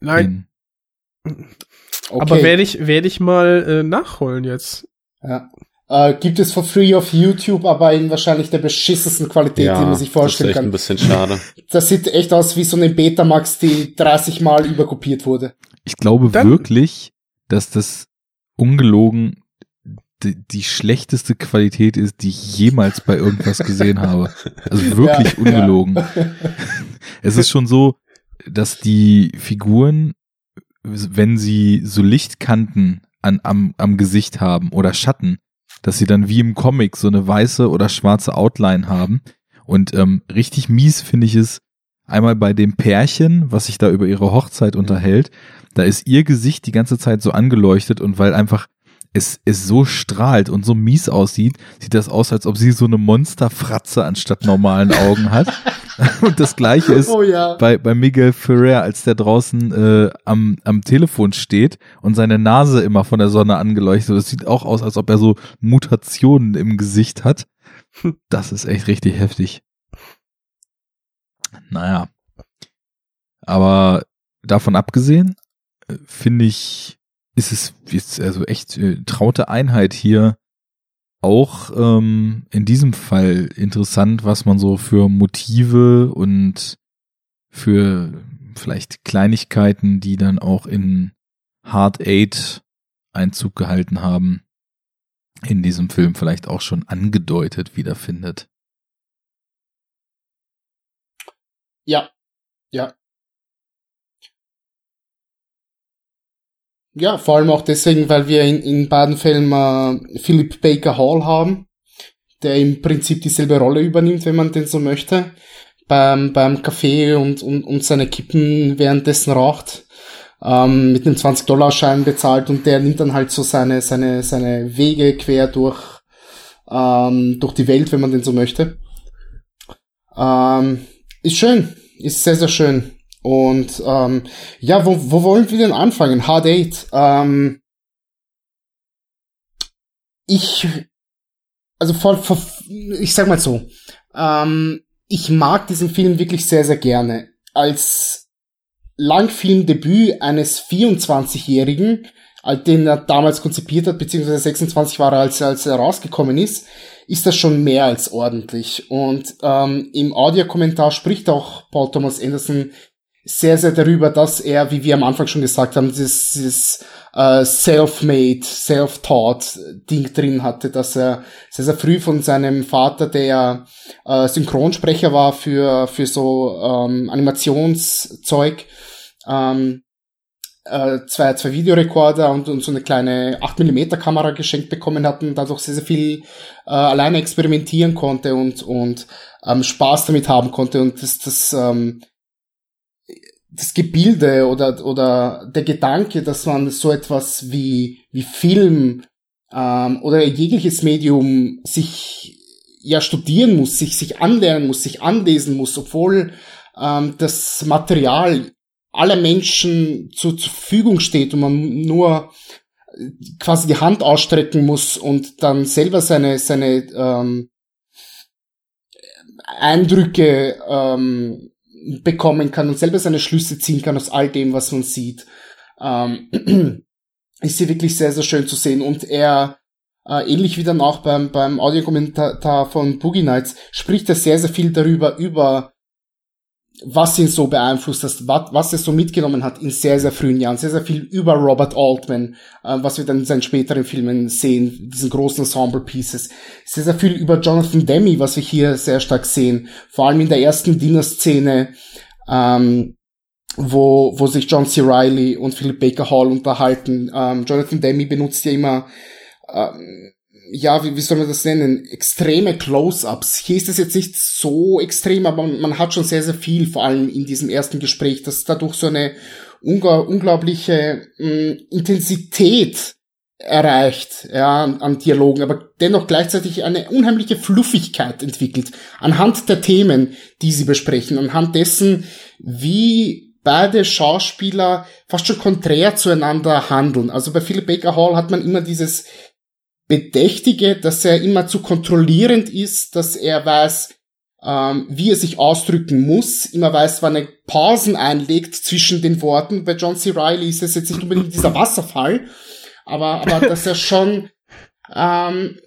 Nein. Den, Okay. Aber werde ich, werde ich mal äh, nachholen jetzt. Ja. Äh, gibt es for free auf YouTube, aber in wahrscheinlich der beschissensten Qualität, die man sich das ist vorstellen echt ein kann. bisschen schade. Das sieht echt aus wie so eine Betamax, die 30 Mal überkopiert wurde. ich glaube Dann- wirklich, dass das ungelogen die, die schlechteste Qualität ist, die ich jemals bei irgendwas gesehen habe. Also wirklich Ja, ungelogen. Es ist schon so, dass die Figuren, wenn sie so Lichtkanten an, am, am Gesicht haben oder Schatten, dass sie dann wie im Comic so eine weiße oder schwarze Outline haben. Und ähm, richtig mies finde ich es einmal bei dem Pärchen, was sich da über ihre Hochzeit unterhält. Da ist ihr Gesicht die ganze Zeit so angeleuchtet und weil einfach es, es so strahlt und so mies aussieht, sieht das aus, als ob sie so eine Monsterfratze anstatt normalen Augen hat. Und das gleiche ist Oh ja. bei, bei Miguel Ferrer, als der draußen äh, am, am Telefon steht und seine Nase immer von der Sonne angeleuchtet wird. Das sieht auch aus, als ob er so Mutationen im Gesicht hat. Das ist echt richtig heftig. Naja. Aber davon abgesehen, äh, finde ich, ist es jetzt also echt äh, traute Einheit hier auch ähm, in diesem Fall interessant, was man so für Motive und für vielleicht Kleinigkeiten, die dann auch in Hard Eight Einzug gehalten haben, in diesem Film vielleicht auch schon angedeutet wiederfindet. Ja. Ja. Ja, vor allem auch deswegen, weil wir in, in beiden Fällen äh, Philip Baker Hall haben, der im Prinzip dieselbe Rolle übernimmt, wenn man den so möchte, beim, beim Kaffee und, und, und seine Kippen währenddessen raucht, ähm, mit einem 20-Dollar-Schein bezahlt und der nimmt dann halt so seine, seine, seine Wege quer durch, ähm, durch die Welt, wenn man den so möchte. Ähm, ist schön, ist sehr, sehr schön. Und ähm, ja, wo, wo wollen wir denn anfangen? Hard Eight. Ähm, ich, also vor, vor, ich sag mal so, ähm, ich mag diesen Film wirklich sehr, sehr gerne. Als Langfilmdebüt eines 24-Jährigen, äh, den er damals konzipiert hat, beziehungsweise 26 war er, als, als er rausgekommen ist, ist das schon mehr als ordentlich. Und ähm, im Audiokommentar spricht auch Paul Thomas Anderson sehr, sehr darüber, dass er, wie wir am Anfang schon gesagt haben, dieses, dieses äh, self-made, self-taught Ding drin hatte, dass er sehr, sehr früh von seinem Vater, der äh, Synchronsprecher war für, für so ähm, Animationszeug, ähm, äh, zwei, zwei Videorekorder und, und so eine kleine 8mm Kamera geschenkt bekommen hat und dadurch sehr, sehr viel äh, alleine experimentieren konnte und, und ähm, Spaß damit haben konnte. Und das, das ähm, das Gebilde oder, oder der Gedanke, dass man so etwas wie, wie Film ähm, oder jegliches Medium sich ja studieren muss, sich, sich anlernen muss, sich anlesen muss, obwohl ähm, das Material aller Menschen zu, zur Verfügung steht und man nur quasi die Hand ausstrecken muss und dann selber seine, seine ähm, Eindrücke ähm, bekommen kann und selber seine Schlüsse ziehen kann aus all dem, was man sieht. Ähm, ist hier wirklich sehr, sehr schön zu sehen. Und er, äh, ähnlich wie dann auch beim, beim Audiokommentar von Boogie Nights, spricht er sehr, sehr viel darüber, über was ihn so beeinflusst hat, was, was er so mitgenommen hat in sehr, sehr frühen Jahren. Sehr, sehr viel über Robert Altman, äh, was wir dann in seinen späteren Filmen sehen, diesen großen Ensemble-Pieces. Sehr, sehr viel über Jonathan Demme, was wir hier sehr stark sehen. Vor allem in der ersten Dinner-Szene, ähm, wo, wo sich John C. Reilly und Philip Baker Hall unterhalten. Ähm, Jonathan Demme benutzt ja immer ähm, ja, wie, wie soll man das nennen, extreme Close-ups. Hier ist es jetzt nicht so extrem, aber man, hat schon sehr, sehr viel, vor allem in diesem ersten Gespräch, dass dadurch so eine unglaubliche mh, mm, Intensität erreicht, ja, an, an Dialogen, aber dennoch gleichzeitig eine unheimliche Fluffigkeit entwickelt, anhand der Themen, die sie besprechen, anhand dessen, wie beide Schauspieler fast schon konträr zueinander handeln. Also bei Philip Baker Hall hat man immer dieses Bedächtige, dass er immer zu kontrollierend ist, dass er weiß, ähm, wie er sich ausdrücken muss, immer weiß, wann er Pausen einlegt zwischen den Worten. Bei John C. Reilly ist es jetzt nicht unbedingt dieser Wasserfall, aber, aber dass er schon ähm,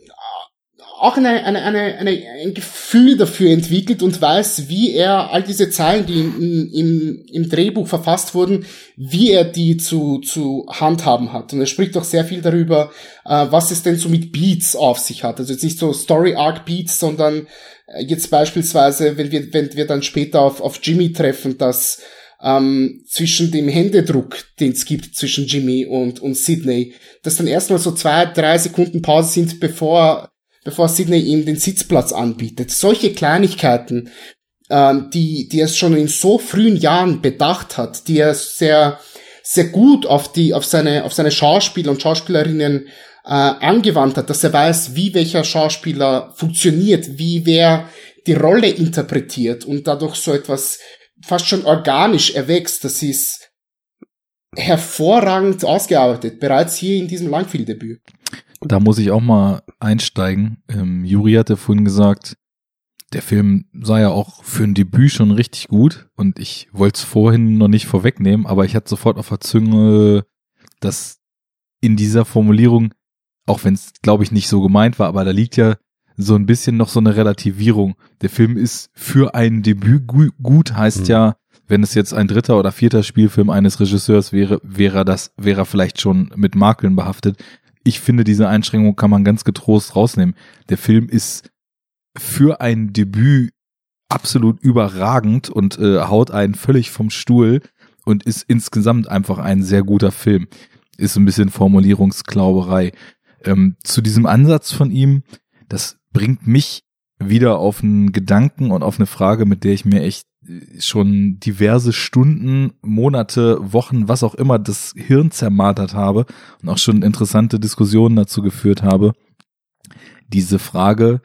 auch eine, eine, eine, eine, ein Gefühl dafür entwickelt und weiß, wie er all diese Zeilen, die im, im, im Drehbuch verfasst wurden, wie er die zu, zu handhaben hat. Und er spricht auch sehr viel darüber, äh, was es denn so mit Beats auf sich hat. Also jetzt nicht so Story Arc Beats, sondern äh, jetzt beispielsweise, wenn wir, wenn wir dann später auf, auf Jimmy treffen, dass ähm, zwischen dem Händedruck, den es gibt zwischen Jimmy und, und Sydney, dass dann erstmal so zwei, drei Sekunden Pause sind, bevor bevor Sydney ihm den Sitzplatz anbietet. Solche Kleinigkeiten, ähm, die, die er schon in so frühen Jahren bedacht hat, die er sehr, sehr gut auf die, auf seine, auf seine Schauspieler und Schauspielerinnen äh, angewandt hat, dass er weiß, wie welcher Schauspieler funktioniert, wie wer die Rolle interpretiert und dadurch so etwas fast schon organisch erwächst. Das ist hervorragend ausgearbeitet, bereits hier in diesem Langfilmdebüt. Da muss ich auch mal einsteigen. Ähm, Juri hatte vorhin gesagt, der Film sei ja auch für ein Debüt schon richtig gut und ich wollte es vorhin noch nicht vorwegnehmen, aber ich hatte sofort auf der Zunge, dass in dieser Formulierung, auch wenn es glaube ich nicht so gemeint war, aber da liegt ja so ein bisschen noch so eine Relativierung. Der Film ist für ein Debüt gut, heißt mhm. ja, wenn es jetzt ein dritter oder vierter Spielfilm eines Regisseurs wäre, wäre das, wäre vielleicht schon mit Makeln behaftet ich finde, diese Einschränkung kann man ganz getrost rausnehmen. Der Film ist für ein Debüt absolut überragend und äh, haut einen völlig vom Stuhl und ist insgesamt einfach ein sehr guter Film. Ist ein bisschen Formulierungsklauberei. Ähm, zu diesem Ansatz von ihm, das bringt mich wieder auf einen Gedanken und auf eine Frage, mit der ich mir echt schon diverse Stunden, Monate, Wochen, was auch immer, das Hirn zermartert habe und auch schon interessante Diskussionen dazu geführt habe. Diese Frage,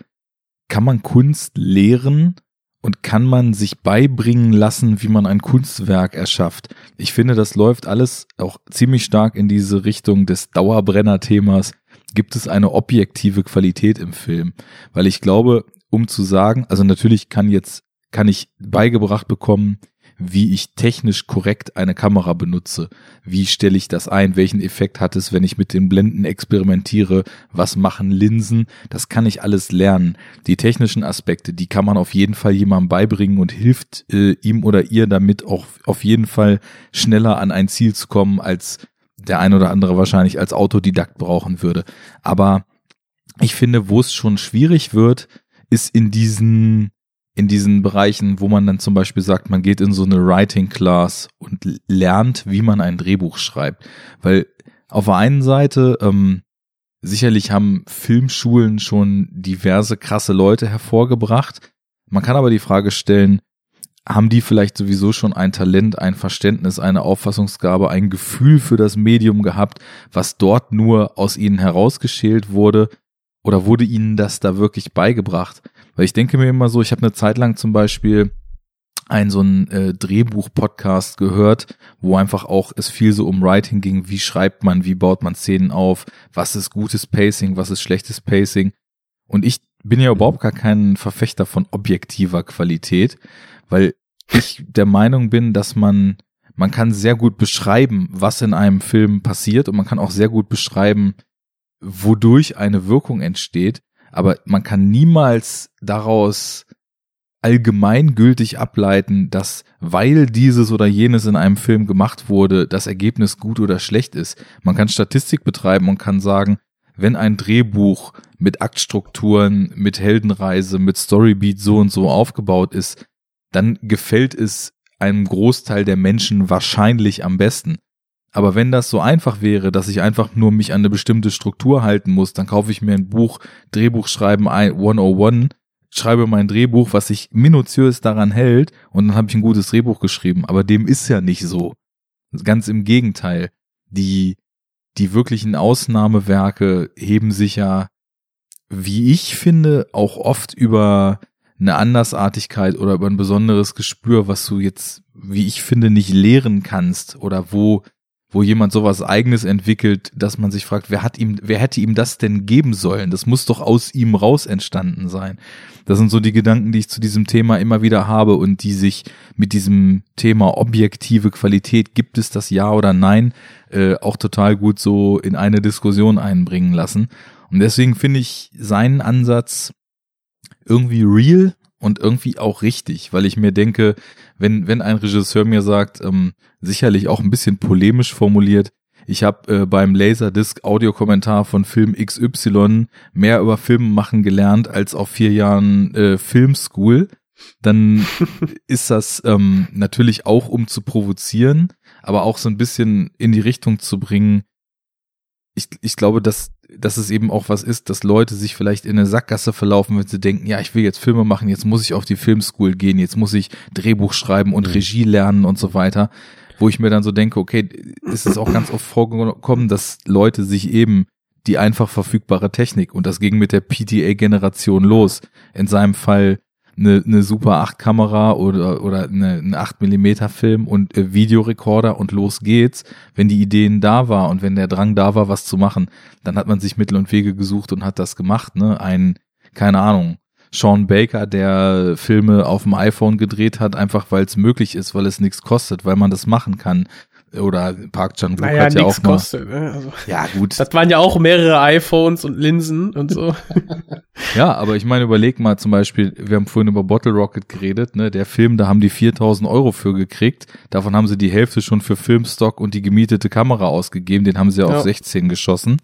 kann man Kunst lehren und kann man sich beibringen lassen, wie man ein Kunstwerk erschafft? Ich finde, das läuft alles auch ziemlich stark in diese Richtung des Dauerbrenner-Themas. Gibt es eine objektive Qualität im Film? Weil ich glaube, um zu sagen, also natürlich kann jetzt kann ich beigebracht bekommen, wie ich technisch korrekt eine Kamera benutze. Wie stelle ich das ein? Welchen Effekt hat es, wenn ich mit den Blenden experimentiere? Was machen Linsen? Das kann ich alles lernen. Die technischen Aspekte, die kann man auf jeden Fall jemandem beibringen und hilft äh, ihm oder ihr damit auch auf jeden Fall schneller an ein Ziel zu kommen, als der ein oder andere wahrscheinlich als Autodidakt brauchen würde. Aber ich finde, wo es schon schwierig wird, ist in diesen in diesen Bereichen, wo man dann zum Beispiel sagt, man geht in so eine Writing Class und lernt, wie man ein Drehbuch schreibt. Weil auf der einen Seite, ähm, sicherlich haben Filmschulen schon diverse krasse Leute hervorgebracht. Man kann aber die Frage stellen, haben die vielleicht sowieso schon ein Talent, ein Verständnis, eine Auffassungsgabe, ein Gefühl für das Medium gehabt, was dort nur aus ihnen herausgeschält wurde? Oder wurde ihnen das da wirklich beigebracht? Weil ich denke mir immer so, ich habe eine Zeit lang zum Beispiel ein so ein äh, Drehbuch-Podcast gehört, wo einfach auch es viel so um Writing ging, wie schreibt man, wie baut man Szenen auf, was ist gutes Pacing, was ist schlechtes Pacing. Und ich bin ja überhaupt gar kein Verfechter von objektiver Qualität, weil ich der Meinung bin, dass man, man kann sehr gut beschreiben, was in einem Film passiert. Und man kann auch sehr gut beschreiben, wodurch eine Wirkung entsteht aber man kann niemals daraus allgemeingültig ableiten, dass weil dieses oder jenes in einem Film gemacht wurde, das Ergebnis gut oder schlecht ist. Man kann Statistik betreiben und kann sagen, wenn ein Drehbuch mit Aktstrukturen, mit Heldenreise, mit Storybeat so und so aufgebaut ist, dann gefällt es einem Großteil der Menschen wahrscheinlich am besten. Aber wenn das so einfach wäre, dass ich einfach nur mich an eine bestimmte Struktur halten muss, dann kaufe ich mir ein Buch, Drehbuch schreiben 101, schreibe mein Drehbuch, was sich minutiös daran hält und dann habe ich ein gutes Drehbuch geschrieben. Aber dem ist ja nicht so. Ganz im Gegenteil. Die, die wirklichen Ausnahmewerke heben sich ja, wie ich finde, auch oft über eine Andersartigkeit oder über ein besonderes Gespür, was du jetzt, wie ich finde, nicht lehren kannst oder wo wo jemand sowas eigenes entwickelt, dass man sich fragt, wer hat ihm, wer hätte ihm das denn geben sollen? Das muss doch aus ihm raus entstanden sein. Das sind so die Gedanken, die ich zu diesem Thema immer wieder habe und die sich mit diesem Thema objektive Qualität, gibt es das ja oder nein, äh, auch total gut so in eine Diskussion einbringen lassen. Und deswegen finde ich seinen Ansatz irgendwie real und irgendwie auch richtig, weil ich mir denke, wenn, wenn ein Regisseur mir sagt, ähm, sicherlich auch ein bisschen polemisch formuliert, ich habe äh, beim Laserdisc Audiokommentar von Film XY mehr über Filme machen gelernt als auf vier Jahren äh, Filmschool, dann ist das ähm, natürlich auch um zu provozieren, aber auch so ein bisschen in die Richtung zu bringen. Ich, ich glaube, dass dass es eben auch was ist, dass Leute sich vielleicht in eine Sackgasse verlaufen, wenn sie denken, ja, ich will jetzt Filme machen, jetzt muss ich auf die Filmschool gehen, jetzt muss ich Drehbuch schreiben und mhm. Regie lernen und so weiter, wo ich mir dann so denke, okay, ist es auch ganz oft vorgekommen, dass Leute sich eben die einfach verfügbare Technik und das ging mit der PTA-Generation los. In seinem Fall eine, eine Super 8 Kamera oder, oder eine, eine 8 Millimeter Film und äh, Videorekorder und los geht's. Wenn die Ideen da war und wenn der Drang da war, was zu machen, dann hat man sich Mittel und Wege gesucht und hat das gemacht, ne? Ein, keine Ahnung, Sean Baker, der Filme auf dem iPhone gedreht hat, einfach weil es möglich ist, weil es nichts kostet, weil man das machen kann oder Park Chan Wook naja, hat ja auch mal, kostet, ne? also, ja gut. Das waren ja auch mehrere iPhones und Linsen und so. ja, aber ich meine, überleg mal zum Beispiel, wir haben vorhin über Bottle Rocket geredet, ne? Der Film, da haben die 4000 Euro für gekriegt. Davon haben sie die Hälfte schon für Filmstock und die gemietete Kamera ausgegeben. Den haben sie ja. auf 16 geschossen.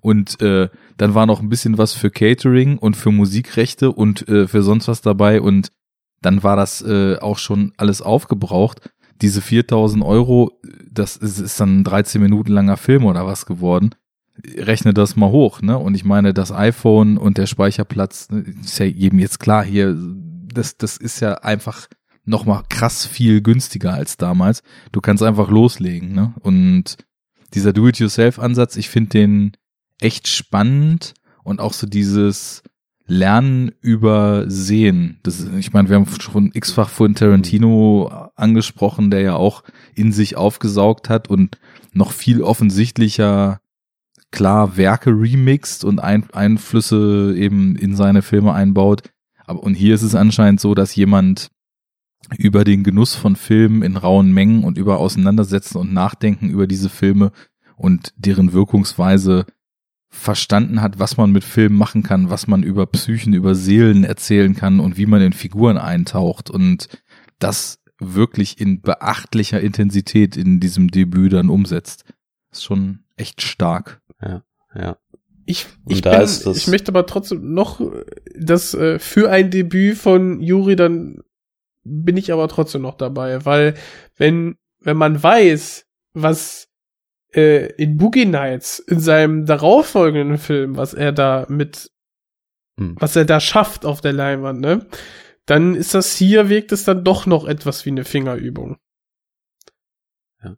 Und äh, dann war noch ein bisschen was für Catering und für Musikrechte und äh, für sonst was dabei und dann war das äh, auch schon alles aufgebraucht diese 4000 Euro, das ist, ist dann ein 13 Minuten langer Film oder was geworden. Rechne das mal hoch, ne? Und ich meine, das iPhone und der Speicherplatz, ne, ist ja jedem jetzt klar hier, das, das ist ja einfach nochmal krass viel günstiger als damals. Du kannst einfach loslegen, ne? Und dieser Do-it-yourself-Ansatz, ich finde den echt spannend und auch so dieses, Lernen über Sehen. Das, ich meine, wir haben schon x-fach von Tarantino angesprochen, der ja auch in sich aufgesaugt hat und noch viel offensichtlicher klar Werke remixt und Ein Einflüsse eben in seine Filme einbaut. Aber und hier ist es anscheinend so, dass jemand über den Genuss von Filmen in rauen Mengen und über Auseinandersetzen und Nachdenken über diese Filme und deren Wirkungsweise verstanden hat, was man mit Filmen machen kann, was man über Psychen, über Seelen erzählen kann und wie man in Figuren eintaucht und das wirklich in beachtlicher Intensität in diesem Debüt dann umsetzt. ist schon echt stark. Ja, ja. Ich, ich, bin, ich möchte aber trotzdem noch das äh, für ein Debüt von Juri, dann bin ich aber trotzdem noch dabei, weil wenn, wenn man weiß, was äh, in Boogie Nights, in seinem darauffolgenden Film, was er da mit, hm. was er da schafft auf der Leinwand, ne? Dann ist das hier, wirkt es dann doch noch etwas wie eine Fingerübung. Ja,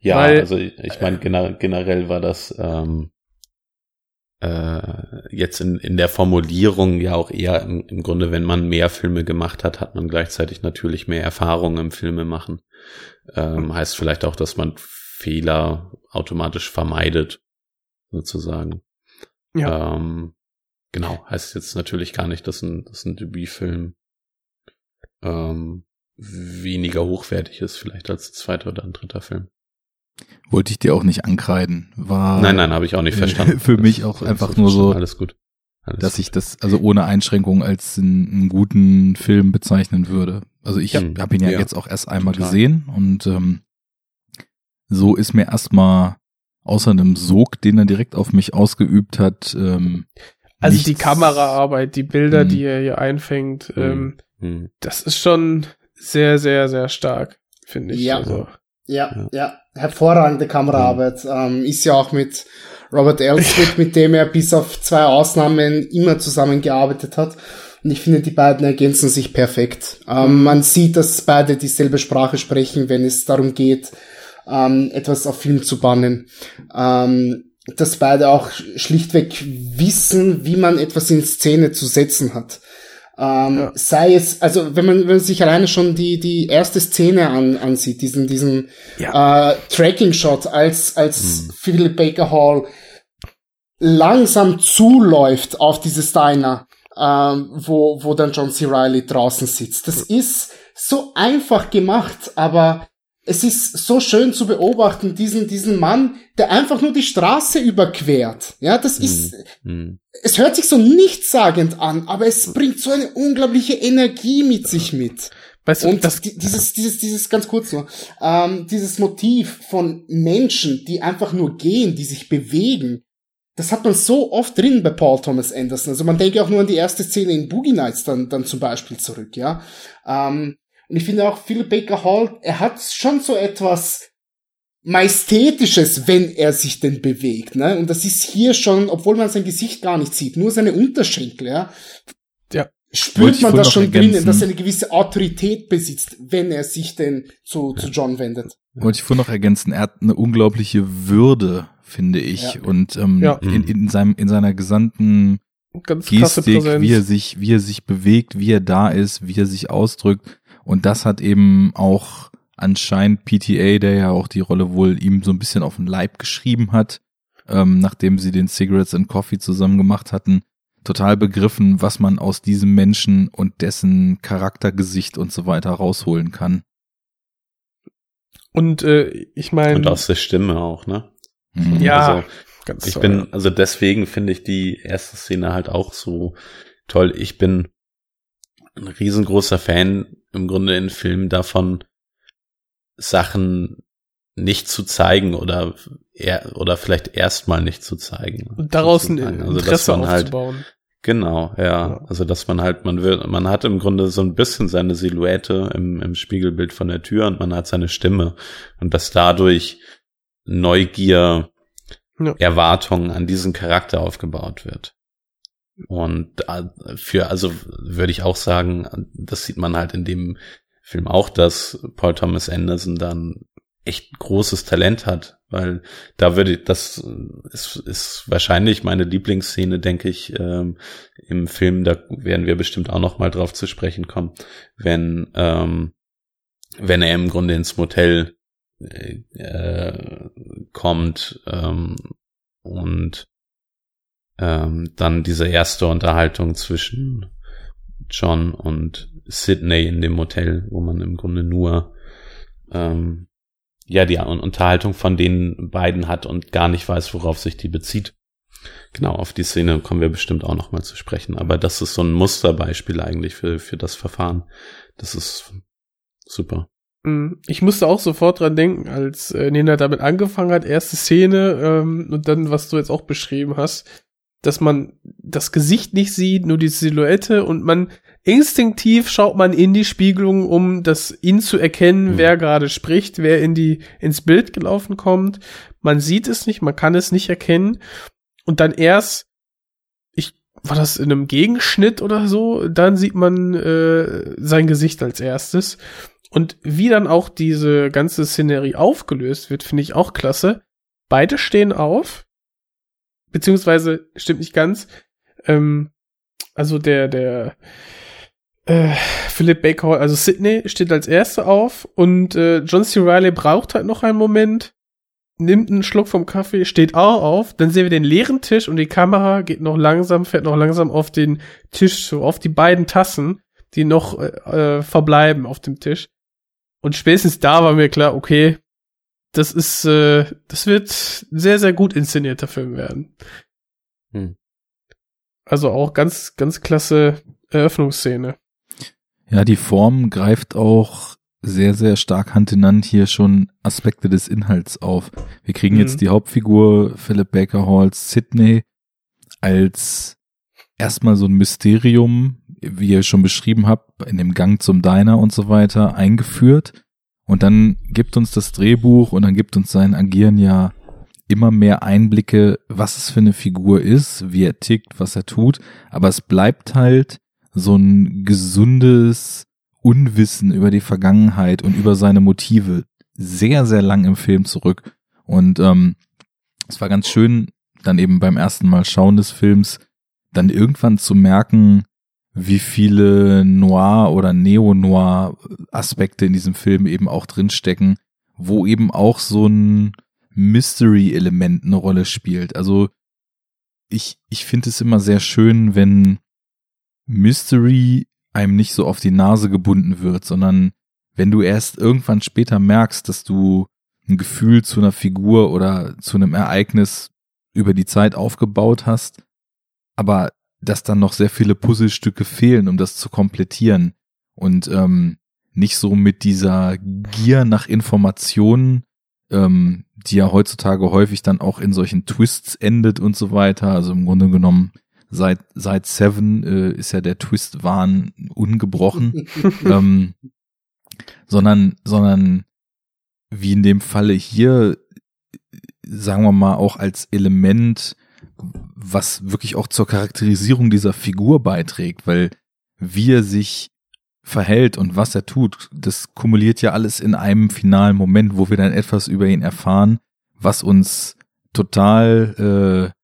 ja Weil, also ich, ich meine, gener generell war das ähm, äh, jetzt in, in der Formulierung ja auch eher im, im Grunde, wenn man mehr Filme gemacht hat, hat man gleichzeitig natürlich mehr Erfahrung im Filme machen. Ähm, heißt vielleicht auch, dass man Fehler automatisch vermeidet, sozusagen. Ja. Ähm, genau, heißt jetzt natürlich gar nicht, dass ein, dass ein Debütfilm ähm, weniger hochwertig ist, vielleicht als zweiter oder ein dritter Film. Wollte ich dir auch nicht ankreiden. War nein, nein, habe ich auch nicht verstanden. Für mich auch einfach nur so. Alles gut. Alles dass gut. ich das also ohne Einschränkung als einen, einen guten Film bezeichnen würde. Also ich Ja. habe ihn ja, Ja. jetzt auch erst einmal Total. gesehen und ähm, so ist mir erstmal außer einem Sog, den er direkt auf mich ausgeübt hat, ähm, Also nichts- die Kameraarbeit, die Bilder, Mhm. die er hier einfängt, ähm, Hm. das ist schon sehr, sehr, sehr stark, finde ich. Ja. Also, Ja, ja, hervorragende Kameraarbeit. Ähm, ist ja auch mit Robert Elswit, mit dem er bis auf zwei Ausnahmen immer zusammengearbeitet hat. Und ich finde, die beiden ergänzen sich perfekt. Ähm, man sieht, dass beide dieselbe Sprache sprechen, wenn es darum geht, ähm, etwas auf Film zu bannen. Ähm, dass beide auch schlichtweg wissen, wie man etwas in Szene zu setzen hat. Ähm, Sei es, also wenn man, wenn man sich alleine schon die, die erste Szene an, ansieht, diesen, diesen äh, Tracking-Shot, als, als Philip Baker Hall langsam zuläuft auf dieses Diner, ähm, wo, wo dann John C. Reilly draußen sitzt. Das ist so einfach gemacht, aber es ist so schön zu beobachten, diesen, diesen Mann, der einfach nur die Straße überquert. Ja, das ist, Hm. es hört sich so nichtssagend an, aber es bringt so eine unglaubliche Energie mit sich mit. weißt du, Und das, di- dieses, dieses, dieses, ganz kurz nur, ähm, dieses Motiv von Menschen, die einfach nur gehen, die sich bewegen, das hat man so oft drin bei Paul Thomas Anderson. Also man denke auch nur an die erste Szene in Boogie Nights dann, dann zum Beispiel zurück, ja. Ähm, und ich finde auch Philip Baker Hall, er hat schon so etwas Majestätisches, wenn er sich denn bewegt, ne? Und das ist hier schon, obwohl man sein Gesicht gar nicht sieht, nur seine Unterschenkel, ja. Ja. Spürt man das schon ergänzen. drinnen, dass er eine gewisse Autorität besitzt, wenn er sich denn zu, zu John wendet. Wollte ich vorhin noch ergänzen, er hat eine unglaubliche Würde, finde ich. Ja. Und ähm, Ja. in, in, seinem, in seiner gesamten ganz Gestik, wie er sich, wie er sich bewegt, wie er da ist, wie er sich ausdrückt. Und das hat eben auch anscheinend PTA, der ja auch die Rolle wohl ihm so ein bisschen auf den Leib geschrieben hat, ähm, nachdem sie den Cigarettes and Coffee zusammen gemacht hatten, total begriffen, was man aus diesem Menschen und dessen Charaktergesicht und so weiter rausholen kann. Und äh, ich meine, Und aus der Stimme auch, ne? Mhm. ja, Also, ganz Ich toll. bin, also deswegen finde ich die erste Szene halt auch so toll. Ich bin ein riesengroßer Fan im Grunde in Filmen davon, Sachen nicht zu zeigen oder eher, oder vielleicht erstmal nicht zu zeigen. Und daraus ein also, dass Interesse man halt, aufzubauen. Genau, ja. Ja. Also dass man halt, man will, man hat im Grunde so ein bisschen seine Silhouette im, im Spiegelbild von der Tür und man hat seine Stimme und dass dadurch Neugier, Ja. Erwartung an diesen Charakter aufgebaut wird. Und da- für, also würde ich auch sagen, das sieht man halt in dem Film auch, dass Paul Thomas Anderson dann echt großes Talent hat, weil da würde ich, das ist, ist wahrscheinlich meine Lieblingsszene, denke ich, ähm, im Film, da werden wir bestimmt auch noch mal drauf zu sprechen kommen, wenn, ähm, wenn er im Grunde ins Motel äh, äh, kommt ähm, und ähm, dann diese erste Unterhaltung zwischen John und Sydney in dem Motel, wo man im Grunde nur ähm, ja die Un- Unterhaltung von den beiden hat und gar nicht weiß, worauf sich die bezieht. Genau, auf die Szene kommen wir bestimmt auch noch mal zu sprechen. Aber das ist so ein Musterbeispiel eigentlich für, für das Verfahren. Das ist super. Mm, Ich musste auch sofort dran denken, als äh, Nena damit angefangen hat, erste Szene ähm, und dann, was du jetzt auch beschrieben hast, dass man das Gesicht nicht sieht, nur die Silhouette und man instinktiv schaut man in die Spiegelung, um das ihn zu erkennen, Mhm. wer gerade spricht, wer in die ins Bild gelaufen kommt. Man sieht es nicht, man kann es nicht erkennen und dann erst ich war das in einem Gegenschnitt oder so, dann sieht man äh, sein Gesicht als erstes und wie dann auch diese ganze Szenerie aufgelöst wird, finde ich auch klasse. Beide stehen auf, beziehungsweise stimmt nicht ganz. Ähm, also der der äh, Philip Baker, also Sydney steht als Erster auf und äh, John C. Reilly braucht halt noch einen Moment, nimmt einen Schluck vom Kaffee, steht auch auf, dann sehen wir den leeren Tisch und die Kamera geht noch langsam, fährt noch langsam auf den Tisch zu, auf die beiden Tassen, die noch äh, äh, verbleiben auf dem Tisch. Und spätestens da war mir klar, okay, das ist, äh, das wird sehr, sehr gut inszenierter Film werden. Hm. Also auch ganz, ganz klasse Eröffnungsszene. Ja, die Form greift auch sehr, sehr stark Hand in Hand hier schon Aspekte des Inhalts auf. Wir kriegen Mhm. jetzt die Hauptfigur Philip Baker Halls Sydney als erstmal so ein Mysterium, wie ihr schon beschrieben habt, in dem Gang zum Diner und so weiter eingeführt. Und dann gibt uns das Drehbuch und dann gibt uns sein Agieren ja immer mehr Einblicke, was es für eine Figur ist, wie er tickt, was er tut. Aber es bleibt halt so ein gesundes Unwissen über die Vergangenheit und über seine Motive sehr, sehr lang im Film zurück. Und ähm, es war ganz schön, dann eben beim ersten Mal schauen des Films, dann irgendwann zu merken, wie viele Noir- oder Neo-Noir-Aspekte in diesem Film eben auch drinstecken, wo eben auch so ein Mystery-Element eine Rolle spielt. Also ich, ich finde es immer sehr schön, wenn Mystery einem nicht so auf die Nase gebunden wird, sondern wenn du erst irgendwann später merkst, dass du ein Gefühl zu einer Figur oder zu einem Ereignis über die Zeit aufgebaut hast, aber dass dann noch sehr viele Puzzlestücke fehlen, um das zu komplettieren und ähm, nicht so mit dieser Gier nach Informationen, ähm, die ja heutzutage häufig dann auch in solchen Twists endet und so weiter. Also im Grunde genommen seit seit Seven äh, ist ja der Twist-Wahn ungebrochen, ähm, sondern sondern wie in dem Falle hier, sagen wir mal auch als Element, was wirklich auch zur Charakterisierung dieser Figur beiträgt, weil wie er sich verhält und was er tut, das kumuliert ja alles in einem finalen Moment, wo wir dann etwas über ihn erfahren, was uns total äh,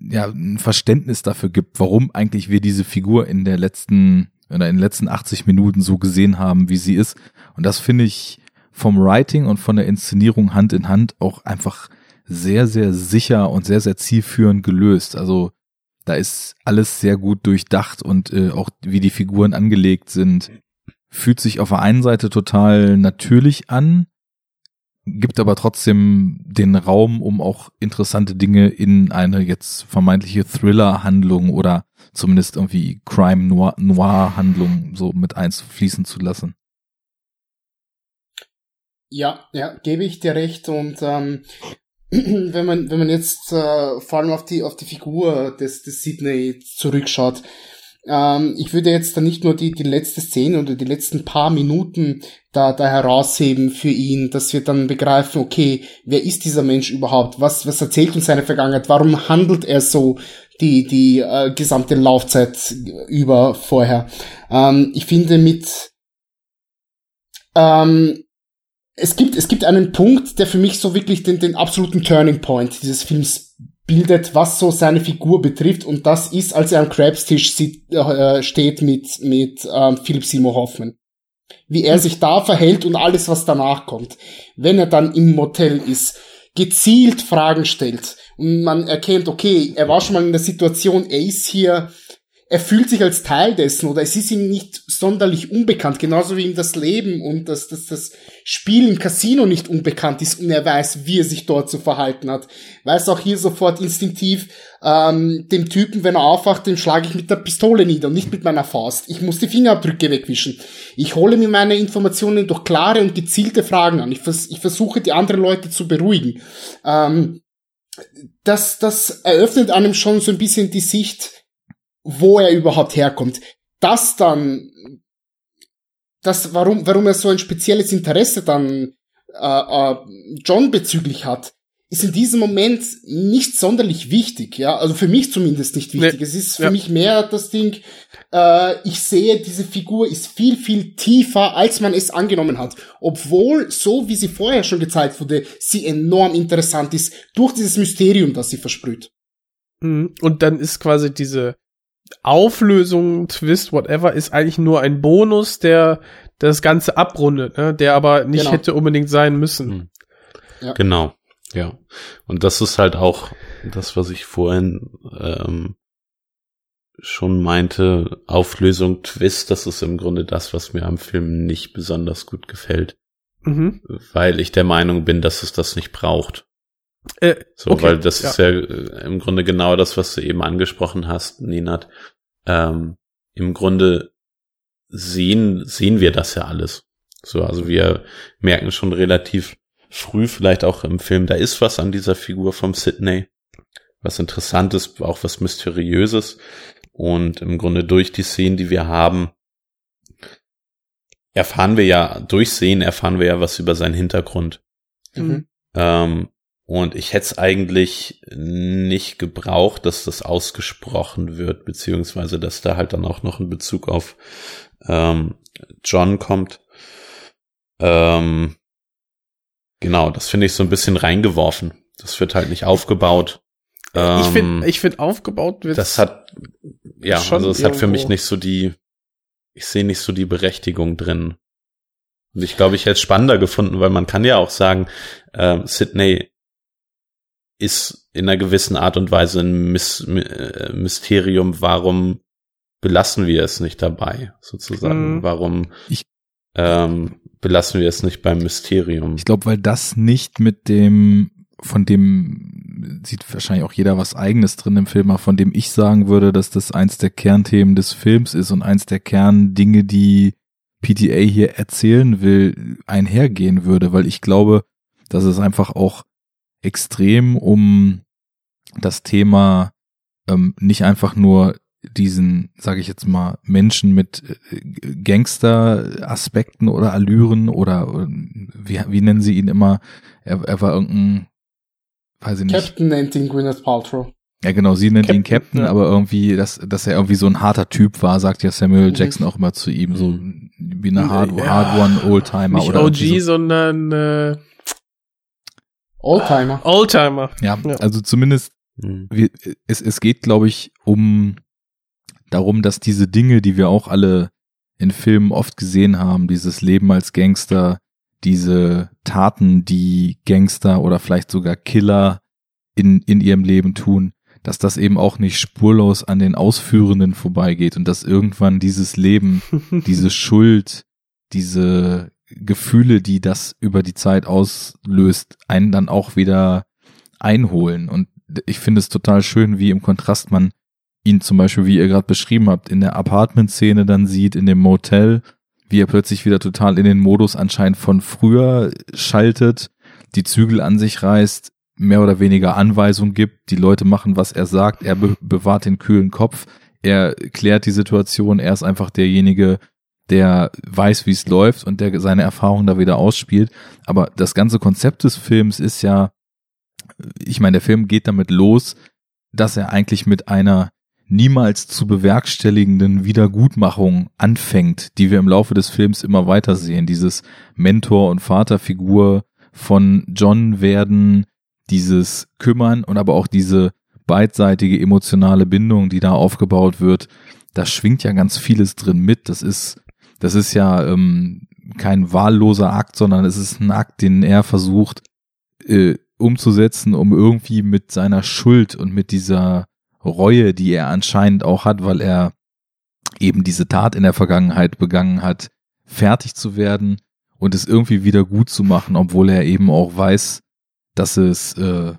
ja ein Verständnis dafür gibt, warum eigentlich wir diese Figur in der letzten oder in den letzten 80 Minuten so gesehen haben, wie sie ist. Und das finde ich vom Writing und von der Inszenierung Hand in Hand auch einfach sehr, sehr sicher und sehr, sehr zielführend gelöst. Also da ist alles sehr gut durchdacht und äh, auch wie die Figuren angelegt sind, fühlt sich auf der einen Seite total natürlich an, gibt aber trotzdem den Raum, um auch interessante Dinge in eine jetzt vermeintliche Thriller-Handlung oder zumindest irgendwie Crime-Noir-Handlung so mit einfließen zu lassen. Ja, ja, gebe ich dir recht. Und ähm, wenn man, wenn man jetzt äh, vor allem auf die, auf die Figur des, des Sydney zurückschaut, ähm, ich würde jetzt da nicht nur die, die letzte Szene oder die letzten paar Minuten da, da herausheben für ihn, dass wir dann begreifen, okay, wer ist dieser Mensch überhaupt? Was, was erzählt uns seine Vergangenheit? Warum handelt er so die, die äh, gesamte Laufzeit über vorher? Ähm, ich finde mit, ähm, es gibt, es gibt einen Punkt, der für mich so wirklich den, den absoluten Turning Point dieses Films bildet, was so seine Figur betrifft. Und das ist, als er am Krebstisch sieht, äh, steht mit, mit ähm, Philip Seymour Hoffman. Wie er sich da verhält und alles, was danach kommt. Wenn er dann im Motel ist, gezielt Fragen stellt und man erkennt, okay, er war schon mal in der Situation, er ist hier, er fühlt sich als Teil dessen oder es ist ihm nicht sonderlich unbekannt, genauso wie ihm das Leben und das, das, das Spiel im Casino nicht unbekannt ist und er weiß, wie er sich dort zu verhalten hat. Weiß auch hier sofort instinktiv, ähm, dem Typen, wenn er aufwacht, den schlage ich mit der Pistole nieder und nicht mit meiner Faust. Ich muss die Fingerabdrücke wegwischen. Ich hole mir meine Informationen durch klare und gezielte Fragen an. Ich, vers ich versuche, die anderen Leute zu beruhigen. Ähm, das, das eröffnet einem schon so ein bisschen die Sicht, wo er überhaupt herkommt. Das dann, das, warum, warum er so ein spezielles Interesse dann äh, äh, John bezüglich hat, ist in diesem Moment nicht sonderlich wichtig, ja, also für mich zumindest nicht wichtig. Nee. Es ist für Ja. mich mehr das Ding, äh, ich sehe, diese Figur ist viel, viel tiefer, als man es angenommen hat. Obwohl, so wie sie vorher schon gezeigt wurde, sie enorm interessant ist durch dieses Mysterium, das sie versprüht. Mhm. Und dann ist quasi diese Auflösung, Twist, whatever, ist eigentlich nur ein Bonus, der das Ganze abrundet, ne? der aber nicht Genau. hätte unbedingt sein müssen. Hm. Ja. Genau, ja. Und das ist halt auch das, was ich vorhin ähm, schon meinte, Auflösung, Twist, das ist im Grunde das, was mir am Film nicht besonders gut gefällt, Mhm. weil ich der Meinung bin, dass es das nicht braucht. Äh, So, okay, weil das ja. ist ja äh, im Grunde genau das, was du eben angesprochen hast, Ninat. Ähm, Im Grunde sehen, sehen wir das ja alles. So, also wir merken schon relativ früh, vielleicht auch im Film, da ist was an dieser Figur vom Sydney. Was Interessantes, auch was Mysteriöses. Und im Grunde durch die Szenen, die wir haben, erfahren wir ja, durch Sehen erfahren wir ja was über seinen Hintergrund. Mhm. Ähm, und ich hätte es eigentlich nicht gebraucht, dass das ausgesprochen wird, beziehungsweise dass da halt dann auch noch ein Bezug auf ähm, John kommt. Ähm, genau, das finde ich so ein bisschen reingeworfen. Das wird halt nicht aufgebaut. ich Ähm, finde, ich finde aufgebaut wird. das hat, ja, also es hat für mich nicht so die, ich sehe nicht so die Berechtigung drin. Und ich glaube, ich hätte es spannender gefunden, weil man kann ja auch sagen, ähm, Sydney ist in einer gewissen Art und Weise ein My- äh, Mysterium. Warum belassen wir es nicht dabei, sozusagen? Mhm. Warum Ich- ähm, belassen wir es nicht beim Mysterium? Ich glaube, weil das nicht mit dem, von dem sieht wahrscheinlich auch jeder was eigenes drin im Film, aber von dem ich sagen würde, dass das eins der Kernthemen des Films ist und eins der Kerndinge, die PTA hier erzählen will, einhergehen würde, weil ich glaube, dass es einfach auch extrem um das Thema ähm, nicht einfach nur diesen, sage ich jetzt mal, Menschen mit äh, Gangster-Aspekten oder Allüren oder, oder wie, wie nennen sie ihn immer? Er, er war irgendein, weiß ich nicht. Captain nennt ihn Gwyneth Paltrow. Ja, genau, sie nennt ihn Captain, Captain, ja. aber irgendwie, dass, dass er irgendwie so ein harter Typ war, sagt ja Samuel Mhm. Jackson auch immer zu ihm, so wie eine Hard, Ja, hard One Oldtimer nicht oder OG, so. sondern äh, Oldtimer. Oldtimer. Ja, Ja. also zumindest Hm. wir, es, es geht, glaube ich, um darum, dass diese Dinge, die wir auch alle in Filmen oft gesehen haben, dieses Leben als Gangster, diese Taten, die Gangster oder vielleicht sogar Killer in, in ihrem Leben tun, dass das eben auch nicht spurlos an den Ausführenden vorbeigeht und dass irgendwann dieses Leben, diese Schuld, diese Gefühle, die das über die Zeit auslöst, einen dann auch wieder einholen. Und ich finde es total schön, wie im Kontrast man ihn zum Beispiel, wie ihr gerade beschrieben habt, in der Apartment-Szene dann sieht, in dem Motel, wie er plötzlich wieder total in den Modus anscheinend von früher schaltet, die Zügel an sich reißt, mehr oder weniger Anweisungen gibt, die Leute machen, was er sagt, er be bewahrt den kühlen Kopf, er klärt die Situation, er ist einfach derjenige, der weiß, wie es läuft und der seine Erfahrungen da wieder ausspielt. Aber das ganze Konzept des Films ist ja, ich meine, der Film geht damit los, dass er eigentlich mit einer niemals zu bewerkstelligenden Wiedergutmachung anfängt, die wir im Laufe des Films immer weiter sehen. Dieses Mentor- und Vaterfigur von John werden, dieses Kümmern und aber auch diese beidseitige emotionale Bindung, die da aufgebaut wird, da schwingt ja ganz vieles drin mit. Das ist, das ist ja ähm, kein wahlloser Akt, sondern es ist ein Akt, den er versucht äh, umzusetzen, um irgendwie mit seiner Schuld und mit dieser Reue, die er anscheinend auch hat, weil er eben diese Tat in der Vergangenheit begangen hat, fertig zu werden und es irgendwie wieder gut zu machen, obwohl er eben auch weiß, dass es, äh,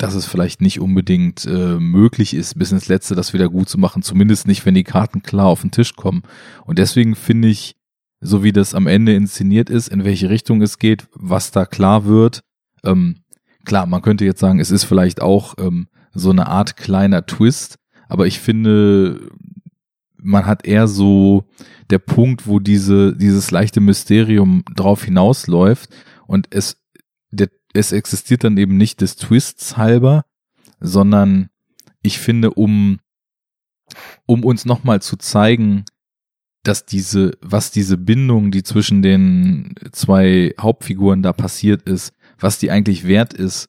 dass es vielleicht nicht unbedingt äh, möglich ist, bis ins Letzte das wieder gut zu machen, zumindest nicht, wenn die Karten klar auf den Tisch kommen. Und deswegen finde ich, so wie das am Ende inszeniert ist, in welche Richtung es geht, was da klar wird, ähm, klar, man könnte jetzt sagen, es ist vielleicht auch ähm, so eine Art kleiner Twist, aber ich finde, man hat eher so der Punkt, wo diese, dieses leichte Mysterium drauf hinausläuft und es, der, es existiert dann eben nicht des Twists halber, sondern ich finde, um, um uns nochmal zu zeigen, dass diese, was diese Bindung, die zwischen den zwei Hauptfiguren da passiert ist, was die eigentlich wert ist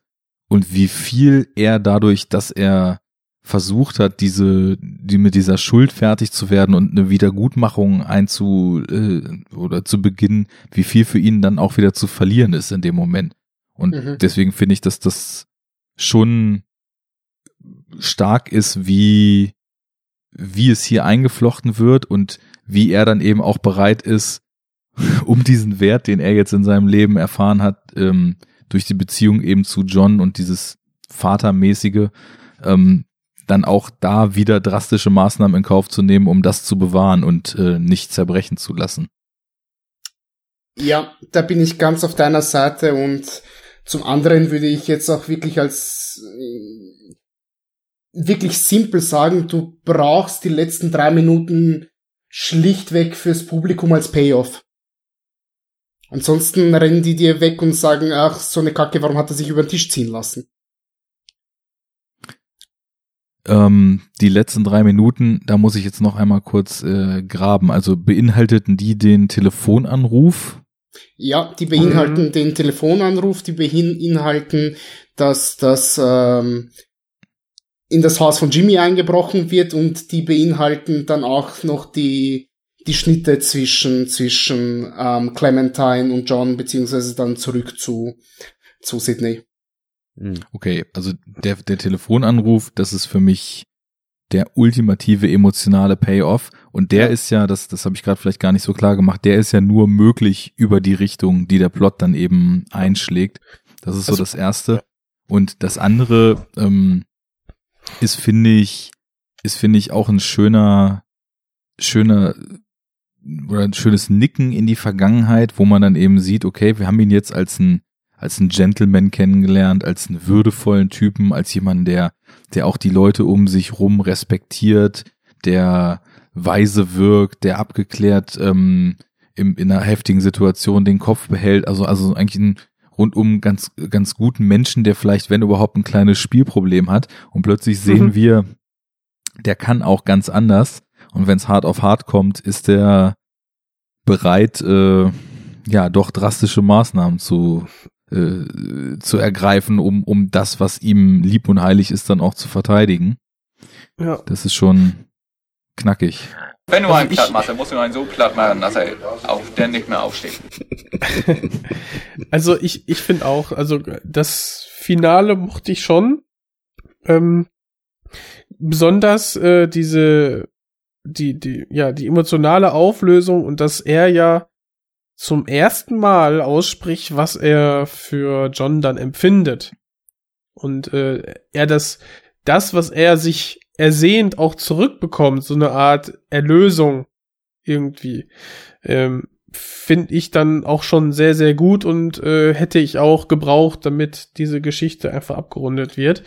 und wie viel er dadurch, dass er versucht hat, diese, die mit dieser Schuld fertig zu werden und eine Wiedergutmachung einzu äh, oder zu beginnen, wie viel für ihn dann auch wieder zu verlieren ist in dem Moment. Und Mhm. deswegen finde ich, dass das schon stark ist, wie wie es hier eingeflochten wird und wie er dann eben auch bereit ist, um diesen Wert, den er jetzt in seinem Leben erfahren hat, ähm, durch die Beziehung eben zu John und dieses Vatermäßige, ähm, dann auch da wieder drastische Maßnahmen in Kauf zu nehmen, um das zu bewahren und äh, nicht zerbrechen zu lassen. Ja, da bin ich ganz auf deiner Seite und zum anderen würde ich jetzt auch wirklich als äh, wirklich simpel sagen, du brauchst die letzten drei Minuten schlichtweg fürs Publikum als Payoff. Ansonsten rennen die dir weg und sagen, ach, so eine Kacke, warum hat er sich über den Tisch ziehen lassen? Ähm, die letzten drei Minuten, da muss ich jetzt noch einmal kurz äh, graben. Also beinhalteten die den Telefonanruf? Ja, die beinhalten mhm. den Telefonanruf, die beinhalten, dass das ähm, in das Haus von Jimmy eingebrochen wird und die beinhalten dann auch noch die die Schnitte zwischen zwischen ähm, Clementine und John beziehungsweise dann zurück zu zu Sydney. Hm. Okay, also der, der Telefonanruf, das ist für mich der ultimative emotionale Payoff. Und der ja. ist ja, das, das habe ich gerade vielleicht gar nicht so klar gemacht, der ist ja nur möglich über die Richtung, die der Plot dann eben einschlägt. Das ist so also, das Erste. Und das andere ähm, ist, finde ich, ist, finde ich, auch ein schöner, schöner oder ein schönes Nicken in die Vergangenheit, wo man dann eben sieht, okay, wir haben ihn jetzt als ein als einen Gentleman kennengelernt, als einen würdevollen Typen, als jemanden, der, der auch die Leute um sich rum respektiert, der weise wirkt, der abgeklärt ähm, im, in einer heftigen Situation den Kopf behält. Also, also eigentlich ein rundum ganz, ganz guten Menschen, der vielleicht, wenn überhaupt, ein kleines Spielproblem hat. Und plötzlich sehen mhm. wir, der kann auch ganz anders. Und wenn es hart auf hart kommt, ist der bereit, äh, ja, doch drastische Maßnahmen zu äh, zu ergreifen, um, um das, was ihm lieb und heilig ist, dann auch zu verteidigen. Ja. Das ist schon knackig. Wenn du also einen platt machst, dann musst du einen so platt machen, dass er auf der nicht mehr aufsteht. also ich, ich finde auch, also das Finale mochte ich schon. Ähm, besonders äh, diese, die, die, ja, die emotionale Auflösung und dass er ja zum ersten Mal ausspricht, was er für John dann empfindet. Und äh, er das, das, was er sich ersehnt, auch zurückbekommt, so eine Art Erlösung irgendwie, ähm, finde ich dann auch schon sehr, sehr gut und äh, hätte ich auch gebraucht, damit diese Geschichte einfach abgerundet wird.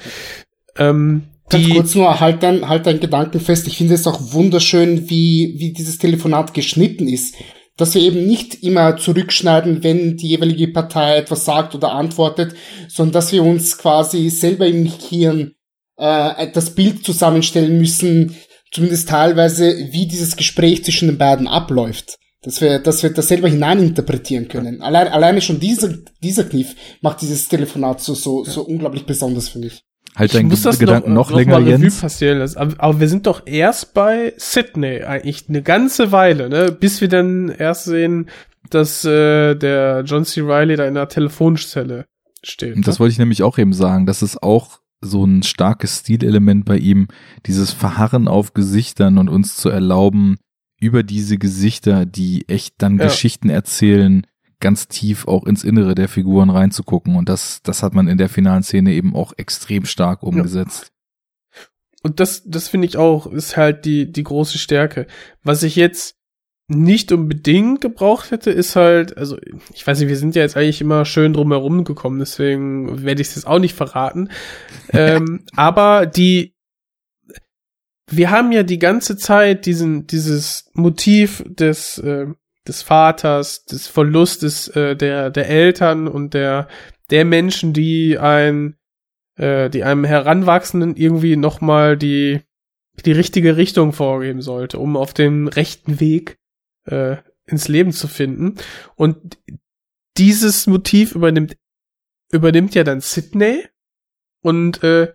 Ähm, Ganz kurz nur, halt dein, halt dein Gedanken fest. Ich finde es auch wunderschön, wie, wie dieses Telefonat geschnitten ist dass wir eben nicht immer zurückschneiden, wenn die jeweilige Partei etwas sagt oder antwortet, sondern dass wir uns quasi selber im Hirn äh, das Bild zusammenstellen müssen, zumindest teilweise, wie dieses Gespräch zwischen den beiden abläuft. Dass wir, dass wir das selber hineininterpretieren können. Allein, alleine schon dieser, dieser Kniff macht dieses Telefonat so, so, so unglaublich besonders für mich. Halt deinen Gedanken noch, noch, länger, Jens. Passieren lassen. Aber, aber, wir sind doch erst bei Sydney eigentlich eine ganze Weile, ne? Bis wir dann erst sehen, dass äh, der John C. Riley da in der Telefonzelle steht. Und das ne? wollte ich nämlich auch eben sagen. Das ist auch so ein starkes Stilelement bei ihm, dieses Verharren auf Gesichtern und uns zu erlauben, über diese Gesichter, die echt dann ja. Geschichten erzählen, ganz tief auch ins Innere der Figuren reinzugucken. Und das, das hat man in der finalen Szene eben auch extrem stark umgesetzt. Ja. Und das, das finde ich auch, ist halt die, die große Stärke. Was ich jetzt nicht unbedingt gebraucht hätte, ist halt, also ich weiß nicht, wir sind ja jetzt eigentlich immer schön drumherum gekommen, deswegen werde ich es jetzt auch nicht verraten. ähm, aber die, wir haben ja die ganze Zeit diesen, dieses Motiv des, äh, des Vaters, des Verlustes äh, der, der Eltern und der, der Menschen, die ein, äh, die einem Heranwachsenden irgendwie nochmal die, die richtige Richtung vorgeben sollte, um auf dem rechten Weg äh, ins Leben zu finden. Und dieses Motiv übernimmt, übernimmt ja dann Sydney und äh,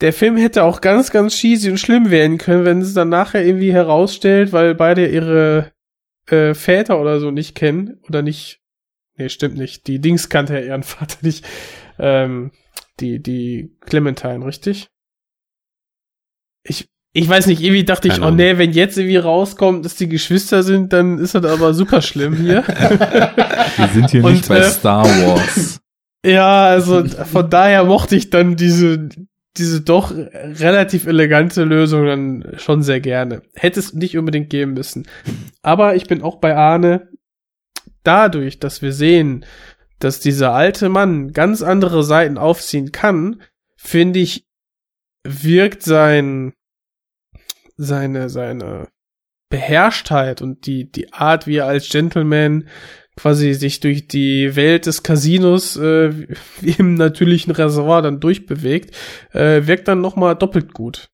der Film hätte auch ganz, ganz cheesy und schlimm werden können, wenn es dann nachher irgendwie herausstellt, weil beide ihre äh, Väter oder so nicht kennen oder nicht. Nee, stimmt nicht. Die Dings kannte ja ihren Vater nicht. Ähm, die, die Clementine, richtig? Ich, ich weiß nicht, irgendwie dachte ich, oh nee, wenn jetzt irgendwie rauskommt, dass die Geschwister sind, dann ist das aber super schlimm hier. Wir sind hier Und, nicht bei äh, Star Wars. Ja, also von daher mochte ich dann diese, diese doch relativ elegante Lösung dann schon sehr gerne. Hätte es nicht unbedingt geben müssen. Aber ich bin auch bei Arne. Dadurch, dass wir sehen, dass dieser alte Mann ganz andere Seiten aufziehen kann, finde ich, wirkt sein, seine, seine Beherrschtheit und die, die Art, wie er als Gentleman quasi sich durch die Welt des Casinos äh, wie im natürlichen Reservoir dann durchbewegt, äh, wirkt dann nochmal doppelt gut.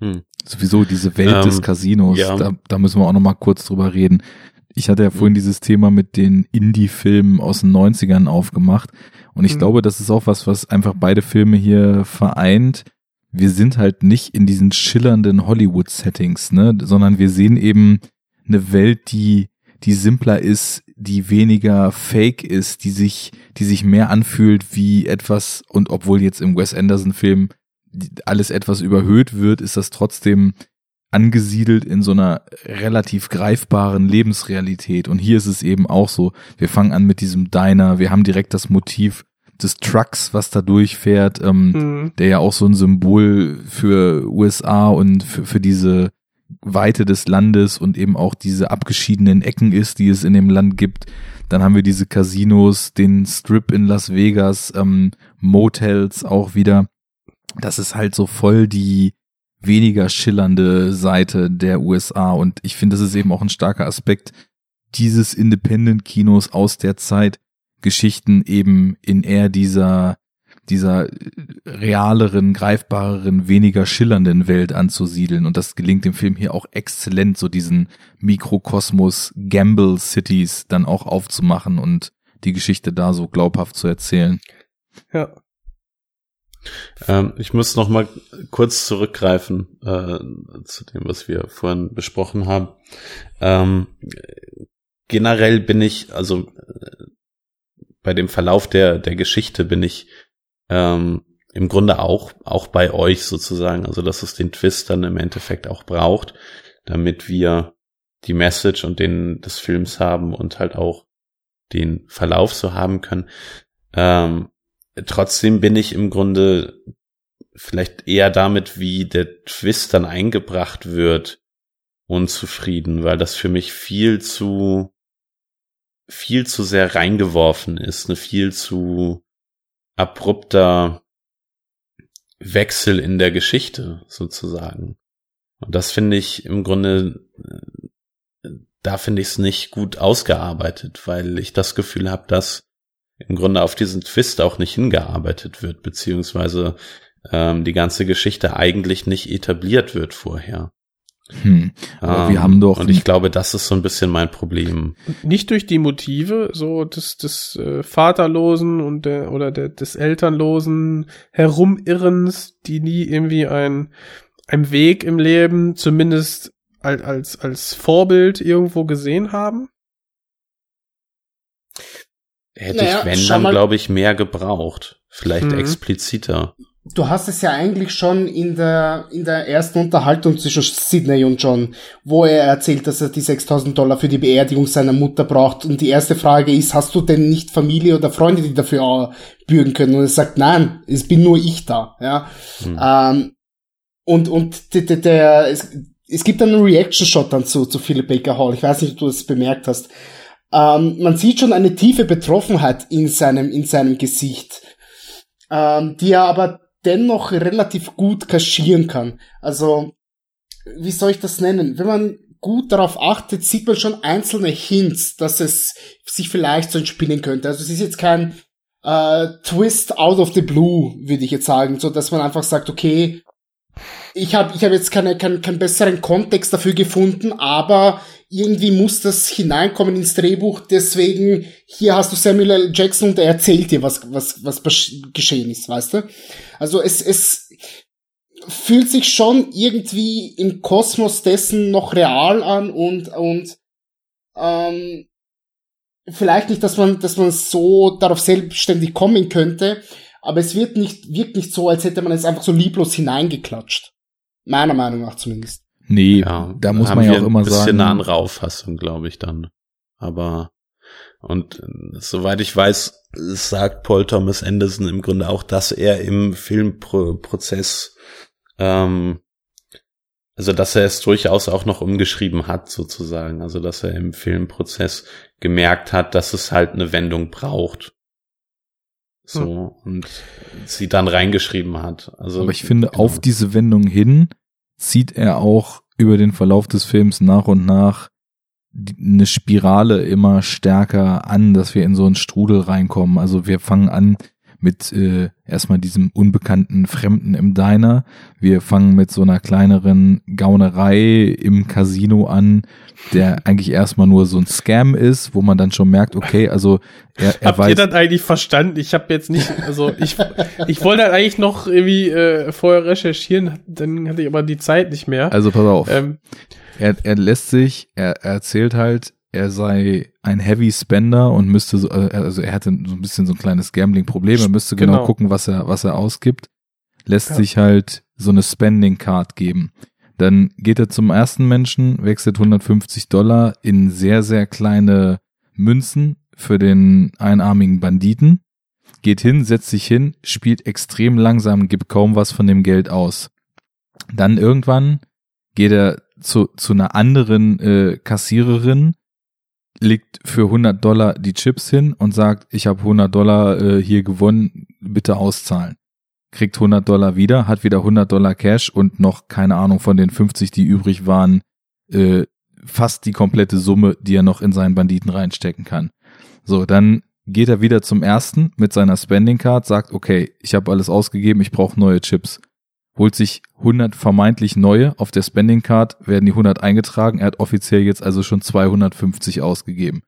Hm. Sowieso diese Welt Ähm, des Casinos, ja. da, da müssen wir auch nochmal kurz drüber reden. Ich hatte ja vorhin dieses Thema mit den Indie-Filmen aus den 90ern aufgemacht. Und ich Mhm. glaube, das ist auch was, was einfach beide Filme hier vereint. Wir sind halt nicht in diesen schillernden Hollywood-Settings, ne, sondern wir sehen eben eine Welt, die, die simpler ist, die weniger fake ist, die sich, die sich mehr anfühlt wie etwas, und obwohl jetzt im Wes Anderson-Film alles etwas überhöht wird, ist das trotzdem angesiedelt in so einer relativ greifbaren Lebensrealität. Und hier ist es eben auch so. Wir fangen an mit diesem Diner. Wir haben direkt das Motiv des Trucks, was da durchfährt, ähm, Mhm. der ja auch so ein Symbol für USA und für, für diese Weite des Landes und eben auch diese abgeschiedenen Ecken ist, die es in dem Land gibt. Dann haben wir diese Casinos, den Strip in Las Vegas, ähm, Motels auch wieder. Das ist halt so voll die weniger schillernde Seite der USA und ich finde, das ist eben auch ein starker Aspekt dieses Independent-Kinos aus der Zeit, Geschichten eben in eher dieser dieser realeren, greifbareren, weniger schillernden Welt anzusiedeln. Und das gelingt dem Film hier auch exzellent, so diesen Mikrokosmos Gamble Cities dann auch aufzumachen und die Geschichte da so glaubhaft zu erzählen. Ja. Ähm, ich muss noch mal kurz zurückgreifen äh, zu dem, was wir vorhin besprochen haben. Ähm, generell bin ich, also äh, bei dem Verlauf der der Geschichte bin ich ähm, im Grunde auch auch bei euch sozusagen, also dass es den Twist dann im Endeffekt auch braucht, damit wir die Message und den des Films haben und halt auch den Verlauf so haben können. Ähm, trotzdem bin ich im Grunde vielleicht eher damit, wie der Twist dann eingebracht wird, unzufrieden, weil das für mich viel zu viel zu sehr reingeworfen ist, eine viel zu abrupter Wechsel in der Geschichte sozusagen. Und das finde ich im Grunde, äh, da finde ich es nicht gut ausgearbeitet, weil ich das Gefühl habe, dass im Grunde auf diesen Twist auch nicht hingearbeitet wird, beziehungsweise ähm, die ganze Geschichte eigentlich nicht etabliert wird vorher. Hm. Aber wir Ähm, haben doch und ich glaube, das ist so ein bisschen mein Problem. Nicht durch die Motive, so des, des äh, Vaterlosen und der oder der, des Elternlosen Herumirrens, die nie irgendwie ein, ein Weg im Leben, zumindest als, als, als Vorbild irgendwo gesehen haben. Hätte Naja, ich, wenn, dann glaube ich, mehr gebraucht. Vielleicht Mhm. expliziter. Du hast es ja eigentlich schon in der, in der ersten Unterhaltung zwischen Sidney und John, wo er erzählt, dass er die 6000 Dollar für die Beerdigung seiner Mutter braucht. Und die erste Frage ist, hast du denn nicht Familie oder Freunde, die dafür äh, bürgen können? Und er sagt, nein, es bin nur ich da, ja. Ähm, und, und der, der, der es, es gibt einen Reaction-Shot dann zu, zu Philip Baker Hall. Ich weiß nicht, ob du das bemerkt hast. Ähm, man sieht schon eine tiefe Betroffenheit in seinem, in seinem Gesicht, ähm, die er aber dennoch relativ gut kaschieren kann. Also, wie soll ich das nennen? Wenn man gut darauf achtet, sieht man schon einzelne Hints, dass es sich vielleicht so entspinnen könnte. Also es ist jetzt kein äh, Twist out of the blue, würde ich jetzt sagen, so dass man einfach sagt, okay, ich habe ich hab jetzt keine, keinen keinen besseren Kontext dafür gefunden, aber irgendwie muss das hineinkommen ins Drehbuch. Deswegen, hier hast du Samuel L. Jackson und er erzählt dir, was, was, was geschehen ist, weißt du? Also es, es fühlt sich schon irgendwie im Kosmos dessen noch real an und, und ähm, vielleicht nicht, dass man, dass man so darauf selbstständig kommen könnte, aber es wird nicht, wirkt nicht so, als hätte man es einfach so lieblos hineingeklatscht. Meiner Meinung nach zumindest. Nee, Ja, da muss man ja auch immer ein bisschen sagen. eine andere Auffassung, glaube ich dann. Aber Und äh, soweit ich weiß, sagt Paul Thomas Anderson im Grunde auch, dass er im Filmprozess, ähm, also dass er es durchaus auch noch umgeschrieben hat, sozusagen. Also dass er im Filmprozess gemerkt hat, dass es halt eine Wendung braucht. So, hm. und sie dann reingeschrieben hat. Also, Aber ich finde, genau. auf diese Wendung hin zieht er auch über den Verlauf des Films nach und nach eine Spirale immer stärker an, dass wir in so einen Strudel reinkommen. Also wir fangen an mit äh, erstmal diesem unbekannten Fremden im Diner. Wir fangen mit so einer kleineren Gaunerei im Casino an, der eigentlich erstmal nur so ein Scam ist, wo man dann schon merkt, okay, also er, er Habt weiß. ihr das eigentlich verstanden? Ich habe jetzt nicht, also ich, ich wollte halt eigentlich noch irgendwie äh, vorher recherchieren, dann hatte ich aber die Zeit nicht mehr. Also pass auf. Ähm, er, er lässt sich, er, er erzählt halt, er sei ein Heavy Spender und müsste so, äh, also er hatte so ein bisschen so ein kleines Gambling-Problem, er müsste genau, Genau. gucken, was er, was er ausgibt, lässt Ja. sich halt so eine Spending Card geben. Dann geht er zum ersten Menschen, wechselt 150 Dollar in sehr, sehr kleine Münzen für den einarmigen Banditen, geht hin, setzt sich hin, spielt extrem langsam, gibt kaum was von dem Geld aus. Dann irgendwann geht er zu, zu einer anderen äh, Kassiererin, legt für 100 Dollar die Chips hin und sagt, ich habe 100 Dollar äh, hier gewonnen, bitte auszahlen. Kriegt 100 Dollar wieder, hat wieder 100 Dollar Cash und noch, keine Ahnung, von den 50, die übrig waren, äh, fast die komplette Summe, die er noch in seinen Banditen reinstecken kann. So, dann geht er wieder zum ersten mit seiner Spending Card, sagt, okay, ich habe alles ausgegeben, ich brauche neue Chips holt sich 100 vermeintlich neue auf der Spending Card, werden die 100 eingetragen. Er hat offiziell jetzt also schon 250 ausgegeben.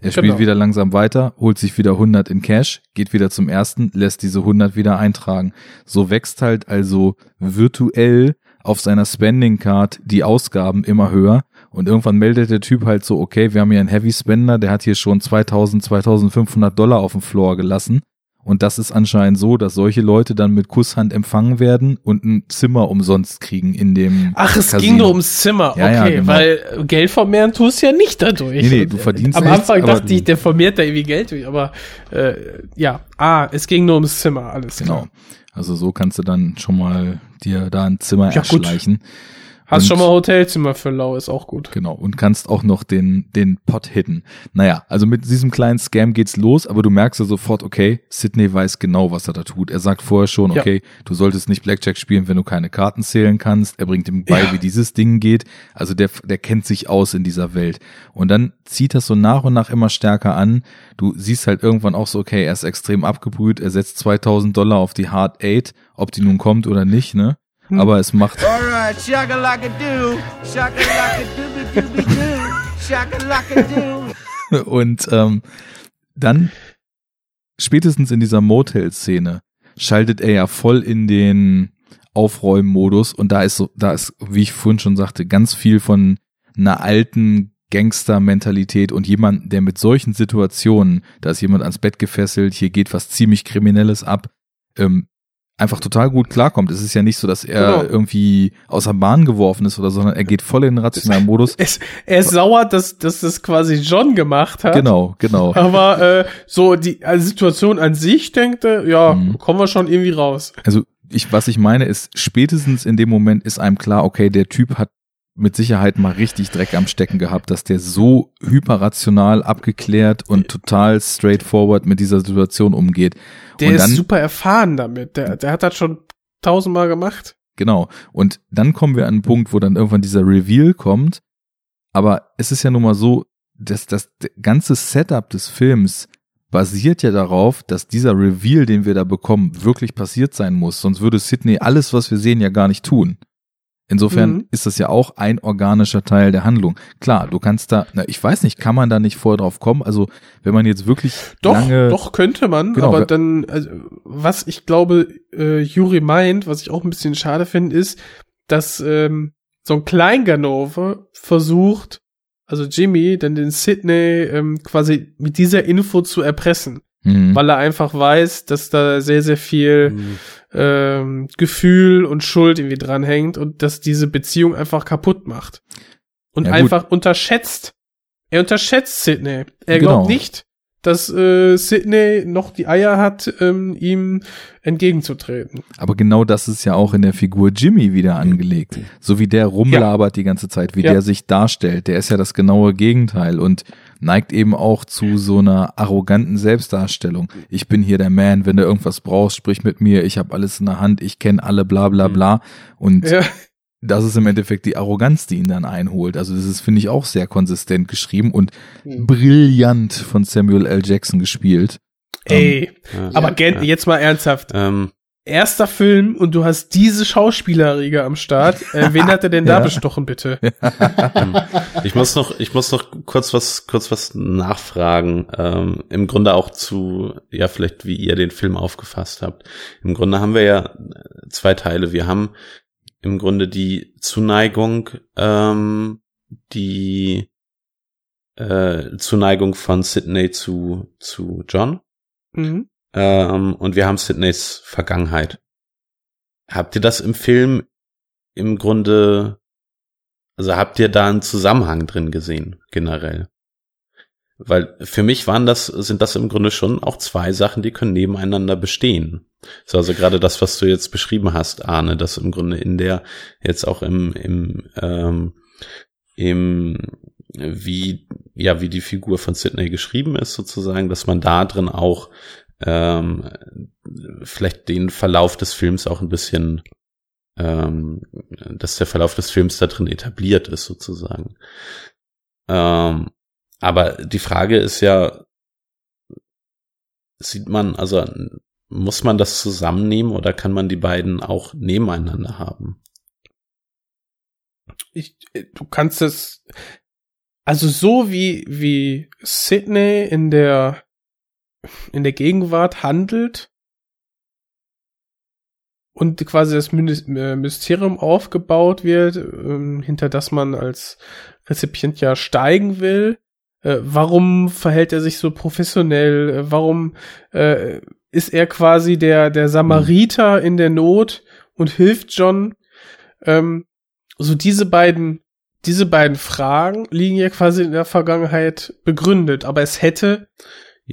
Er spielt Genau. wieder langsam weiter, holt sich wieder 100 in Cash, geht wieder zum ersten, lässt diese 100 wieder eintragen. So wächst halt also virtuell auf seiner Spending Card die Ausgaben immer höher und irgendwann meldet der Typ halt so, okay, wir haben hier einen Heavy Spender, der hat hier schon 2000, 2500 Dollar auf dem Floor gelassen. Und das ist anscheinend so, dass solche Leute dann mit Kusshand empfangen werden und ein Zimmer umsonst kriegen in dem ach, es Casino. ging nur ums Zimmer, Ja, ja, okay, genau. weil Geld vermehren tust ja nicht dadurch. Nee, nee, du verdienst Am nichts, Anfang aber- dachte ich, der vermehrt da irgendwie Geld durch, aber äh, ja, ah, es ging nur ums Zimmer, alles Genau. klar. Also so kannst du dann schon mal dir da ein Zimmer Ja, gut. Hast Und- schon mal Hotelzimmer für lau, ist auch gut. Genau, und kannst auch noch den, den Pot hitten. Naja, also mit diesem kleinen Scam geht's los, aber du merkst ja sofort, okay, Sydney weiß genau, was er da tut. Er sagt vorher schon, Ja. okay, du solltest nicht Blackjack spielen, wenn du keine Karten zählen kannst. Er bringt ihm bei, Ja. wie dieses Ding geht. Also der, der kennt sich aus in dieser Welt. Und dann zieht das so nach und nach immer stärker an. Du siehst halt irgendwann auch so, okay, er ist extrem abgebrüht, er setzt 2000 Dollar auf die Hard Eight, ob die nun kommt oder nicht, ne? Hm. Aber es macht Alright, shaka-laka-doo, shaka-laka-doo-doo-doo, shaka-laka-doo. Und ähm, dann spätestens in dieser Motel-Szene schaltet er ja voll in den Aufräummodus und da ist so, da ist, wie ich vorhin schon sagte, ganz viel von einer alten Gangster-Mentalität und jemand, der mit solchen Situationen, da ist jemand ans Bett gefesselt, hier geht was ziemlich Kriminelles ab, ähm, einfach total gut klarkommt. Es ist ja nicht so, dass er Genau. irgendwie aus der Bahn geworfen ist oder, sondern er geht voll in den rationalen Modus. Es, er ist sauer, dass, dass das quasi John gemacht hat. Genau, genau. Aber äh, so die also Situation an sich denkt er, ja, Mhm. kommen wir schon irgendwie raus. Also ich, was ich meine, ist, spätestens in dem Moment ist einem klar, okay, der Typ hat mit Sicherheit mal richtig Dreck am Stecken gehabt, dass der so hyperrational abgeklärt und total straightforward mit dieser Situation umgeht. Der und ist dann, super erfahren damit. Der, der hat das schon tausendmal gemacht. genau. Und dann kommen wir an einen Punkt, wo dann irgendwann dieser Reveal kommt. Aber es ist ja nun mal so, dass das ganze Setup des Films basiert ja darauf, dass dieser Reveal, den wir da bekommen, wirklich passiert sein muss. Sonst würde Sydney alles, was wir sehen, ja gar nicht tun. Insofern Mhm. ist das ja auch ein organischer Teil der Handlung. Klar, du kannst da, na, ich weiß nicht, kann man da nicht vorher drauf kommen? Also, wenn man jetzt wirklich Doch, lange. doch könnte man, Genau, aber dann, also, was ich glaube, äh, Juri meint, was ich auch ein bisschen schade finde, ist, dass ähm, so ein Kleinganove versucht, also Jimmy, dann den Sydney ähm, quasi mit dieser Info zu erpressen, Mhm. weil er einfach weiß, dass da sehr, sehr viel Mhm. Ähm, Gefühl und Schuld irgendwie dranhängt und dass diese Beziehung einfach kaputt macht. Und Ja, einfach unterschätzt. Er unterschätzt Sydney. Er Genau. glaubt nicht, dass äh, Sidney noch die Eier hat, ähm, ihm entgegenzutreten. Aber genau das ist ja auch in der Figur Jimmy wieder angelegt. So wie der rumlabert die ganze Zeit, wie Ja. der sich darstellt. Der ist ja das genaue Gegenteil und neigt eben auch zu so einer arroganten Selbstdarstellung. Ich bin hier der Man, wenn du irgendwas brauchst, sprich mit mir, ich habe alles in der Hand, ich kenne alle, bla bla bla. Und Ja. Das ist im Endeffekt die Arroganz, die ihn dann einholt. Also das ist, finde ich, auch sehr konsistent geschrieben und Hm. brillant von Samuel L. Jackson gespielt. Ey, Ja. aber gen- jetzt mal ernsthaft. Ähm, Erster Film und du hast diese Schauspielerriege am Start. Äh, wen hat er denn da Ja. bestochen, bitte? Ich muss noch, ich muss noch kurz was, kurz was nachfragen. Ähm, Im Grunde auch zu, ja, vielleicht wie ihr den Film aufgefasst habt. Im Grunde haben wir ja zwei Teile. Wir haben im Grunde die Zuneigung, ähm, die äh, Zuneigung von Sidney zu zu John. Mhm. Ähm, und wir haben Sidneys Vergangenheit. Habt ihr das im Film im Grunde, also habt ihr da einen Zusammenhang drin gesehen, generell? Weil für mich waren das, sind das im Grunde schon auch zwei Sachen, die können nebeneinander bestehen. So, also gerade das, was du jetzt beschrieben hast, Arne, dass im Grunde in der, jetzt auch im, im, ähm, im, wie, ja, wie die Figur von Sidney geschrieben ist, sozusagen, dass man da drin auch ähm, vielleicht den Verlauf des Films auch ein bisschen, ähm, dass der Verlauf des Films da drin etabliert ist, sozusagen. Ähm, aber die Frage ist ja, sieht man, also muss man das zusammennehmen oder kann man die beiden auch nebeneinander haben? Ich, du kannst es, also so wie, wie Sydney in der, in der Gegenwart handelt und quasi das äh, Mysterium aufgebaut wird, ähm, hinter das man als Rezipient ja steigen will. Äh, warum verhält er sich so professionell? Äh, warum äh, ist er quasi der, der Samariter in der Not und hilft John? Ähm, so diese beiden, diese beiden Fragen liegen ja quasi in der Vergangenheit begründet, aber es hätte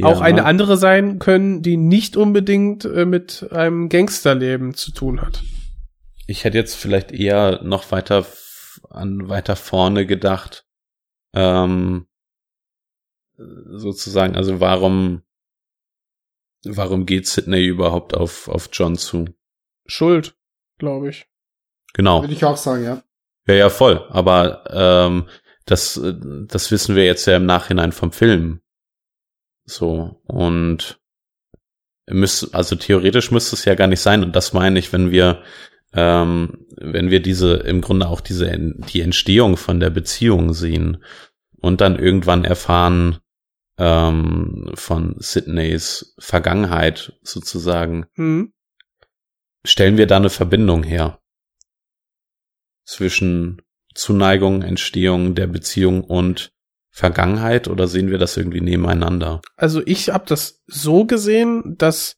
auch eine andere sein können, die nicht unbedingt äh, mit einem Gangsterleben zu tun hat. Ich hätte jetzt vielleicht eher noch weiter an weiter vorne gedacht. Ähm, sozusagen, also warum warum geht Sidney überhaupt auf auf John zu? Schuld, glaube ich. Genau. Würde ich auch sagen, ja. Ja, ja, voll. Aber ähm, das, das wissen wir jetzt ja im Nachhinein vom Film. So, und müsste, also theoretisch müsste es ja gar nicht sein. Und das meine ich, wenn wir, ähm, wenn wir diese, im Grunde auch diese, die Entstehung von der Beziehung sehen und dann irgendwann erfahren ähm, von Sidneys Vergangenheit sozusagen, Hm. stellen wir da eine Verbindung her zwischen Zuneigung, Entstehung der Beziehung und Vergangenheit oder sehen wir das irgendwie nebeneinander? Also ich habe das so gesehen, dass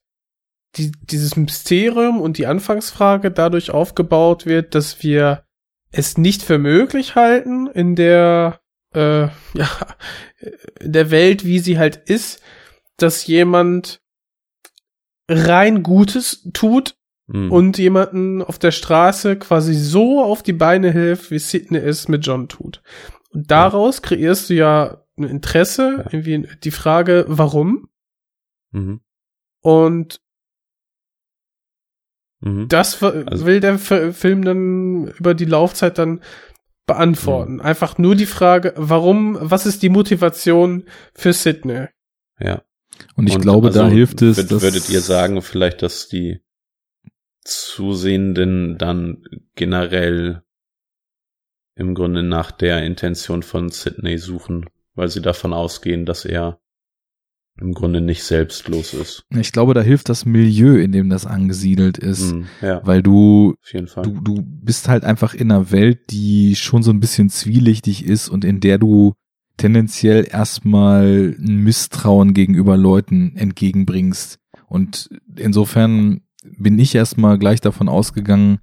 die, dieses Mysterium und die Anfangsfrage dadurch aufgebaut wird, dass wir es nicht für möglich halten in der äh, ja der Welt, wie sie halt ist, dass jemand rein Gutes tut Hm. und jemanden auf der Straße quasi so auf die Beine hilft, wie Sidney es mit John tut. Und daraus kreierst du ja ein Interesse, irgendwie die Frage, warum? Mhm. Und Mhm. das Also- will der Film dann über die Laufzeit dann beantworten. Mhm. Einfach nur die Frage, warum, was ist die Motivation für Sidney? Ja. Und ich glaube, da hilft es, würd- dass- Würdet ihr sagen, vielleicht, dass die Zusehenden dann generell im Grunde nach der Intention von Sidney suchen, weil sie davon ausgehen, dass er im Grunde nicht selbstlos ist. Ich glaube, da hilft das Milieu, in dem das angesiedelt ist, Mhm, ja. weil du, du, du bist halt einfach in einer Welt, die schon so ein bisschen zwielichtig ist und in der du tendenziell erstmal ein Misstrauen gegenüber Leuten entgegenbringst. Und insofern bin ich erstmal gleich davon ausgegangen,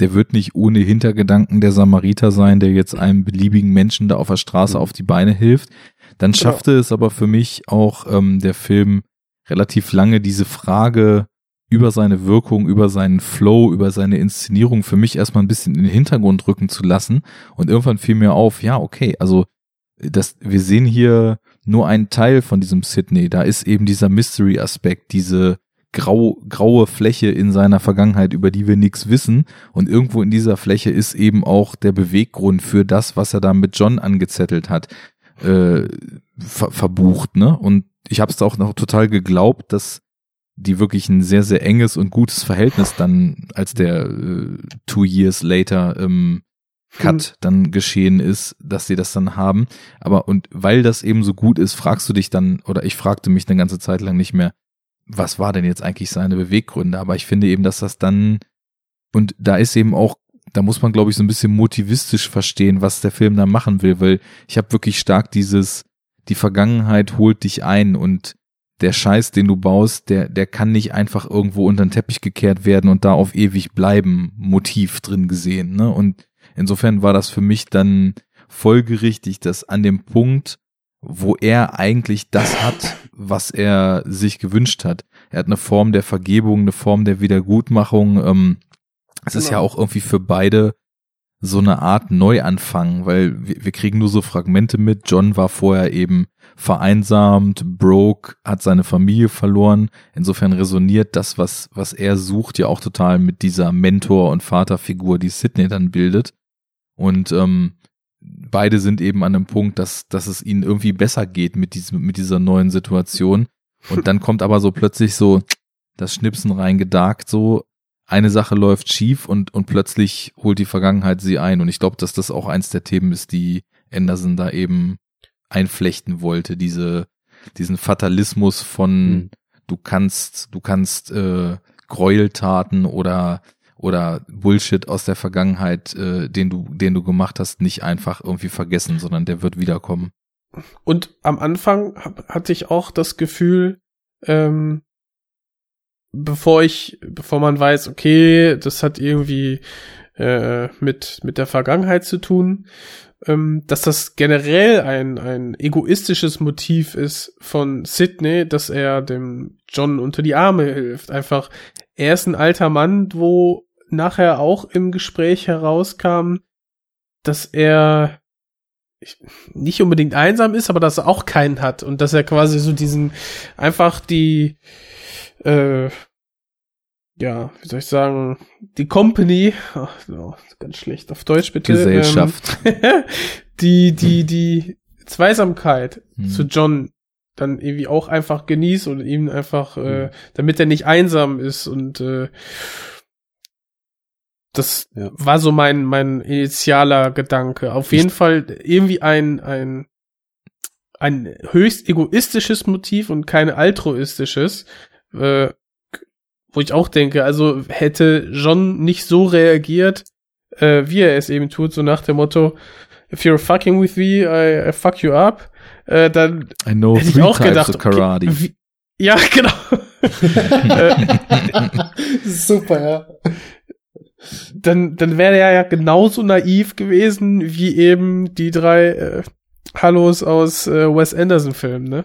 der wird nicht ohne Hintergedanken der Samariter sein, der jetzt einem beliebigen Menschen da auf der Straße auf die Beine hilft. Dann schaffte es aber für mich auch ähm, der Film relativ lange diese Frage über seine Wirkung, über seinen Flow, über seine Inszenierung für mich erstmal ein bisschen in den Hintergrund rücken zu lassen. Und irgendwann fiel mir auf, ja, okay, also das, wir sehen hier nur einen Teil von diesem Sydney. Da ist eben dieser Mystery-Aspekt, diese grau, graue Fläche in seiner Vergangenheit, über die wir nichts wissen. Und irgendwo in dieser Fläche ist eben auch der Beweggrund für das, was er da mit John angezettelt hat, äh, ver verbucht. Ne? Und ich habe es auch noch total geglaubt, dass die wirklich ein sehr, sehr enges und gutes Verhältnis dann, als der äh, Two Years Later ähm, Cut hm. dann geschehen ist, dass sie das dann haben. Aber und weil das eben so gut ist, fragst du dich dann, oder ich fragte mich eine ganze Zeit lang nicht mehr, was war denn jetzt eigentlich seine Beweggründe? Aber ich finde eben, dass das dann, und da ist eben auch, da muss man, glaube ich, so ein bisschen motivistisch verstehen, was der Film da machen will, weil ich habe wirklich stark dieses, die Vergangenheit holt dich ein und der Scheiß, den du baust, der, der kann nicht einfach irgendwo unter den Teppich gekehrt werden und da auf ewig bleiben, Motiv drin gesehen. Ne? Und insofern war das für mich dann folgerichtig, dass an dem Punkt, wo er eigentlich das hat, was er sich gewünscht hat. Er hat eine Form der Vergebung, eine Form der Wiedergutmachung. Ähm, es ist ja genau. auch irgendwie für beide so eine Art Neuanfang, weil wir, wir kriegen nur so Fragmente mit. John war vorher eben vereinsamt, broke, hat seine Familie verloren. Insofern resoniert das, was, was er sucht, ja auch total mit dieser Mentor- und Vaterfigur, die Sidney dann bildet. Und ähm, beide sind eben an einem Punkt, dass, dass es ihnen irgendwie besser geht mit diesem, mit dieser neuen Situation. Und dann kommt aber so plötzlich so das Schnipsen reingedarkt, so eine Sache läuft schief und, und plötzlich holt die Vergangenheit sie ein. Und ich glaube, dass das auch eins der Themen ist, die Anderson da eben einflechten wollte, diese, diesen Fatalismus von mhm. du kannst, du kannst äh, Gräueltaten oder oder Bullshit aus der Vergangenheit, äh, den du, den du gemacht hast, nicht einfach irgendwie vergessen, sondern der wird wiederkommen. Und am Anfang hab, hatte ich auch das Gefühl, ähm, bevor ich, bevor man weiß, okay, das hat irgendwie äh, mit mit der Vergangenheit zu tun, ähm, dass das generell ein ein egoistisches Motiv ist von Sidney, dass er dem John unter die Arme hilft. Einfach, er ist ein alter Mann, wo nachher auch im Gespräch herauskam, dass er nicht unbedingt einsam ist, aber dass er auch keinen hat und dass er quasi so diesen einfach die äh, ja, wie soll ich sagen, die Company, ach, no, ganz schlecht auf Deutsch bitte. Gesellschaft. Ähm, die, die, die Zweisamkeit hm. zu John dann irgendwie auch einfach genießt und ihm einfach, hm. äh, damit er nicht einsam ist und äh, das ja. war so mein, mein initialer Gedanke. Auf jeden Fall irgendwie ein, ein, ein höchst egoistisches Motiv und kein altruistisches, äh, wo ich auch denke, also hätte John nicht so reagiert, äh, wie er es eben tut, so nach dem Motto, if you're fucking with me, I, I fuck you up, äh, dann I know hätte ich auch gedacht, okay, wie, ja, genau. Super, ja dann, dann wäre er ja genauso naiv gewesen wie eben die drei äh, Hallos aus äh, Wes Anderson Filmen, ne?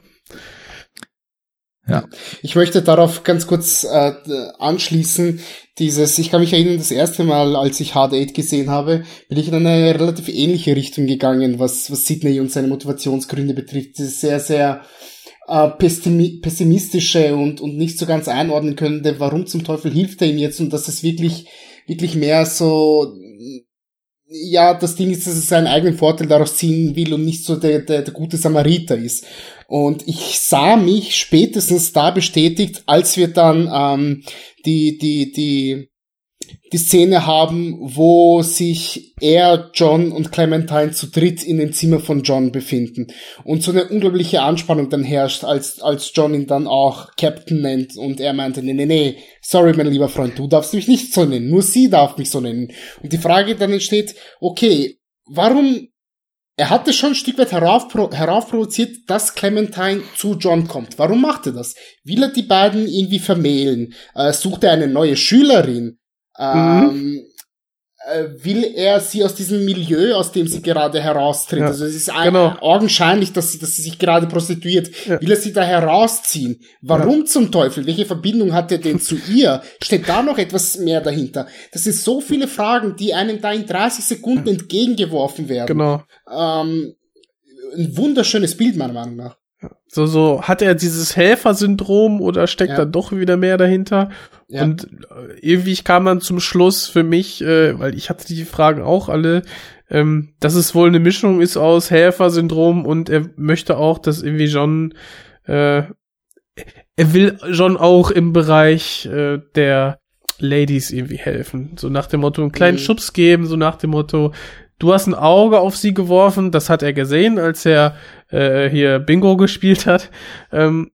Ja. Ich möchte darauf ganz kurz äh, anschließen. Dieses, ich kann mich erinnern, das erste Mal, als ich Hard Eight gesehen habe, bin ich in eine relativ ähnliche Richtung gegangen, was, was Sidney und seine Motivationsgründe betrifft. Dieses sehr, sehr äh, pessimistische und, und nicht so ganz einordnen könnte, warum zum Teufel hilft er ihm jetzt und dass es wirklich wirklich mehr so, ja, das Ding ist, dass er seinen eigenen Vorteil daraus ziehen will und nicht so der, der, der gute Samariter ist. Und ich sah mich spätestens da bestätigt, als wir dann ähm, die, die, die die Szene haben, wo sich er, John und Clementine zu dritt in dem Zimmer von John befinden. Und so eine unglaubliche Anspannung dann herrscht, als, als John ihn dann auch Captain nennt und er meinte, nee, nee, nee, sorry, mein lieber Freund, du darfst mich nicht so nennen, nur sie darf mich so nennen. Und die Frage dann entsteht, okay, warum er hatte schon ein Stück weit heraufpro heraufprovoziert, dass Clementine zu John kommt. Warum macht er das? Will er die beiden irgendwie vermählen? Äh, sucht er eine neue Schülerin? Mhm. Ähm, äh, will er sie aus diesem Milieu, aus dem sie gerade heraustritt. Ja, Also es ist genau. ein, augenscheinlich, dass sie, dass sie sich gerade prostituiert. Ja. Will er sie da herausziehen? Warum zum Teufel? Welche Verbindung hat er denn zu ihr? Steht da noch etwas mehr dahinter? Das sind so viele Fragen, die einem da in 30 Sekunden entgegengeworfen werden. Genau. Ähm, ein wunderschönes Bild, meiner Meinung nach. So, so, hat er dieses Helfersyndrom oder steckt Ja. da doch wieder mehr dahinter? Ja. Und äh, irgendwie kam dann zum Schluss für mich, äh, weil ich hatte die Fragen auch alle, ähm, dass es wohl eine Mischung ist aus Helfersyndrom und er möchte auch, dass irgendwie John, äh, er will John auch im Bereich äh, der Ladies irgendwie helfen. So nach dem Motto, einen kleinen Mhm. Schubs geben, so nach dem Motto, du hast ein Auge auf sie geworfen, das hat er gesehen, als er äh, hier Bingo gespielt hat. Ähm,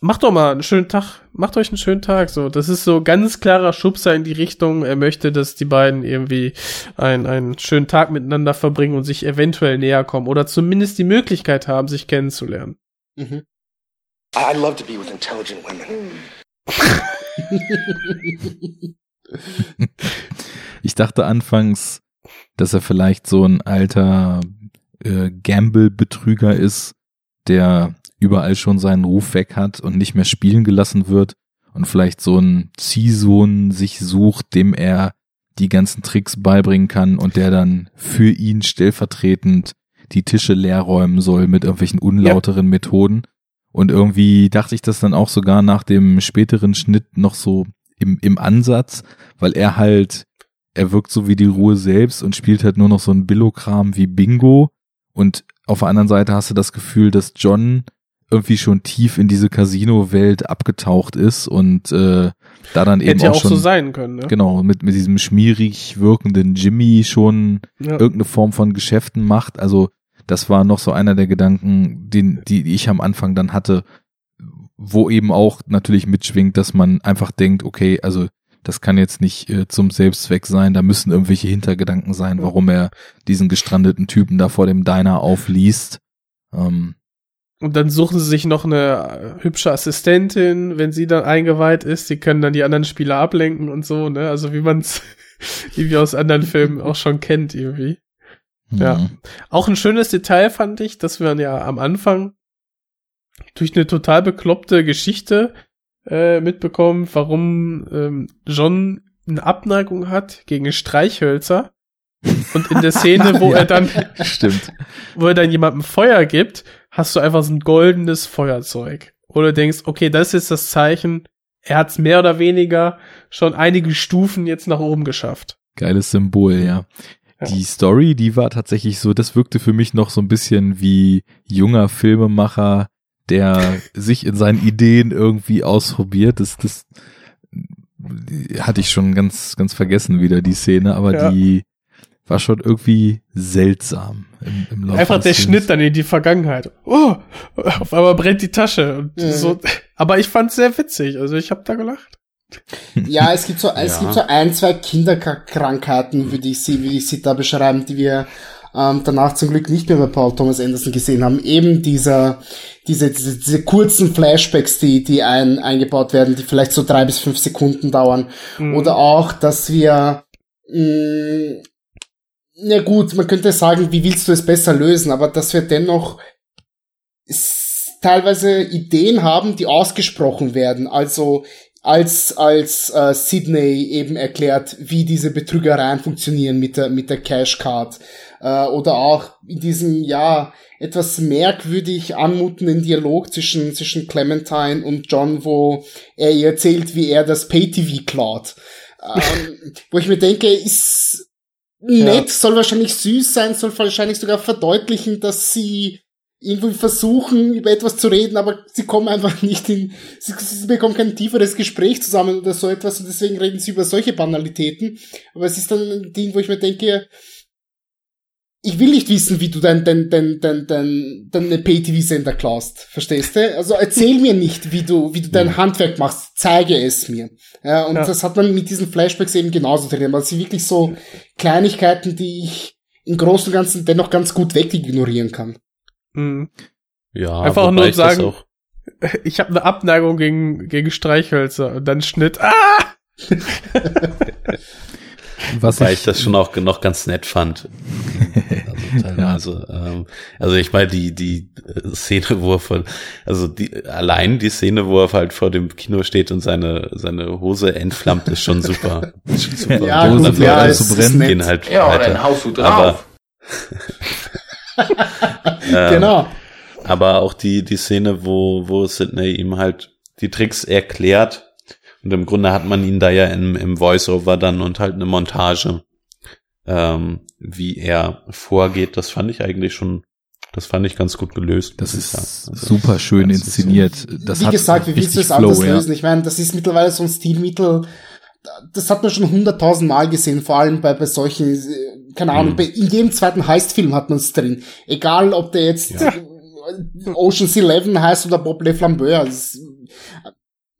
macht doch mal einen schönen Tag, macht euch einen schönen Tag. So, das ist so ganz klarer Schubser in die Richtung. Er möchte, dass die beiden irgendwie ein, einen schönen Tag miteinander verbringen und sich eventuell näher kommen oder zumindest die Möglichkeit haben, sich kennenzulernen. Mhm. I- I'd love to be with intelligent women. Ich dachte anfangs, dass er vielleicht so ein alter äh, Gamble-Betrüger ist, der überall schon seinen Ruf weg hat und nicht mehr spielen gelassen wird und vielleicht so einen Ziehsohn sich sucht, dem er die ganzen Tricks beibringen kann und der dann für ihn stellvertretend die Tische leer räumen soll mit irgendwelchen unlauteren Methoden. Und irgendwie dachte ich das dann auch sogar nach dem späteren Schnitt noch so im, im Ansatz, weil er halt, er wirkt so wie die Ruhe selbst und spielt halt nur noch so ein Billokram wie Bingo. Und auf der anderen Seite hast du das Gefühl, dass John irgendwie schon tief in diese Casino-Welt abgetaucht ist und äh, da dann eben Hätte ja auch auch schon so sein können, ne? genau mit mit diesem schmierig wirkenden Jimmy schon Ja. irgendeine Form von Geschäften macht. Also das war noch so einer der Gedanken, den die ich am Anfang dann hatte, wo eben auch natürlich mitschwingt, dass man einfach denkt, okay, also das kann jetzt nicht äh, zum Selbstzweck sein, da müssen irgendwelche Hintergedanken sein, warum er diesen gestrandeten Typen da vor dem Diner aufliest. Ähm, Und dann suchen sie sich noch eine äh, hübsche Assistentin, wenn sie dann eingeweiht ist. Die können dann die anderen Spieler ablenken und so, ne? Also wie man es irgendwie aus anderen Filmen auch schon kennt, irgendwie. Ja. mhm. Auch ein schönes Detail fand ich, dass wir ja am Anfang durch eine total bekloppte Geschichte äh, mitbekommen, warum ähm, John eine Abneigung hat gegen Streichhölzer. Und in der Szene, wo Ja, er dann, Stimmt. wo er dann jemandem Feuer gibt, hast du einfach so ein goldenes Feuerzeug. Oder denkst, okay, das ist das Zeichen, er hat es mehr oder weniger schon einige Stufen jetzt nach oben geschafft. Geiles Symbol, ja. Ja. Die Story, die war tatsächlich so, das wirkte für mich noch so ein bisschen wie junger Filmemacher, der sich in seinen Ideen irgendwie ausprobiert. Das, das hatte ich schon ganz, ganz vergessen wieder, die Szene, aber Ja. die war schon irgendwie seltsam im, im Laufe Einfach des der Films. Schnitt dann in die Vergangenheit. Oh, auf einmal brennt die Tasche. Und Mhm. so. Aber ich fand's sehr witzig. Also ich habe da gelacht. Ja, es gibt so, es Ja. gibt so ein, zwei Kinderkrankheiten, würde ich sie, würde ich sie da beschreiben, die wir ähm, danach zum Glück nicht mehr bei Paul Thomas Anderson gesehen haben. Eben dieser, diese, diese, diese kurzen Flashbacks, die, die ein, eingebaut werden, die vielleicht so drei bis fünf Sekunden dauern. Mhm. Oder auch, dass wir, mh, na gut, man könnte sagen, wie willst du es besser lösen, aber dass wir dennoch teilweise Ideen haben, die ausgesprochen werden. Also als als äh, Sydney eben erklärt, wie diese Betrügereien funktionieren mit der mit der Cashcard äh, oder auch in diesem ja etwas merkwürdig anmutenden Dialog zwischen zwischen Clementine und John, wo er ihr erzählt, wie er das Pay-TV klaut. Ähm, wo ich mir denke, ist nett, soll wahrscheinlich süß sein, soll wahrscheinlich sogar verdeutlichen, dass sie irgendwie versuchen, über etwas zu reden, aber sie kommen einfach nicht in, sie, sie bekommen kein tieferes Gespräch zusammen oder so etwas und deswegen reden sie über solche Banalitäten. Aber es ist dann ein Ding, wo ich mir denke, ich will nicht wissen, wie du dein, dein, dein, dein, dein, deine Pay-TV-Sender klaust. Verstehst du? Also erzähl mir nicht, wie du, wie du dein Handwerk machst. Zeige es mir. Ja, und Ja. das hat man mit diesen Flashbacks eben genauso drin. Also wirklich so Kleinigkeiten, die ich im Großen und Ganzen dennoch ganz gut wegignorieren kann. Mhm. Ja, Einfach nur ich das sagen- auch, Ich habe eine Abneigung gegen, gegen Streichhölzer und dann Schnitt. Ah! Was Weil ich- ich das schon auch noch ganz nett fand. Also teilweise. ähm, also ich meine, die, die Szene, wo er von, also die, allein die Szene, wo er halt vor dem Kino steht und seine, seine Hose entflammt, ist schon super. Ist schon super. Ja, Und gut, dann ja, ist brennen nett. gehen halt Ja, oder ein Haushut Aber, drauf. ähm, Genau. Aber auch die, die Szene, wo, wo Sidney ihm halt die Tricks erklärt. Und im Grunde hat man ihn da ja im, im Voice-Over dann und halt eine Montage, ähm, wie er vorgeht. Das fand ich eigentlich schon, das fand ich ganz gut gelöst. Das ist. Also, super schön das ist inszeniert. Das wie hat gesagt, wie willst du anders Flow, ja. lösen? Ich meine, das ist mittlerweile so ein Stilmittel, das hat man schon hunderttausend Mal gesehen, vor allem bei, bei solchen, äh, keine Ahnung, Mhm. bei, in jedem zweiten Heist-Film hat man es drin. Egal, ob der jetzt Ja. Ocean's Eleven heißt oder Bob Le Flambeur. Das,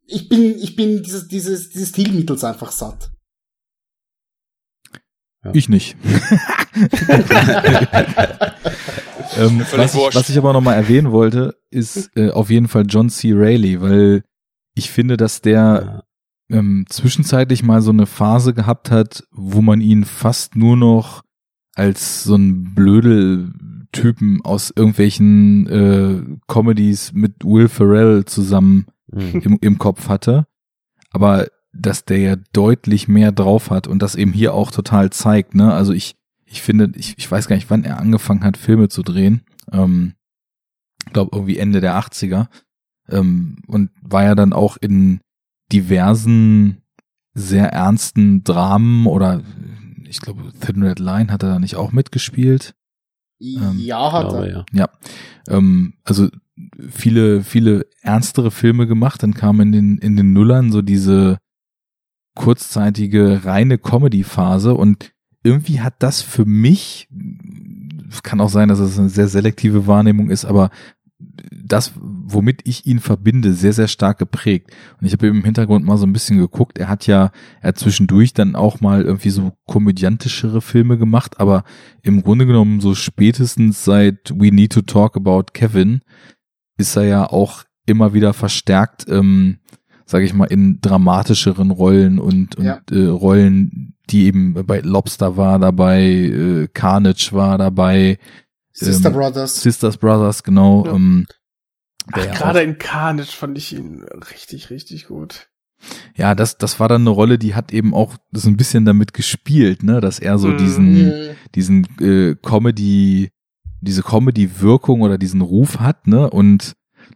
ich bin, ich bin dieses, dieses, dieses Stilmittels einfach satt. Ich nicht. ähm, was, ich, was ich aber noch mal erwähnen wollte, ist äh, auf jeden Fall John C. Reilly, weil ich finde, dass der ähm, zwischenzeitlich mal so eine Phase gehabt hat, wo man ihn fast nur noch als so ein Blödel-Typen aus irgendwelchen äh, Comedies mit Will Ferrell zusammen Mhm. im, im Kopf hatte. Aber dass der ja deutlich mehr drauf hat und das eben hier auch total zeigt, ne? Also ich, ich finde, ich, ich weiß gar nicht, wann er angefangen hat, Filme zu drehen. Ähm, glaube irgendwie Ende der 80er. Ähm, und war ja dann auch in diversen sehr ernsten Dramen oder ich glaube Thin Red Line hat er da nicht auch mitgespielt. Ähm, ja, hat er. ja. Ja, ähm, also viele, viele ernstere Filme gemacht. Dann kam in den, in den Nullern so diese kurzzeitige reine Comedy-Phase und irgendwie hat das für mich, kann auch sein, dass es eine sehr selektive Wahrnehmung ist, aber das, womit ich ihn verbinde, sehr, sehr stark geprägt. Und ich habe im Hintergrund mal so ein bisschen geguckt. Er hat ja, er hat zwischendurch dann auch mal irgendwie so komödiantischere Filme gemacht, aber im Grunde genommen so spätestens seit We Need to Talk About Kevin ist er ja auch immer wieder verstärkt, ähm, sage ich mal, in dramatischeren Rollen und, und Ja. äh, Rollen, die eben bei Lobster war dabei, äh, Carnage war dabei, Sister ähm, Brothers. Sisters Brothers, genau. Ja. Ähm, Ach, gerade in Carnage fand ich ihn richtig, richtig gut. ja, das, das war dann eine Rolle, die hat eben auch so ein bisschen damit gespielt, ne, dass er so Mhm. diesen, Mhm. diesen äh, Comedy, diese Comedy-Wirkung oder diesen Ruf hat, ne, und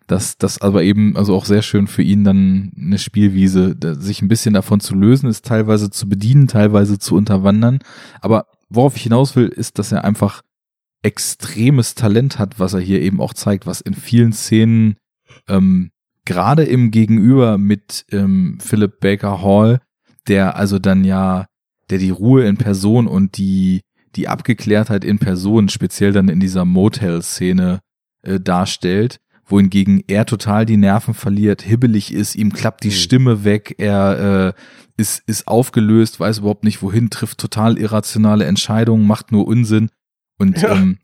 dass das aber eben, also auch sehr schön für ihn dann eine Spielwiese, sich ein bisschen davon zu lösen, ist teilweise zu bedienen, teilweise zu unterwandern. Aber worauf ich hinaus will, ist, dass er einfach extremes Talent hat, was er hier eben auch zeigt, was in vielen Szenen ähm, gerade im Gegenüber mit ähm, Philip Baker Hall, der also dann ja, der die Ruhe in Person und die die Abgeklärtheit in Person, speziell dann in dieser Motel-Szene äh, darstellt, wohingegen er total die Nerven verliert, hibbelig ist, ihm klappt die Stimme weg, er äh, ist, ist aufgelöst, weiß überhaupt nicht wohin, trifft total irrationale Entscheidungen, macht nur Unsinn. Und Ja. ähm,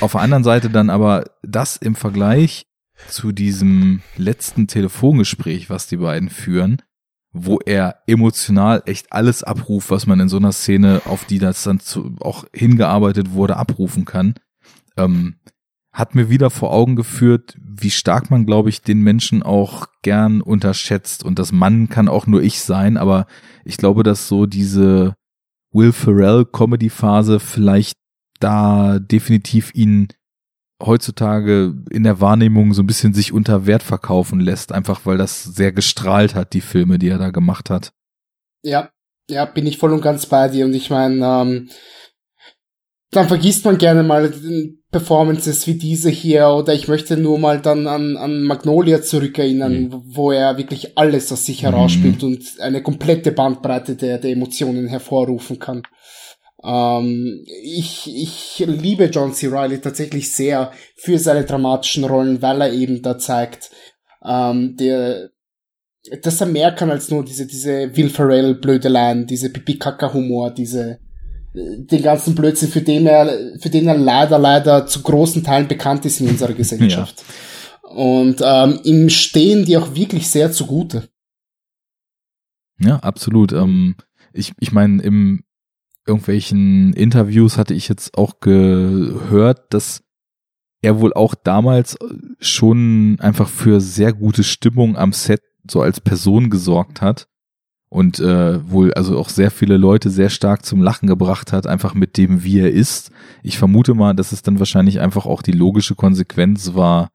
auf der anderen Seite dann aber das im Vergleich zu diesem letzten Telefongespräch, was die beiden führen, wo er emotional echt alles abruft, was man in so einer Szene, auf die das dann zu, auch hingearbeitet wurde, abrufen kann, ähm, hat mir wieder vor Augen geführt, wie stark man, glaube ich, den Menschen auch gern unterschätzt. Und das Mann kann auch nur ich sein, aber ich glaube, dass so diese Will Ferrell Comedy Phase vielleicht da definitiv ihn heutzutage in der Wahrnehmung so ein bisschen sich unter Wert verkaufen lässt, einfach weil das sehr gestrahlt hat, die Filme, die er da gemacht hat. Ja, ja, bin ich voll und ganz bei dir. Und ich meine, ähm, dann vergisst man gerne mal Performances wie diese hier oder ich möchte nur mal dann an, an Magnolia zurückerinnern, Mhm. wo er wirklich alles aus sich Mhm. herausspielt und eine komplette Bandbreite der, der Emotionen hervorrufen kann. Ähm, ich, ich liebe John C. Reilly tatsächlich sehr für seine dramatischen Rollen, weil er eben da zeigt, ähm, der, dass er mehr kann als nur diese, diese Will Ferrell Blödeleien, diese Pipi-Kaka-Humor, diese, äh, den ganzen Blödsinn, für den er, für den er leider, leider zu großen Teilen bekannt ist in unserer Gesellschaft. Und ähm, ihm stehen die auch wirklich sehr zugute. Ja, absolut. Ähm, ich ich meine, im irgendwelchen Interviews hatte ich jetzt auch gehört, dass er wohl auch damals schon einfach für sehr gute Stimmung am Set so als Person gesorgt hat und äh, wohl also auch sehr viele Leute sehr stark zum Lachen gebracht hat, einfach mit dem, wie er ist. Ich vermute mal, dass es dann wahrscheinlich einfach auch die logische Konsequenz war,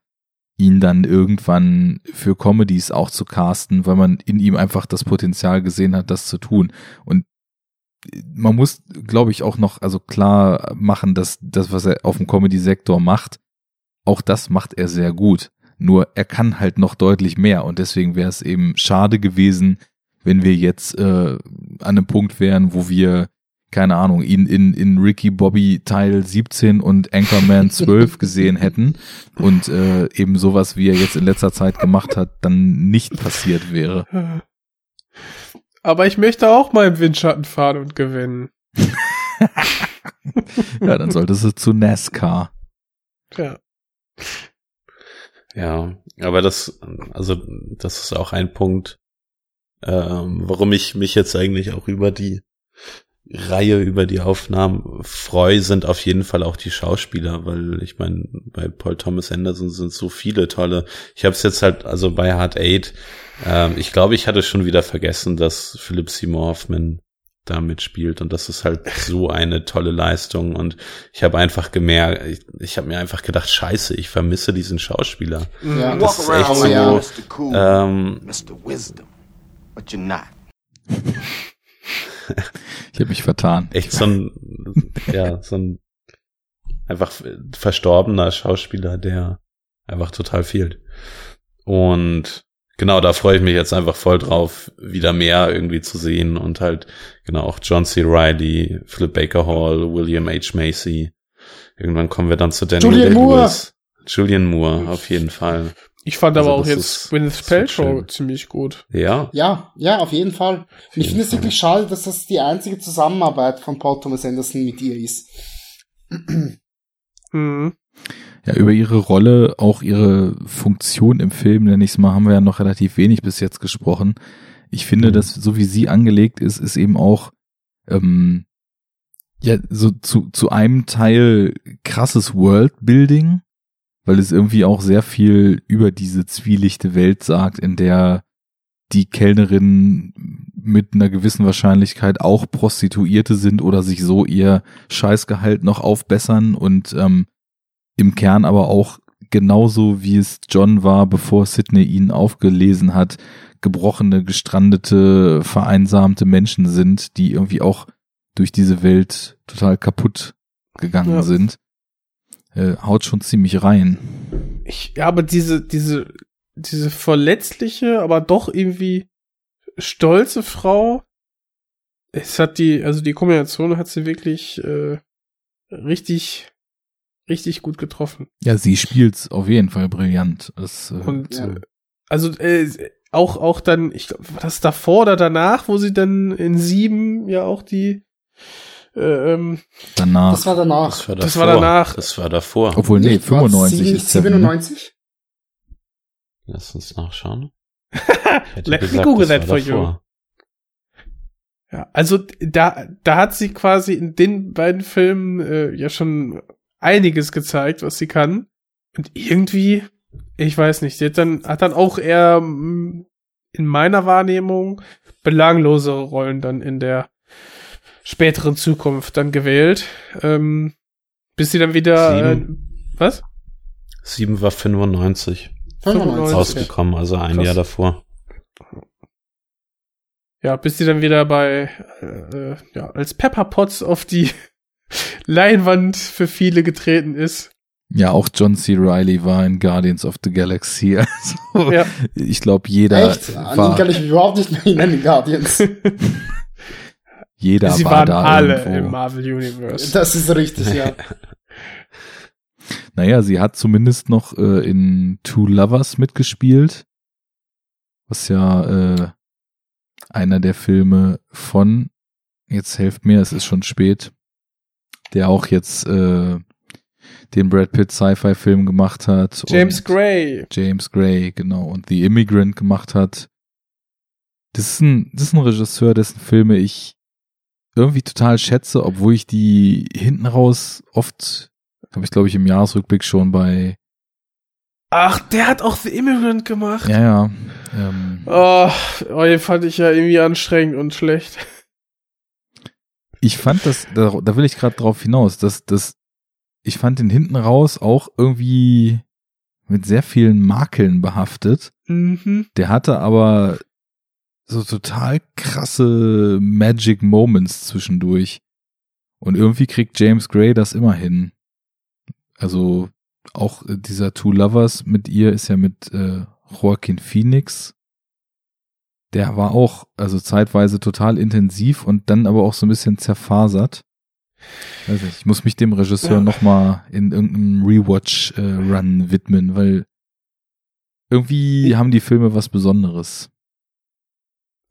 ihn dann irgendwann für Comedies auch zu casten, weil man in ihm einfach das Potenzial gesehen hat, das zu tun. Und man muss, glaube ich, auch noch also klar machen, dass das, was er auf dem Comedy-Sektor macht, auch das macht er sehr gut. Nur er kann halt noch deutlich mehr und deswegen wäre es eben schade gewesen, wenn wir jetzt äh, an einem Punkt wären, wo wir keine Ahnung, ihn in, in Ricky Bobby Teil 17 und Anchorman 12 gesehen hätten und äh, eben sowas, wie er jetzt in letzter Zeit gemacht hat, dann nicht passiert wäre. Aber ich möchte auch mal im Windschatten fahren und gewinnen. ja, dann solltest du zu NASCAR. Ja. Ja, aber das, also das ist auch ein Punkt, ähm, warum ich mich jetzt eigentlich auch über die Reihe, über die Aufnahmen freue, sind auf jeden Fall auch die Schauspieler, weil ich meine, bei Paul Thomas Anderson sind so viele tolle. Ich habe es jetzt halt, also bei Hard Eight, ähm, ich glaube, ich hatte schon wieder vergessen, dass Philip Seymour Hoffman da mitspielt und das ist halt so eine tolle Leistung und ich habe einfach gemerkt, ich, ich habe mir einfach gedacht, scheiße, ich vermisse diesen Schauspieler. Ja. Das ist echt so, ja. ähm, Ich habe mich vertan. echt so ein, ja, so ein einfach verstorbener Schauspieler, der einfach total fehlt. Und genau, da freue ich mich jetzt einfach voll drauf, wieder mehr irgendwie zu sehen und halt, genau, auch John C. Reilly, Philip Baker Hall, William H. Macy. Irgendwann kommen wir dann zu Daniel Julian Day-Lewis. Julian Moore, auf jeden Fall. Ich fand Also aber auch jetzt Gwyneth Paltrow ziemlich gut. Ja, Ja, ja, auf jeden Fall. Und ich finde es wirklich schade, dass das die einzige Zusammenarbeit von Paul Thomas Anderson mit ihr ist. Mhm. Ja, über ihre Rolle, auch ihre Funktion im Film, nenne ich es mal, haben wir ja noch relativ wenig bis jetzt gesprochen. Ich finde, Mhm. dass so wie sie angelegt ist, ist eben auch ähm, ja so zu, zu einem Teil krasses Worldbuilding, weil es irgendwie auch sehr viel über diese zwielichte Welt sagt, in der die Kellnerinnen mit einer gewissen Wahrscheinlichkeit auch Prostituierte sind oder sich so ihr Scheißgehalt noch aufbessern und ähm, im Kern aber auch genauso wie es John war, bevor Sidney ihn aufgelesen hat, gebrochene, gestrandete, vereinsamte Menschen sind, die irgendwie auch durch diese Welt total kaputt gegangen Ja. sind. Äh, haut schon ziemlich rein. Ich, ja, aber diese, diese, diese verletzliche, aber doch irgendwie stolze Frau, es hat die, also die Kombination hat sie wirklich äh, richtig, richtig gut getroffen. Ja, sie spielt's auf jeden Fall brillant. Das, äh, Und Ja. äh, also äh, auch auch dann, ich glaube, war das davor oder danach, wo sie dann in sieben ja auch die ähm, danach. Das war danach. das war davor. Das war danach. Das war davor. Obwohl, nee, Nicht, war 95 sieben- ist Seven, ne? 97? Lass uns nachschauen. Let me Google that for you. Ja, also da, da hat sie quasi in den beiden Filmen äh, ja schon einiges gezeigt, was sie kann. Und irgendwie, ich weiß nicht, sie hat dann, hat dann auch eher mm, in meiner Wahrnehmung belanglosere Rollen dann in der späteren Zukunft dann gewählt. Ähm, bis sie dann wieder, äh, Sieben. was? Sieben war 95 95. rausgekommen, also ein Krass. Jahr davor. Ja, bis sie dann wieder bei, äh, äh, ja, als Pepper Potts auf die Leinwand für viele getreten ist. Ja, auch John C. Reilly war in Guardians of the Galaxy. Also, Ja. ich glaube, jeder Echt? An den war, kann ich mich überhaupt nicht mehr erinnern, die Guardians. jeder sie war waren da alle irgendwo. im Marvel Universe. Das ist richtig, ja. Naja, sie hat zumindest noch äh, in Two Lovers mitgespielt, was ja äh, einer der Filme von, jetzt helft mir, es ist schon spät, der auch jetzt äh, den Brad Pitt Sci-Fi-Film gemacht hat. James Gray. James Gray, genau, und The Immigrant gemacht hat. Das ist ein, das ist ein Regisseur, dessen Filme ich irgendwie total schätze, obwohl ich die hinten raus oft, habe ich glaube ich im Jahresrückblick schon bei, Ach, der hat auch The Immigrant gemacht. ja, ja, ähm, Oh, oh, den fand ich ja irgendwie anstrengend und schlecht. ich fand das, da, da will ich gerade drauf hinaus, dass das, ich fand den hinten raus auch irgendwie mit sehr vielen Makeln behaftet. Mhm. Der hatte aber so total krasse Magic Moments zwischendurch. Und irgendwie kriegt James Gray das immer hin. Also auch äh, dieser Two Lovers mit ihr ist ja mit äh, Joaquin Phoenix. Der war auch also zeitweise total intensiv und dann aber auch so ein bisschen zerfasert. Nicht, ich muss mich dem Regisseur Ja. noch mal in irgendeinem Rewatch-Run widmen, weil irgendwie haben die Filme was Besonderes.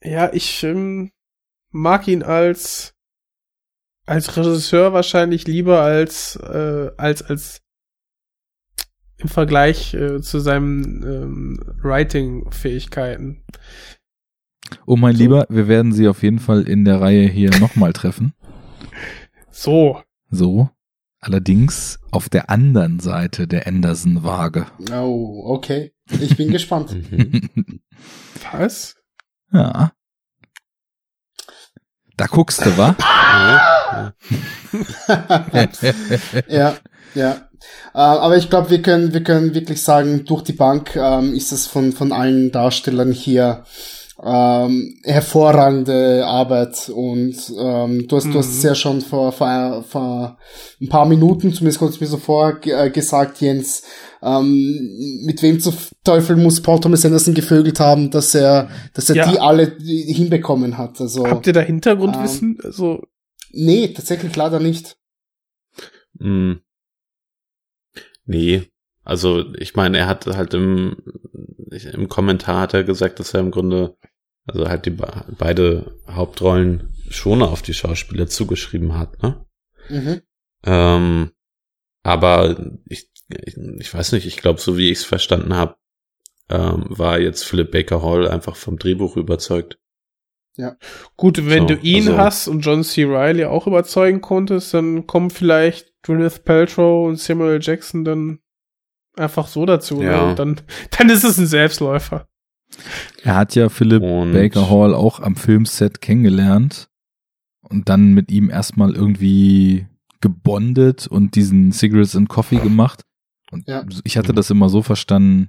Ja, ich ähm, mag ihn als als Regisseur wahrscheinlich lieber als äh, als als im Vergleich äh, zu seinen ähm, Writing-Fähigkeiten. Oh mein Lieber, wir werden sie auf jeden Fall in der Reihe hier nochmal treffen. So. So. Allerdings auf der anderen Seite der Anderson-Waage. Oh, okay. Ich bin gespannt. Was? Ja. Da guckst du, wa? ja, ja. Äh, aber ich glaube, wir können, wir können wirklich sagen, durch die Bank ähm, ist es von, von allen Darstellern hier ähm, hervorragende Arbeit und ähm, du hast, du hast es ja schon vor, vor, vor ein paar Minuten, zumindest kurz mir so vor, ge- äh, gesagt, Jens, ähm, mit wem zu Teufel muss Paul Thomas Anderson gevögelt haben, dass er, dass er Ja. die alle hinbekommen hat. Also, Habt ihr da Hintergrundwissen? also nee, tatsächlich leider nicht. Hm. Nee, also ich meine, er hat halt im, im Kommentar hat er gesagt, dass er im Grunde, also halt die be- beide Hauptrollen schon auf die Schauspieler zugeschrieben hat, ne? Mhm. Ähm, aber ich, ich, ich weiß nicht, ich glaube, so wie ich es verstanden habe, ähm, war jetzt Philip Baker Hall einfach vom Drehbuch überzeugt. gut, wenn So, du ihn also- hast und John C. Reilly auch überzeugen konntest, dann kommen vielleicht Gwyneth Paltrow und Samuel. Jackson dann einfach so dazu. Ja. Ne? Dann, dann ist es ein Selbstläufer. Er hat ja Philip Und- Baker Hall auch am Filmset kennengelernt und dann mit ihm erstmal irgendwie gebondet und diesen Cigarettes and Coffee gemacht. Und Ja. ich hatte das immer so verstanden,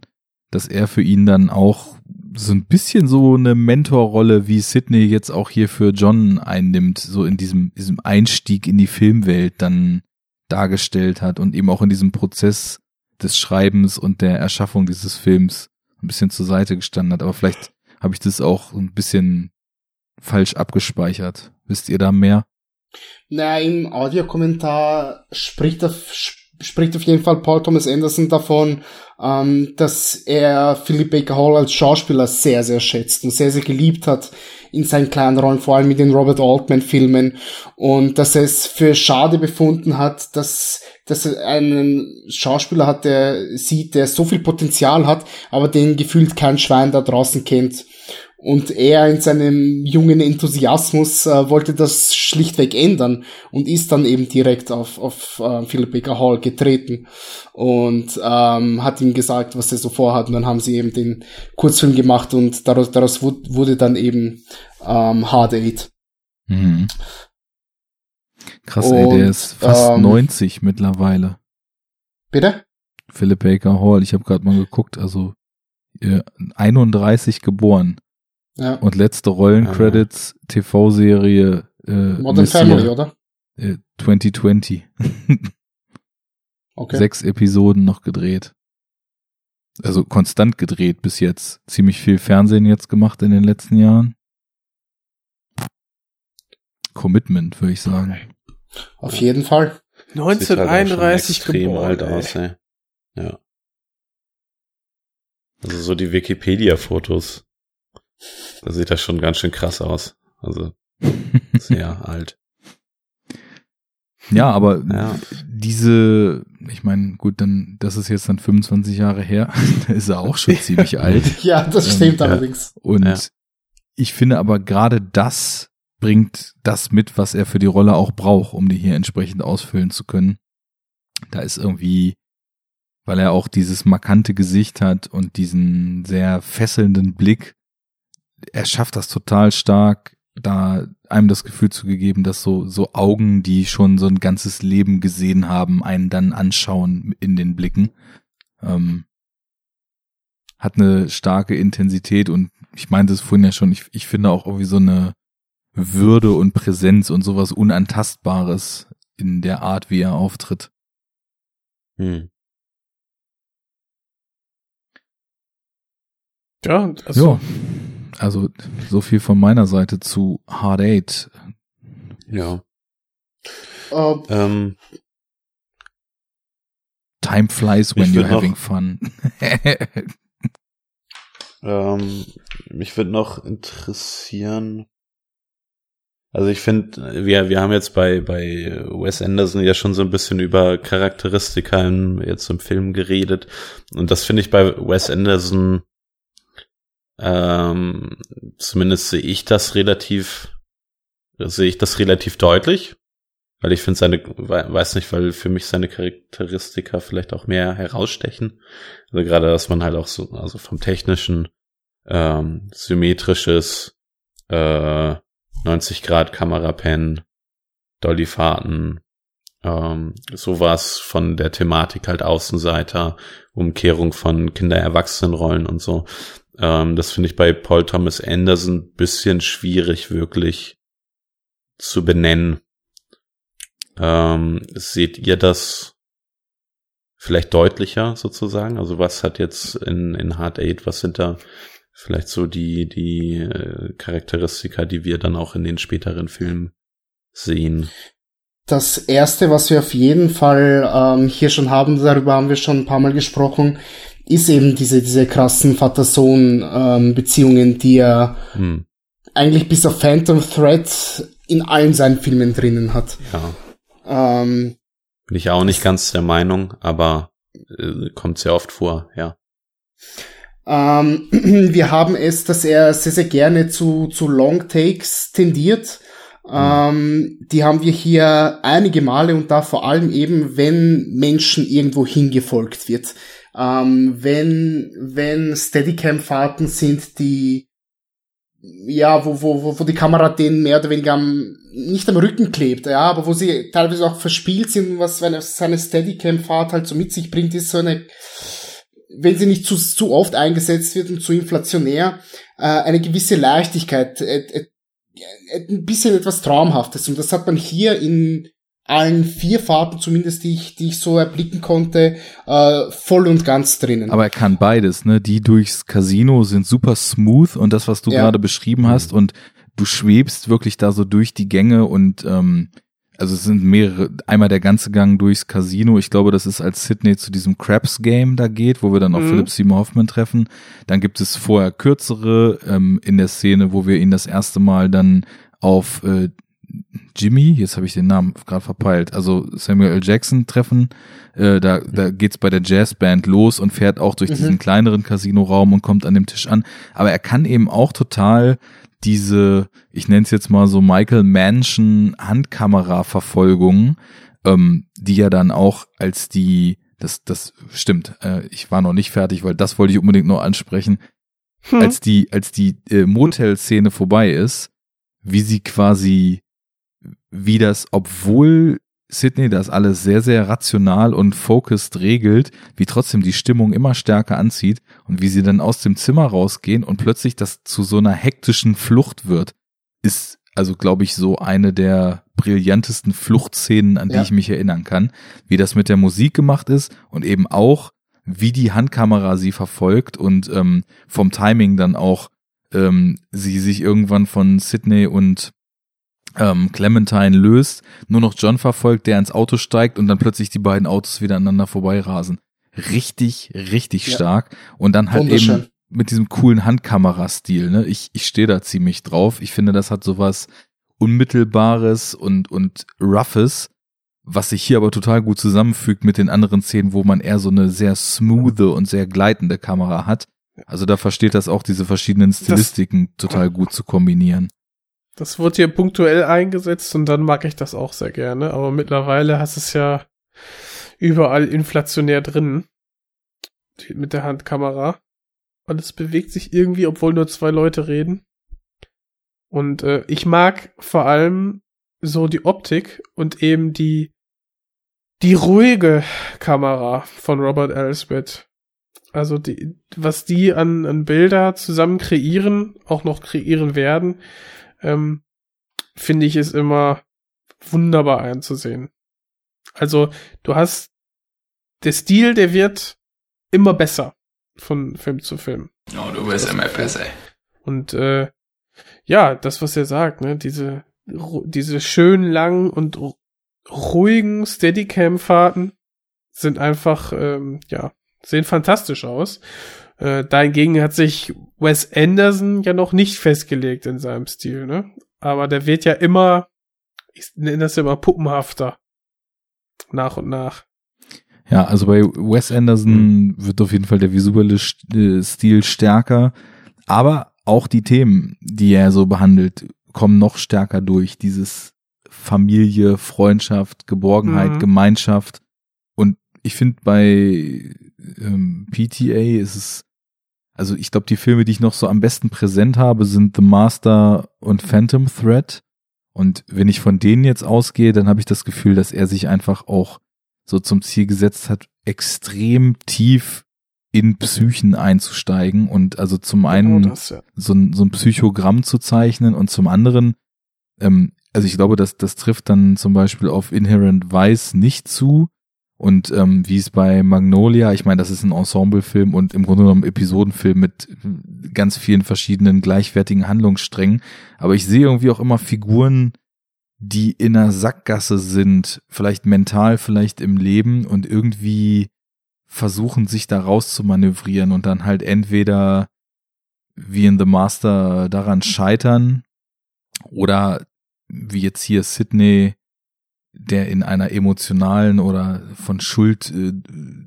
dass er für ihn dann auch so ein bisschen so eine Mentorrolle wie Sidney jetzt auch hier für John einnimmt, so in diesem, diesem Einstieg in die Filmwelt dann dargestellt hat und eben auch in diesem Prozess des Schreibens und der Erschaffung dieses Films ein bisschen zur Seite gestanden hat. Aber vielleicht habe ich das auch ein bisschen falsch abgespeichert. Wisst ihr da mehr? Na, im Audiokommentar spricht auf, spricht auf jeden Fall Paul Thomas Anderson davon, ähm, dass er Philip Baker Hall als Schauspieler sehr, sehr schätzt und sehr, sehr geliebt hat in seinen kleinen Rollen, vor allem mit den Robert Altman-Filmen und dass er es für schade befunden hat, dass, dass er einen Schauspieler hat, der sieht, der so viel Potenzial hat, aber den gefühlt kein Schwein da draußen kennt. Und er in seinem jungen Enthusiasmus äh, wollte das schlichtweg ändern und ist dann eben direkt auf, auf äh, Philip Baker Hall getreten und ähm, hat ihm gesagt, was er so vorhat. Und dann haben sie eben den Kurzfilm gemacht und daraus, daraus wu- wurde dann eben ähm, Hard Eight. Mhm. Krass, ey, der ist fast ähm, 90 mittlerweile. Bitte? Philip Baker Hall, ich habe gerade mal geguckt, also äh, 31 geboren. Ja. Und letzte Rollencredits, TV-Serie äh, Modern Messiah, Family, oder? Äh, 2020. Okay. Sechs Episoden noch gedreht. Also konstant gedreht bis jetzt. Ziemlich viel Fernsehen jetzt gemacht in den letzten Jahren. Commitment, würde ich sagen. Auf jeden Fall. Sieht halt auch schon 1931 extrem geboren. alt ey. aus, ey. Ja. Also so die Wikipedia-Fotos. Da sieht das schon ganz schön krass aus. Also sehr alt. Ja, aber Ja. diese, ich meine, gut, dann, das ist jetzt dann 25 Jahre her, da ist er auch schon ziemlich alt. Ja, das Ähm, stimmt ja. allerdings. Und Ja. ich finde aber gerade das bringt das mit, was er für die Rolle auch braucht, um die hier entsprechend ausfüllen zu können. Da ist irgendwie, weil er auch dieses markante Gesicht hat und diesen sehr fesselnden Blick, er schafft das total stark, da einem das Gefühl zu gegeben, dass so, so Augen, die schon so ein ganzes Leben gesehen haben, einen dann anschauen in den Blicken. Ähm, hat eine starke Intensität und ich meinte es vorhin ja schon, ich, ich finde auch irgendwie so eine Würde und Präsenz und sowas Unantastbares in der Art, wie er auftritt. Hm. Ja, also, Ja, also so viel von meiner Seite zu Hard Eight. Ja. Äh, Ähm, Time flies when you're würd noch- having fun. Ähm, mich würde noch interessieren. Also ich finde, wir, wir haben jetzt bei, bei Wes Anderson ja schon so ein bisschen über Charakteristika im, jetzt im Film geredet. Und das finde ich bei Wes Anderson, ähm, zumindest sehe ich das relativ, sehe ich das relativ deutlich. Weil ich finde seine, we- weiß nicht, weil für mich seine Charakteristika vielleicht auch mehr herausstechen. Also gerade, dass man halt auch so, also vom technischen, ähm, symmetrisches, äh, 90 Grad Kamerapen, Dollyfahrten, ähm, sowas von der Thematik halt Außenseiter, Umkehrung von Kinder-Erwachsenen-Rollen und so. Ähm, das finde ich bei Paul Thomas Anderson bisschen schwierig wirklich zu benennen. Ähm, seht ihr das vielleicht deutlicher sozusagen? Also was hat jetzt in, in Hard Eight, was sind da vielleicht so die, die äh, Charakteristika, die wir dann auch in den späteren Filmen sehen? Das erste, was wir auf jeden Fall ähm, hier schon haben, darüber haben wir schon ein paar Mal gesprochen, ist eben diese, diese krassen Vater-Sohn-Beziehungen, die er Hm, eigentlich bis auf Phantom Thread in allen seinen Filmen drinnen hat. ja. Ähm, Bin ich auch nicht ganz der Meinung, aber äh, kommt sehr oft vor, ja. Ähm, wir haben es, dass er sehr, sehr gerne zu, zu Long Takes tendiert. Ähm, die haben wir hier einige Male und da vor allem eben, wenn Menschen irgendwo hingefolgt wird. Ähm, wenn, wenn Steadicam-Fahrten sind, die, ja, wo, wo, wo, die Kamera denen mehr oder weniger am, nicht am Rücken klebt, ja, aber wo sie teilweise auch verspielt sind, was eine, seine Steadicam-Fahrt halt so mit sich bringt, ist so eine, wenn sie nicht zu, zu oft eingesetzt wird und zu inflationär, äh, eine gewisse Leichtigkeit, äh, äh, ein bisschen etwas Traumhaftes. Und das hat man hier in allen vier Fahrten, zumindest die ich, die ich so erblicken konnte, äh, voll und ganz drinnen. Aber er kann beides, ne? Die durchs Casino sind super smooth und das, was du Ja. gerade beschrieben hast, und du schwebst wirklich da so durch die Gänge und ähm, also es sind mehrere, einmal der ganze Gang durchs Casino. Ich glaube, das ist als Sydney zu diesem Craps Game da geht, wo wir dann auch Mhm. Philip Seymour Hoffman treffen. Dann gibt es vorher kürzere ähm, in der Szene, wo wir ihn das erste Mal dann auf äh, Jimmy, jetzt habe ich den Namen gerade verpeilt, also Samuel L. Jackson treffen. Äh, da, da geht's bei der Jazzband los und fährt auch durch Mhm. diesen kleineren Casinoraum und kommt an dem Tisch an. Aber er kann eben auch total diese, ich nenne es jetzt mal so Michael Mansion Handkamera-Verfolgung, ähm, die ja dann auch als die, das, das stimmt, äh, ich war noch nicht fertig, weil das wollte ich unbedingt noch ansprechen, Hm. als die, als die äh, Motel-Szene vorbei ist, wie sie quasi, wie das, obwohl Sydney das alles sehr, sehr rational und focused regelt, wie trotzdem die Stimmung immer stärker anzieht und wie sie dann aus dem Zimmer rausgehen und plötzlich das zu so einer hektischen Flucht wird, ist also, glaube ich, so eine der brillantesten Fluchtszenen, an die Ja. ich mich erinnern kann, wie das mit der Musik gemacht ist und eben auch, wie die Handkamera sie verfolgt und ähm, vom Timing dann auch ähm, sie sich irgendwann von Sydney und ähm, Clementine löst, nur noch John verfolgt, der ins Auto steigt und dann plötzlich die beiden Autos wieder aneinander vorbeirasen. Richtig, richtig Ja. stark. Und dann halt eben mit diesem coolen Handkamerastil. Ne? Ich, ich stehe da ziemlich drauf. Ich finde, das hat sowas Unmittelbares und, und Roughes, was sich hier aber total gut zusammenfügt mit den anderen Szenen, wo man eher so eine sehr smooth und sehr gleitende Kamera hat. Also da versteht das auch, diese verschiedenen Stilistiken total gut zu kombinieren. Das wird hier punktuell eingesetzt und dann mag ich das auch sehr gerne. Aber mittlerweile hast es ja überall inflationär drin. Mit der Handkamera. Und es bewegt sich irgendwie, obwohl nur zwei Leute reden. Und äh, ich mag vor allem so die Optik und eben die die ruhige Kamera von Robert Elsbeth. Also die, was die an, an Bilder zusammen kreieren, auch noch kreieren werden, ähm, finde ich ist immer wunderbar einzusehen. Also du hast der Stil, der wird immer besser von Film zu Film. Oh, du bist immer besser. Und äh, ja, das, was er sagt, ne, diese, diese schön langen und ruhigen Steadicam-Fahrten sind einfach, ähm, ja, sehen fantastisch aus. Äh, dahingegen hat sich Wes Anderson ja noch nicht festgelegt in seinem Stil, ne? Aber der wird ja immer, ich nenne das ja immer puppenhafter. Nach und nach. Ja, also bei Wes Anderson wird auf jeden Fall der visuelle äh, Stil stärker, aber auch die Themen, die er so behandelt, kommen noch stärker durch. Dieses Familie, Freundschaft, Geborgenheit, mhm. Gemeinschaft. Und ich finde bei ähm, PTA ist es, also ich glaube, die Filme, die ich noch so am besten präsent habe, sind The Master und Phantom Thread. Und wenn ich von denen jetzt ausgehe, dann habe ich das Gefühl, dass er sich einfach auch so zum Ziel gesetzt hat, extrem tief in Psychen einzusteigen und also zum genau einen das, ja. so, ein, so ein Psychogramm zu zeichnen und zum anderen, ähm, also ich glaube, dass das trifft dann zum Beispiel auf Inherent Vice nicht zu und ähm, wie es bei Magnolia, ich meine, das ist ein Ensemblefilm und im Grunde genommen Episodenfilm mit ganz vielen verschiedenen gleichwertigen Handlungssträngen, aber ich sehe irgendwie auch immer Figuren, die in einer Sackgasse sind, vielleicht mental, vielleicht im Leben und irgendwie versuchen, sich da raus zu manövrieren und dann halt entweder wie in The Master daran scheitern oder wie jetzt hier Sydney, der in einer emotionalen oder von Schuld äh,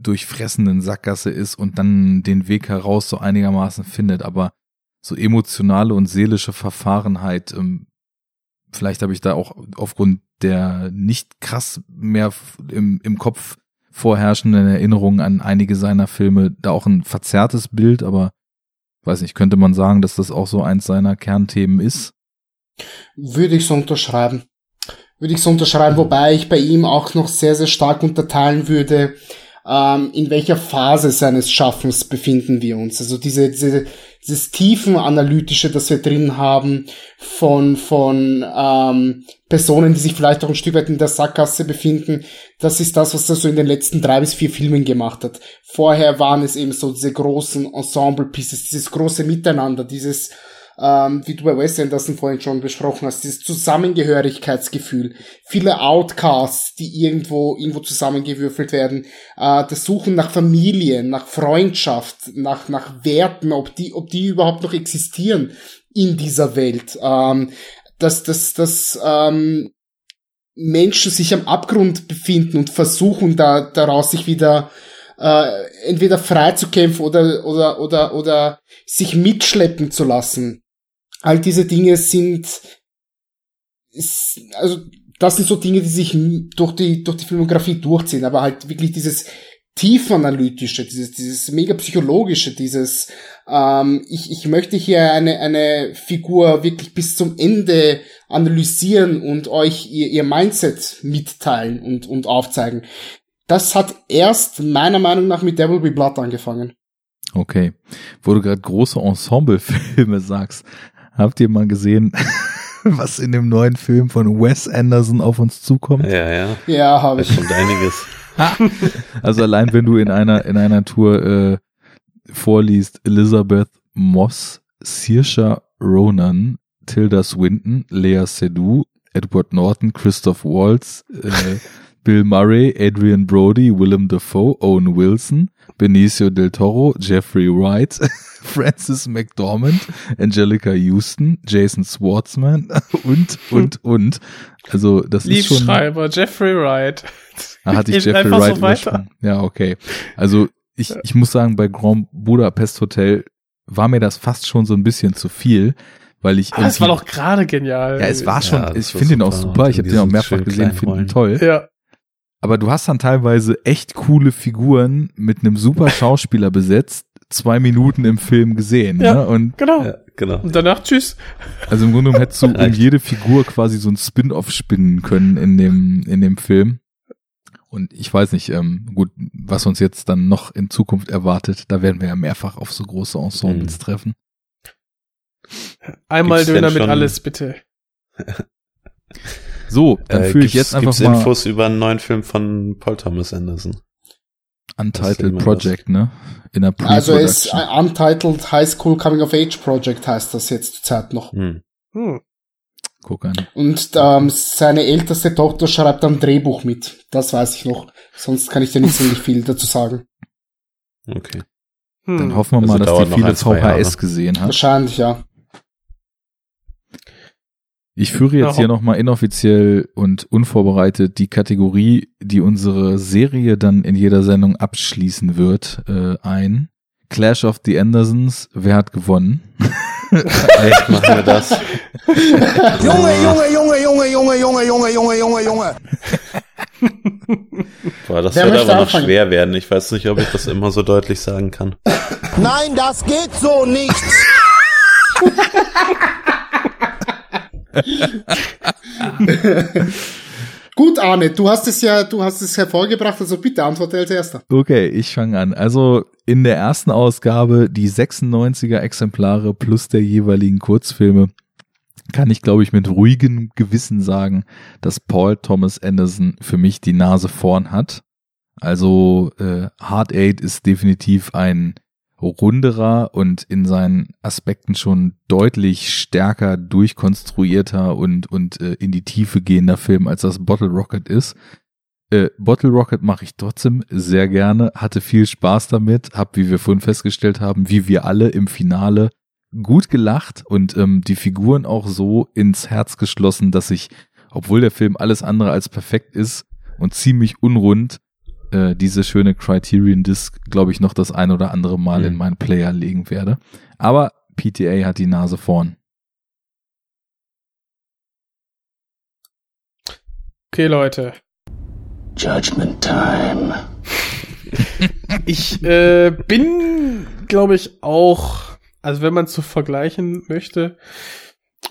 durchfressenden Sackgasse ist und dann den Weg heraus so einigermaßen findet, aber so emotionale und seelische Verfahrenheit ähm, vielleicht habe ich da auch aufgrund der nicht krass mehr im, im Kopf vorherrschenden Erinnerungen an einige seiner Filme da auch ein verzerrtes Bild, aber weiß nicht, könnte man sagen, dass das auch so eins seiner Kernthemen ist? Würde ich so unterschreiben. Würde ich so unterschreiben, wobei ich bei ihm auch noch sehr, sehr stark unterteilen würde, ähm, in welcher Phase seines Schaffens befinden wir uns. Also diese, diese, dieses tiefenanalytische, das wir drin haben von, von ähm, Personen, die sich vielleicht auch ein Stück weit in der Sackgasse befinden, das ist das, was er so in den letzten drei bis vier Filmen gemacht hat. Vorher waren es eben so diese großen Ensemble-Pieces, dieses große Miteinander, dieses ähm, wie du bei Wes Anderson vorhin schon besprochen hast, dieses Zusammengehörigkeitsgefühl, viele Outcasts, die irgendwo irgendwo zusammengewürfelt werden, äh, das Suchen nach Familie, nach Freundschaft, nach nach Werten, ob die ob die überhaupt noch existieren in dieser Welt, ähm, dass dass dass ähm, Menschen sich am Abgrund befinden und versuchen da daraus sich wieder äh, entweder frei zu kämpfen oder oder oder oder sich mitschleppen zu lassen all diese Dinge sind, ist, also das sind so Dinge, die sich durch die, durch die Filmografie durchziehen, aber halt wirklich dieses tiefanalytische, dieses, dieses mega psychologische, dieses, ähm, ich, ich möchte hier eine, eine Figur wirklich bis zum Ende analysieren und euch ihr, ihr Mindset mitteilen und, und aufzeigen. Das hat erst meiner Meinung nach mit Devil Be Blood angefangen. Okay. Wo du gerade große Ensemblefilme sagst, Habt ihr mal gesehen, was in dem neuen Film von Wes Anderson auf uns zukommt? Ja, ja. Ja, habe ich. Da kommt einiges. also allein wenn du in einer in einer Tour äh, vorliest Elizabeth Moss, Saoirse Ronan, Tilda Swinton, Lea Seydoux, Edward Norton, Christoph Waltz, äh, Bill Murray, Adrian Brody, Willem Dafoe, Owen Wilson, Benicio del Toro, Jeffrey Wright, Francis McDormand, Angelica Houston, Jason Schwartzman und, und, und. Also, das ist schon. Liebschreiber, Jeffrey Wright. Ah, hatte ich Jeffrey Wright so weiter. Ja, okay. Also, ich, ich muss sagen, bei Grand Budapest Hotel war mir das fast schon so ein bisschen zu viel, weil ich Ah, es war doch gerade genial. ja, es war schon, Ja, ich finde ihn auch super. ich habe den auch mehrfach gesehen, finde ihn toll. Ja. Aber du hast dann teilweise echt coole Figuren mit einem super Schauspieler besetzt, zwei Minuten im Film gesehen. Ja. Ne? Und Genau. Ja, genau. Und danach tschüss. also im Grunde genommen hättest du um jede Figur quasi so ein Spin-off spinnen können in dem, in dem Film. Und ich weiß nicht, ähm, gut, was uns jetzt dann noch in Zukunft erwartet, da werden wir ja mehrfach auf so große Ensembles Mhm. treffen. Einmal Gibt's Döner mit alles, bitte. So, dann Äh, führe ich jetzt einfach gibt's mal Infos über einen neuen Film von Paul Thomas Anderson. Untitled Project, ne? In der Also es ist ein Untitled High School Coming of Age Project heißt das jetzt zur Zeit noch. Hm. Hm. Guck an. Und ähm, seine älteste Tochter schreibt ein Drehbuch mit. Das weiß ich noch. Sonst kann ich dir nicht so viel dazu sagen. Okay. Hm. Dann hoffen wir Also mal, dass die viele zwei Jahre. VHS gesehen hat. Wahrscheinlich, ja. Ich führe jetzt hier nochmal inoffiziell und unvorbereitet die Kategorie, die unsere Serie dann in jeder Sendung abschließen wird, äh, ein. Clash of the Andersons, wer hat gewonnen? Echt, machen wir das? Junge, Junge, Junge, Junge, Junge, Junge, Junge, Junge, Junge, Junge. Boah, das wird aber noch anfangen? schwer werden. Ich weiß nicht, ob ich das immer so deutlich sagen kann. Nein, das geht so nicht. Gut, Arne, du hast es ja, du hast es hervorgebracht, also bitte antworte als erster. Okay, ich fange an. Also in der ersten Ausgabe die 96er Exemplare plus der jeweiligen Kurzfilme kann ich, glaube ich, mit ruhigem Gewissen sagen, dass Paul Thomas Anderson für mich die Nase vorn hat. Also äh, Hard Eight ist definitiv ein runderer und in seinen Aspekten schon deutlich stärker durchkonstruierter und, und äh, in die Tiefe gehender Film, als das Bottle Rocket ist. Äh, Bottle Rocket mache ich trotzdem sehr gerne, hatte viel Spaß damit, hab, wie wir vorhin festgestellt haben, wie wir alle im Finale gut gelacht und ähm, die Figuren auch so ins Herz geschlossen, dass ich, obwohl der Film alles andere als perfekt ist und ziemlich unrund, äh, diese schöne Criterion Disc, glaube ich, noch das ein oder andere Mal Mhm. in meinen Player legen werde. Aber PTA hat die Nase vorn. Okay, Leute. Judgment time. Ich äh, bin, glaube ich, auch, also wenn man zu vergleichen möchte,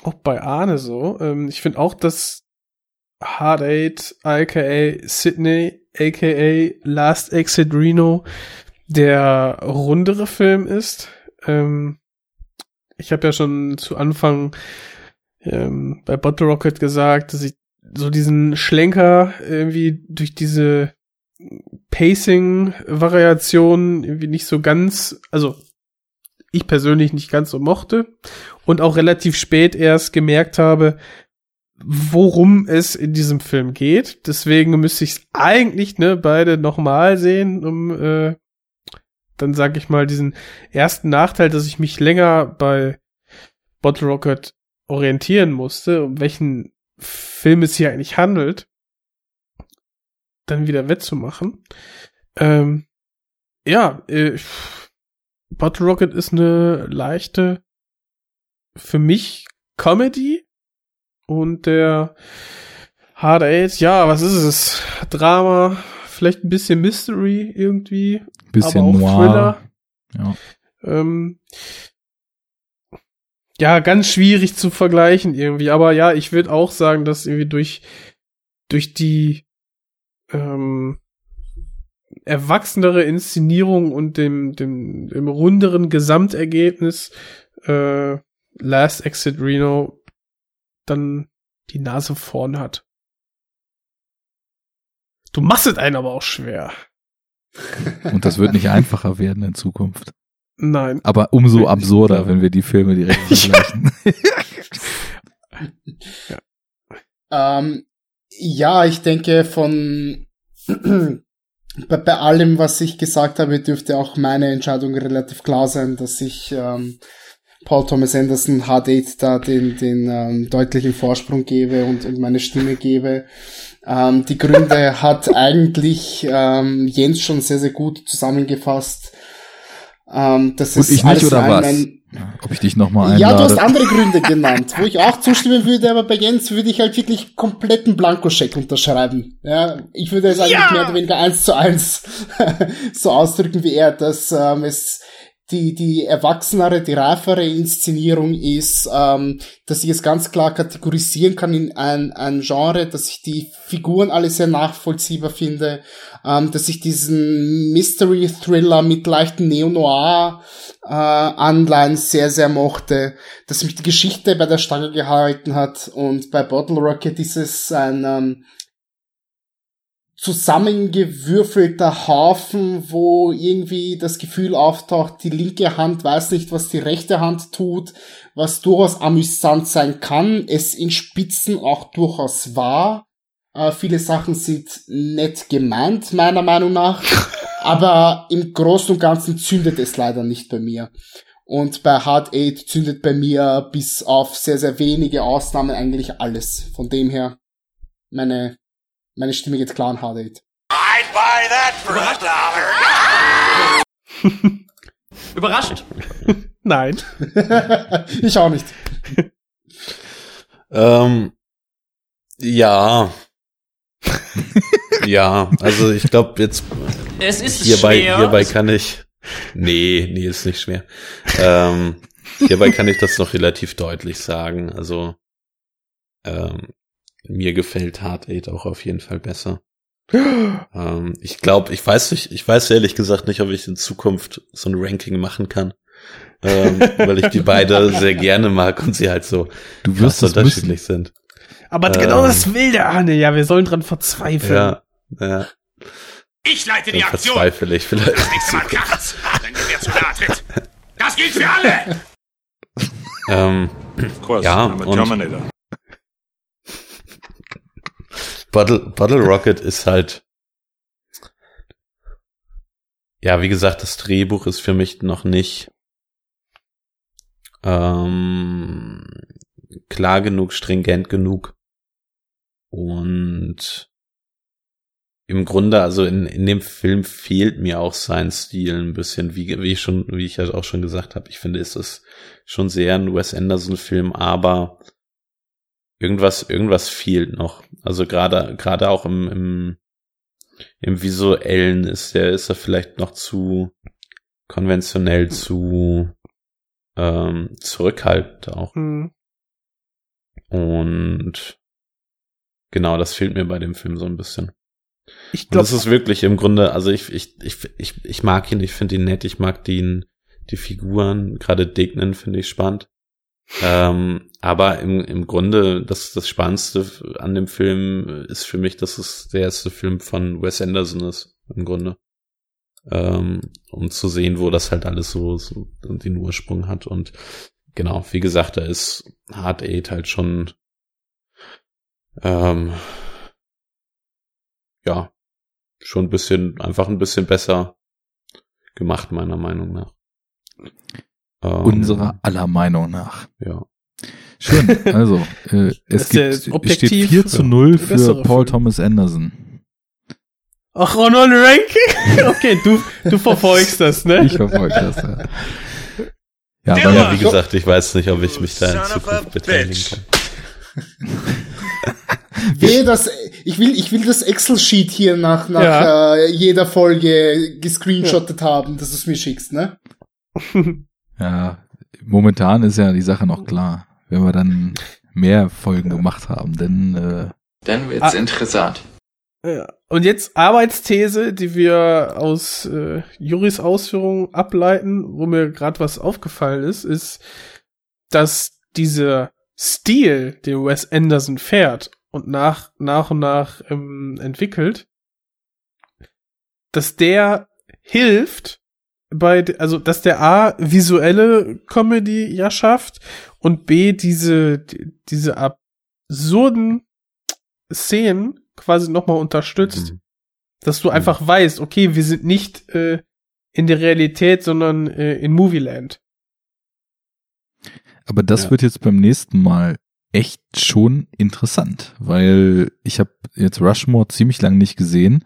auch bei Arne so. Ähm, ich finde auch, dass Hard Eight, aka Sydney, aka Last Exit Reno, der rundere Film ist. Ähm, ich habe ja schon zu Anfang ähm, bei Bottle Rocket gesagt, dass ich so diesen Schlenker irgendwie durch diese Pacing-Variation irgendwie nicht so ganz, also ich persönlich nicht ganz so mochte und auch relativ spät erst gemerkt habe, worum es in diesem Film geht. Deswegen müsste ich es eigentlich ne beide nochmal sehen, um äh, dann sage ich mal diesen ersten Nachteil, dass ich mich länger bei Bottle Rocket orientieren musste, um welchen Film es hier eigentlich handelt, dann wieder wettzumachen. Ähm, ja, äh, Bottle Rocket ist eine leichte, für mich Comedy und der Hard Eight, ja, was ist es? Drama, vielleicht ein bisschen Mystery irgendwie, Bisschen aber auch noir. Thriller. Ja. Ähm, ja, ganz schwierig zu vergleichen irgendwie. Aber ja, ich würde auch sagen, dass irgendwie durch, durch die ähm, erwachsenere Inszenierung und dem, dem, dem runderen Gesamtergebnis äh, Last Exit Reno dann die Nase vorn hat. Du machst es einen aber auch schwer. Und das wird nicht einfacher werden in Zukunft. Nein. Aber umso absurder, ja. wenn wir die Filme direkt vergleichen. Ähm, ja, ich denke von bei, bei allem, was ich gesagt habe, dürfte auch meine Entscheidung relativ klar sein, dass ich ähm, Paul Thomas Anderson HD da den, den ähm, deutlichen Vorsprung gebe und, und meine Stimme gebe. Ähm, die Gründe hat eigentlich ähm, Jens schon sehr, sehr gut zusammengefasst. Ähm, das Und ist ich nicht, alles oder was? Ob ich dich nochmal Ja, einlade? du hast andere Gründe genannt, wo ich auch zustimmen würde, aber bei Jens würde ich halt wirklich kompletten Blankoscheck unterschreiben. Ja, ich würde es eigentlich Ja! mehr oder weniger eins zu eins so ausdrücken wie er, dass ähm, es die, die erwachsenere, die reifere Inszenierung ist, ähm, dass ich es ganz klar kategorisieren kann in ein, ein Genre, dass ich die Figuren alle sehr nachvollziehbar finde, ähm, dass ich diesen Mystery-Thriller mit leichten Neo-Noir äh, sehr, sehr mochte, dass mich die Geschichte bei der Stange gehalten hat und bei Bottle Rocket ist es ein ähm, zusammengewürfelter Haufen, wo irgendwie das Gefühl auftaucht, die linke Hand weiß nicht, was die rechte Hand tut, was durchaus amüsant sein kann, es in Spitzen auch durchaus war. Äh, viele Sachen sind nett gemeint, meiner Meinung nach, aber im Großen und Ganzen zündet es leider nicht bei mir. Und bei Hard Eight zündet bei mir bis auf sehr, sehr wenige Ausnahmen eigentlich alles. Von dem her, meine, meine Stimme geht klar an Hard Eight. I'd buy that for a dollar. Überrascht? Nein. ich auch nicht. Ähm, ja. ja, also ich glaube jetzt Es ist hierbei, schwer. hierbei kann ich. Nee, nee, ist nicht schwer. ähm, hierbei kann ich das noch relativ deutlich sagen. Also ähm, mir gefällt Hard Eight auch auf jeden Fall besser. ähm, ich glaube, ich weiß nicht, ich weiß ehrlich gesagt nicht, ob ich in Zukunft so ein Ranking machen kann. ähm, weil ich die beide sehr gerne mag und sie halt so Du wirst unterschiedlich sind. Aber genau Ähm, das will der Arne. Ja, wir sollen dran verzweifeln. Ja, ja. Ich leite die Aktion. verzweifle ich vielleicht. Das nächste Mal kracht's, wenn wer zu nahe tritt. Das gilt für alle. Ähm, course, ja, I'm a und Terminator. Bottle, Bottle Rocket ist halt, ja, wie gesagt, das Drehbuch ist für mich noch nicht ähm, klar genug, stringent genug und im Grunde, also in, in dem Film fehlt mir auch sein Stil ein bisschen, wie, wie ich schon, wie ich ja auch schon gesagt habe. Ich finde, es ist schon sehr ein Wes Anderson-Film, aber irgendwas, irgendwas fehlt noch. Also gerade, gerade auch im, im, im visuellen ist der, ist er vielleicht noch zu konventionell, zu ähm, zurückhaltend auch. Hm. Und genau, das fehlt mir bei dem Film so ein bisschen. Ich glaube, das ist wirklich im Grunde, also ich, ich, ich, ich, ich mag ihn, ich finde ihn nett, ich mag den, die Figuren, gerade Dignan finde ich spannend. Ähm, aber im, im Grunde, das, das Spannendste an dem Film ist für mich, dass es der erste Film von Wes Anderson ist, im Grunde. Ähm, um zu sehen, wo das halt alles so, so den Ursprung hat. Und genau, wie gesagt, da ist Hard Eight halt schon ähm, ja, schon ein bisschen, einfach ein bisschen besser gemacht, meiner Meinung nach. Ähm, Unserer aller Meinung nach. Ja. Schön. Also, äh, es der gibt, es objektiv, steht 4 zu ja, 0 der für Paul Film. Thomas Anderson. Ach, oh, ein Ranking? Okay, du, du verfolgst das, ne? Ich verfolge das, ja. Ja, Ja, weil ja, wie gesagt, ich weiß nicht, ob ich mich da in Zukunft beteiligen kann. Wehe, das, ich will, ich will das Excel-Sheet hier nach, nach Ja. äh, jeder Folge gescreenshottet haben, dass du es mir schickst, ne? ja, momentan ist ja die Sache noch klar. Wenn wir dann mehr Folgen gemacht haben, denn äh, Dann wird's Ah. interessant. Ja. Und jetzt Arbeitsthese, die wir aus äh, Juris Ausführungen ableiten, wo mir gerade was aufgefallen ist, ist, dass dieser Stil, den Wes Anderson fährt und nach, nach und nach ähm, entwickelt, dass der hilft bei, also dass der A visuelle Comedy ja schafft und B diese, die- diese absurden Szenen quasi nochmal unterstützt. Mhm. Dass du einfach weißt, okay, wir sind nicht äh, in der Realität, sondern äh, in Movieland. Aber das Ja. wird jetzt beim nächsten Mal echt schon interessant, weil ich habe jetzt Rushmore ziemlich lang nicht gesehen,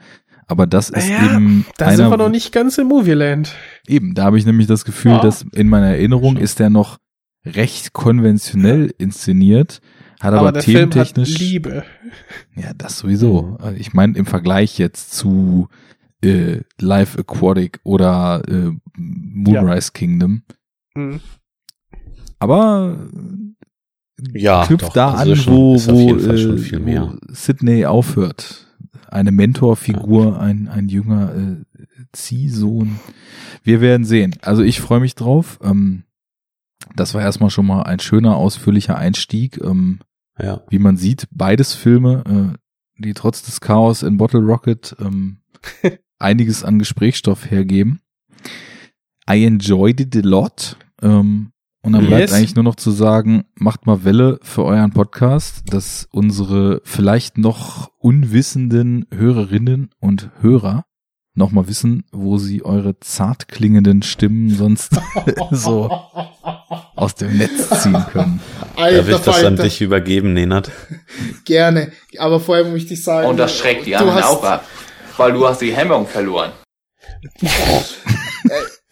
Aber das ist Naja, eben da einer, sind wir noch nicht ganz im Movieland. Eben, da habe ich nämlich das Gefühl, Ja. dass in meiner Erinnerung ist der noch recht konventionell inszeniert, hat aber, Aber der Film hat thementechnisch. Liebe. Ja, das sowieso. Also Ich meine, im Vergleich jetzt zu äh, Life Aquatic oder äh, Moonrise Kingdom. Hm. Aber Ja, knüpft doch, da also an, schon- wo, ist auf wo, jeden Fall schon äh, viel wo mehr. Sydney aufhört. Eine Mentorfigur, ein, ein junger äh, Ziehsohn. Wir werden sehen. Also ich freue mich drauf. Ähm, das war erstmal schon mal ein schöner, ausführlicher Einstieg. Ähm, Ja. wie man sieht, beides Filme, äh, die trotz des Chaos in Bottle Rocket ähm, einiges an Gesprächsstoff hergeben. I enjoyed it a lot. Ähm, und dann bleibt Yes. eigentlich nur noch zu sagen, macht mal Welle für euren Podcast, dass unsere vielleicht noch unwissenden Hörerinnen und Hörer noch mal wissen, wo sie eure zart klingenden Stimmen sonst so aus dem Netz ziehen können. Darf ich Alter das an Falter, dich übergeben, Nenad? gerne. Aber vorher möchte ich sagen. Und das schreckt die anderen auch ab, weil du hast die Hemmung verloren.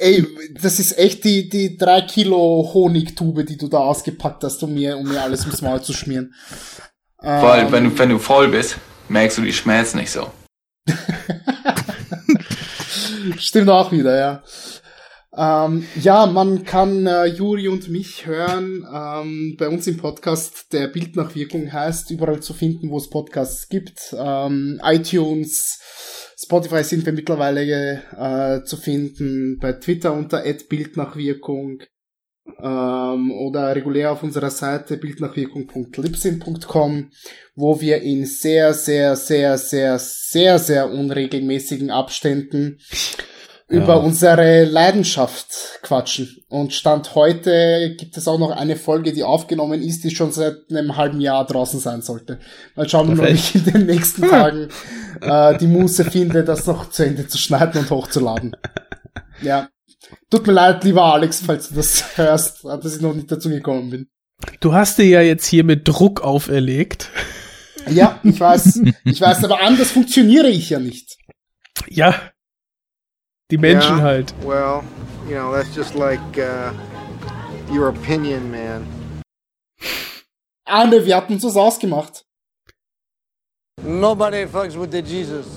Ey, das ist echt die, die drei Kilo Honigtube, die du da ausgepackt hast, um mir, um mir alles ums Maul zu schmieren. Weil Ähm, wenn du, wenn du voll bist, merkst du die Schmerzen nicht so. Stimmt auch wieder, ja. Ähm, ja, man kann äh, Juri und mich hören ähm, bei uns im Podcast, der Bildnachwirkung heißt, überall zu finden, wo es Podcasts gibt. Ähm, iTunes, Spotify sind wir mittlerweile äh, zu finden, bei Twitter unter Bildnachwirkung ähm, oder regulär auf unserer Seite bildnachwirkung.libsyn.com, wo wir in sehr, sehr, sehr, sehr, sehr, sehr unregelmäßigen Abständen über unsere Leidenschaft quatschen. Und Stand heute gibt es auch noch eine Folge, die aufgenommen ist, die schon seit einem halben Jahr draußen sein sollte. Mal schauen, ob ich in den nächsten Tagen äh, die Muße finde, das noch zu Ende zu schneiden und hochzuladen. Ja. Tut mir leid, lieber Alex, falls du das hörst, dass ich noch nicht dazu gekommen bin. Du hast dir ja jetzt hier mit Druck auferlegt. Ja, ich weiß, ich weiß, aber anders funktioniere ich ja nicht. Ja. Die Menschen Yeah, halt. Well, you know, that's just like uh, your opinion, man. Arne, wir hatten uns das ausgemacht. Nobody fucks with the Jesus.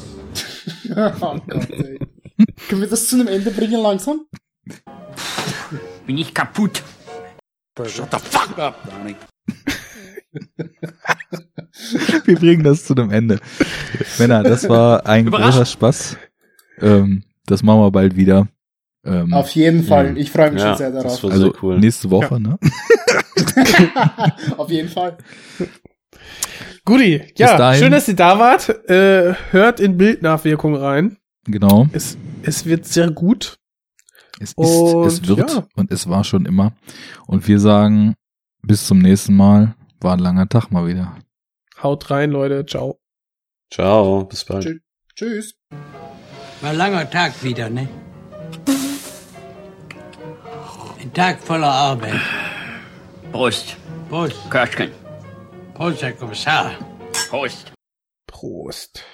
oh Gott, ey. Können wir das zu einem Ende bringen langsam? Bin ich kaputt. Shut the fuck up, Donnie. Wir bringen das zu einem Ende. Männer, das war ein großer Spaß. Ähm, das machen wir bald wieder. Ähm, Auf jeden Fall. Mhm. Ich freue mich Ja, schon sehr das darauf. war also sehr cool. nächste Woche, ne? Auf jeden Fall. Guti, ja, schön, dass ihr da wart. Äh, hört in Bildnachwirkung rein. Genau. Es, es wird sehr gut. Es ist, Und, es wird ja. und es war schon immer. Und wir sagen, bis zum nächsten Mal. War ein langer Tag mal wieder. Haut rein, Leute. Ciao. Ciao, bis bald. Tschü- Tschüss. War ein langer Tag wieder, ne? Ein Tag voller Arbeit. Prost. Prost. Köschken. Prost, Herr Kommissar. Prost. Prost.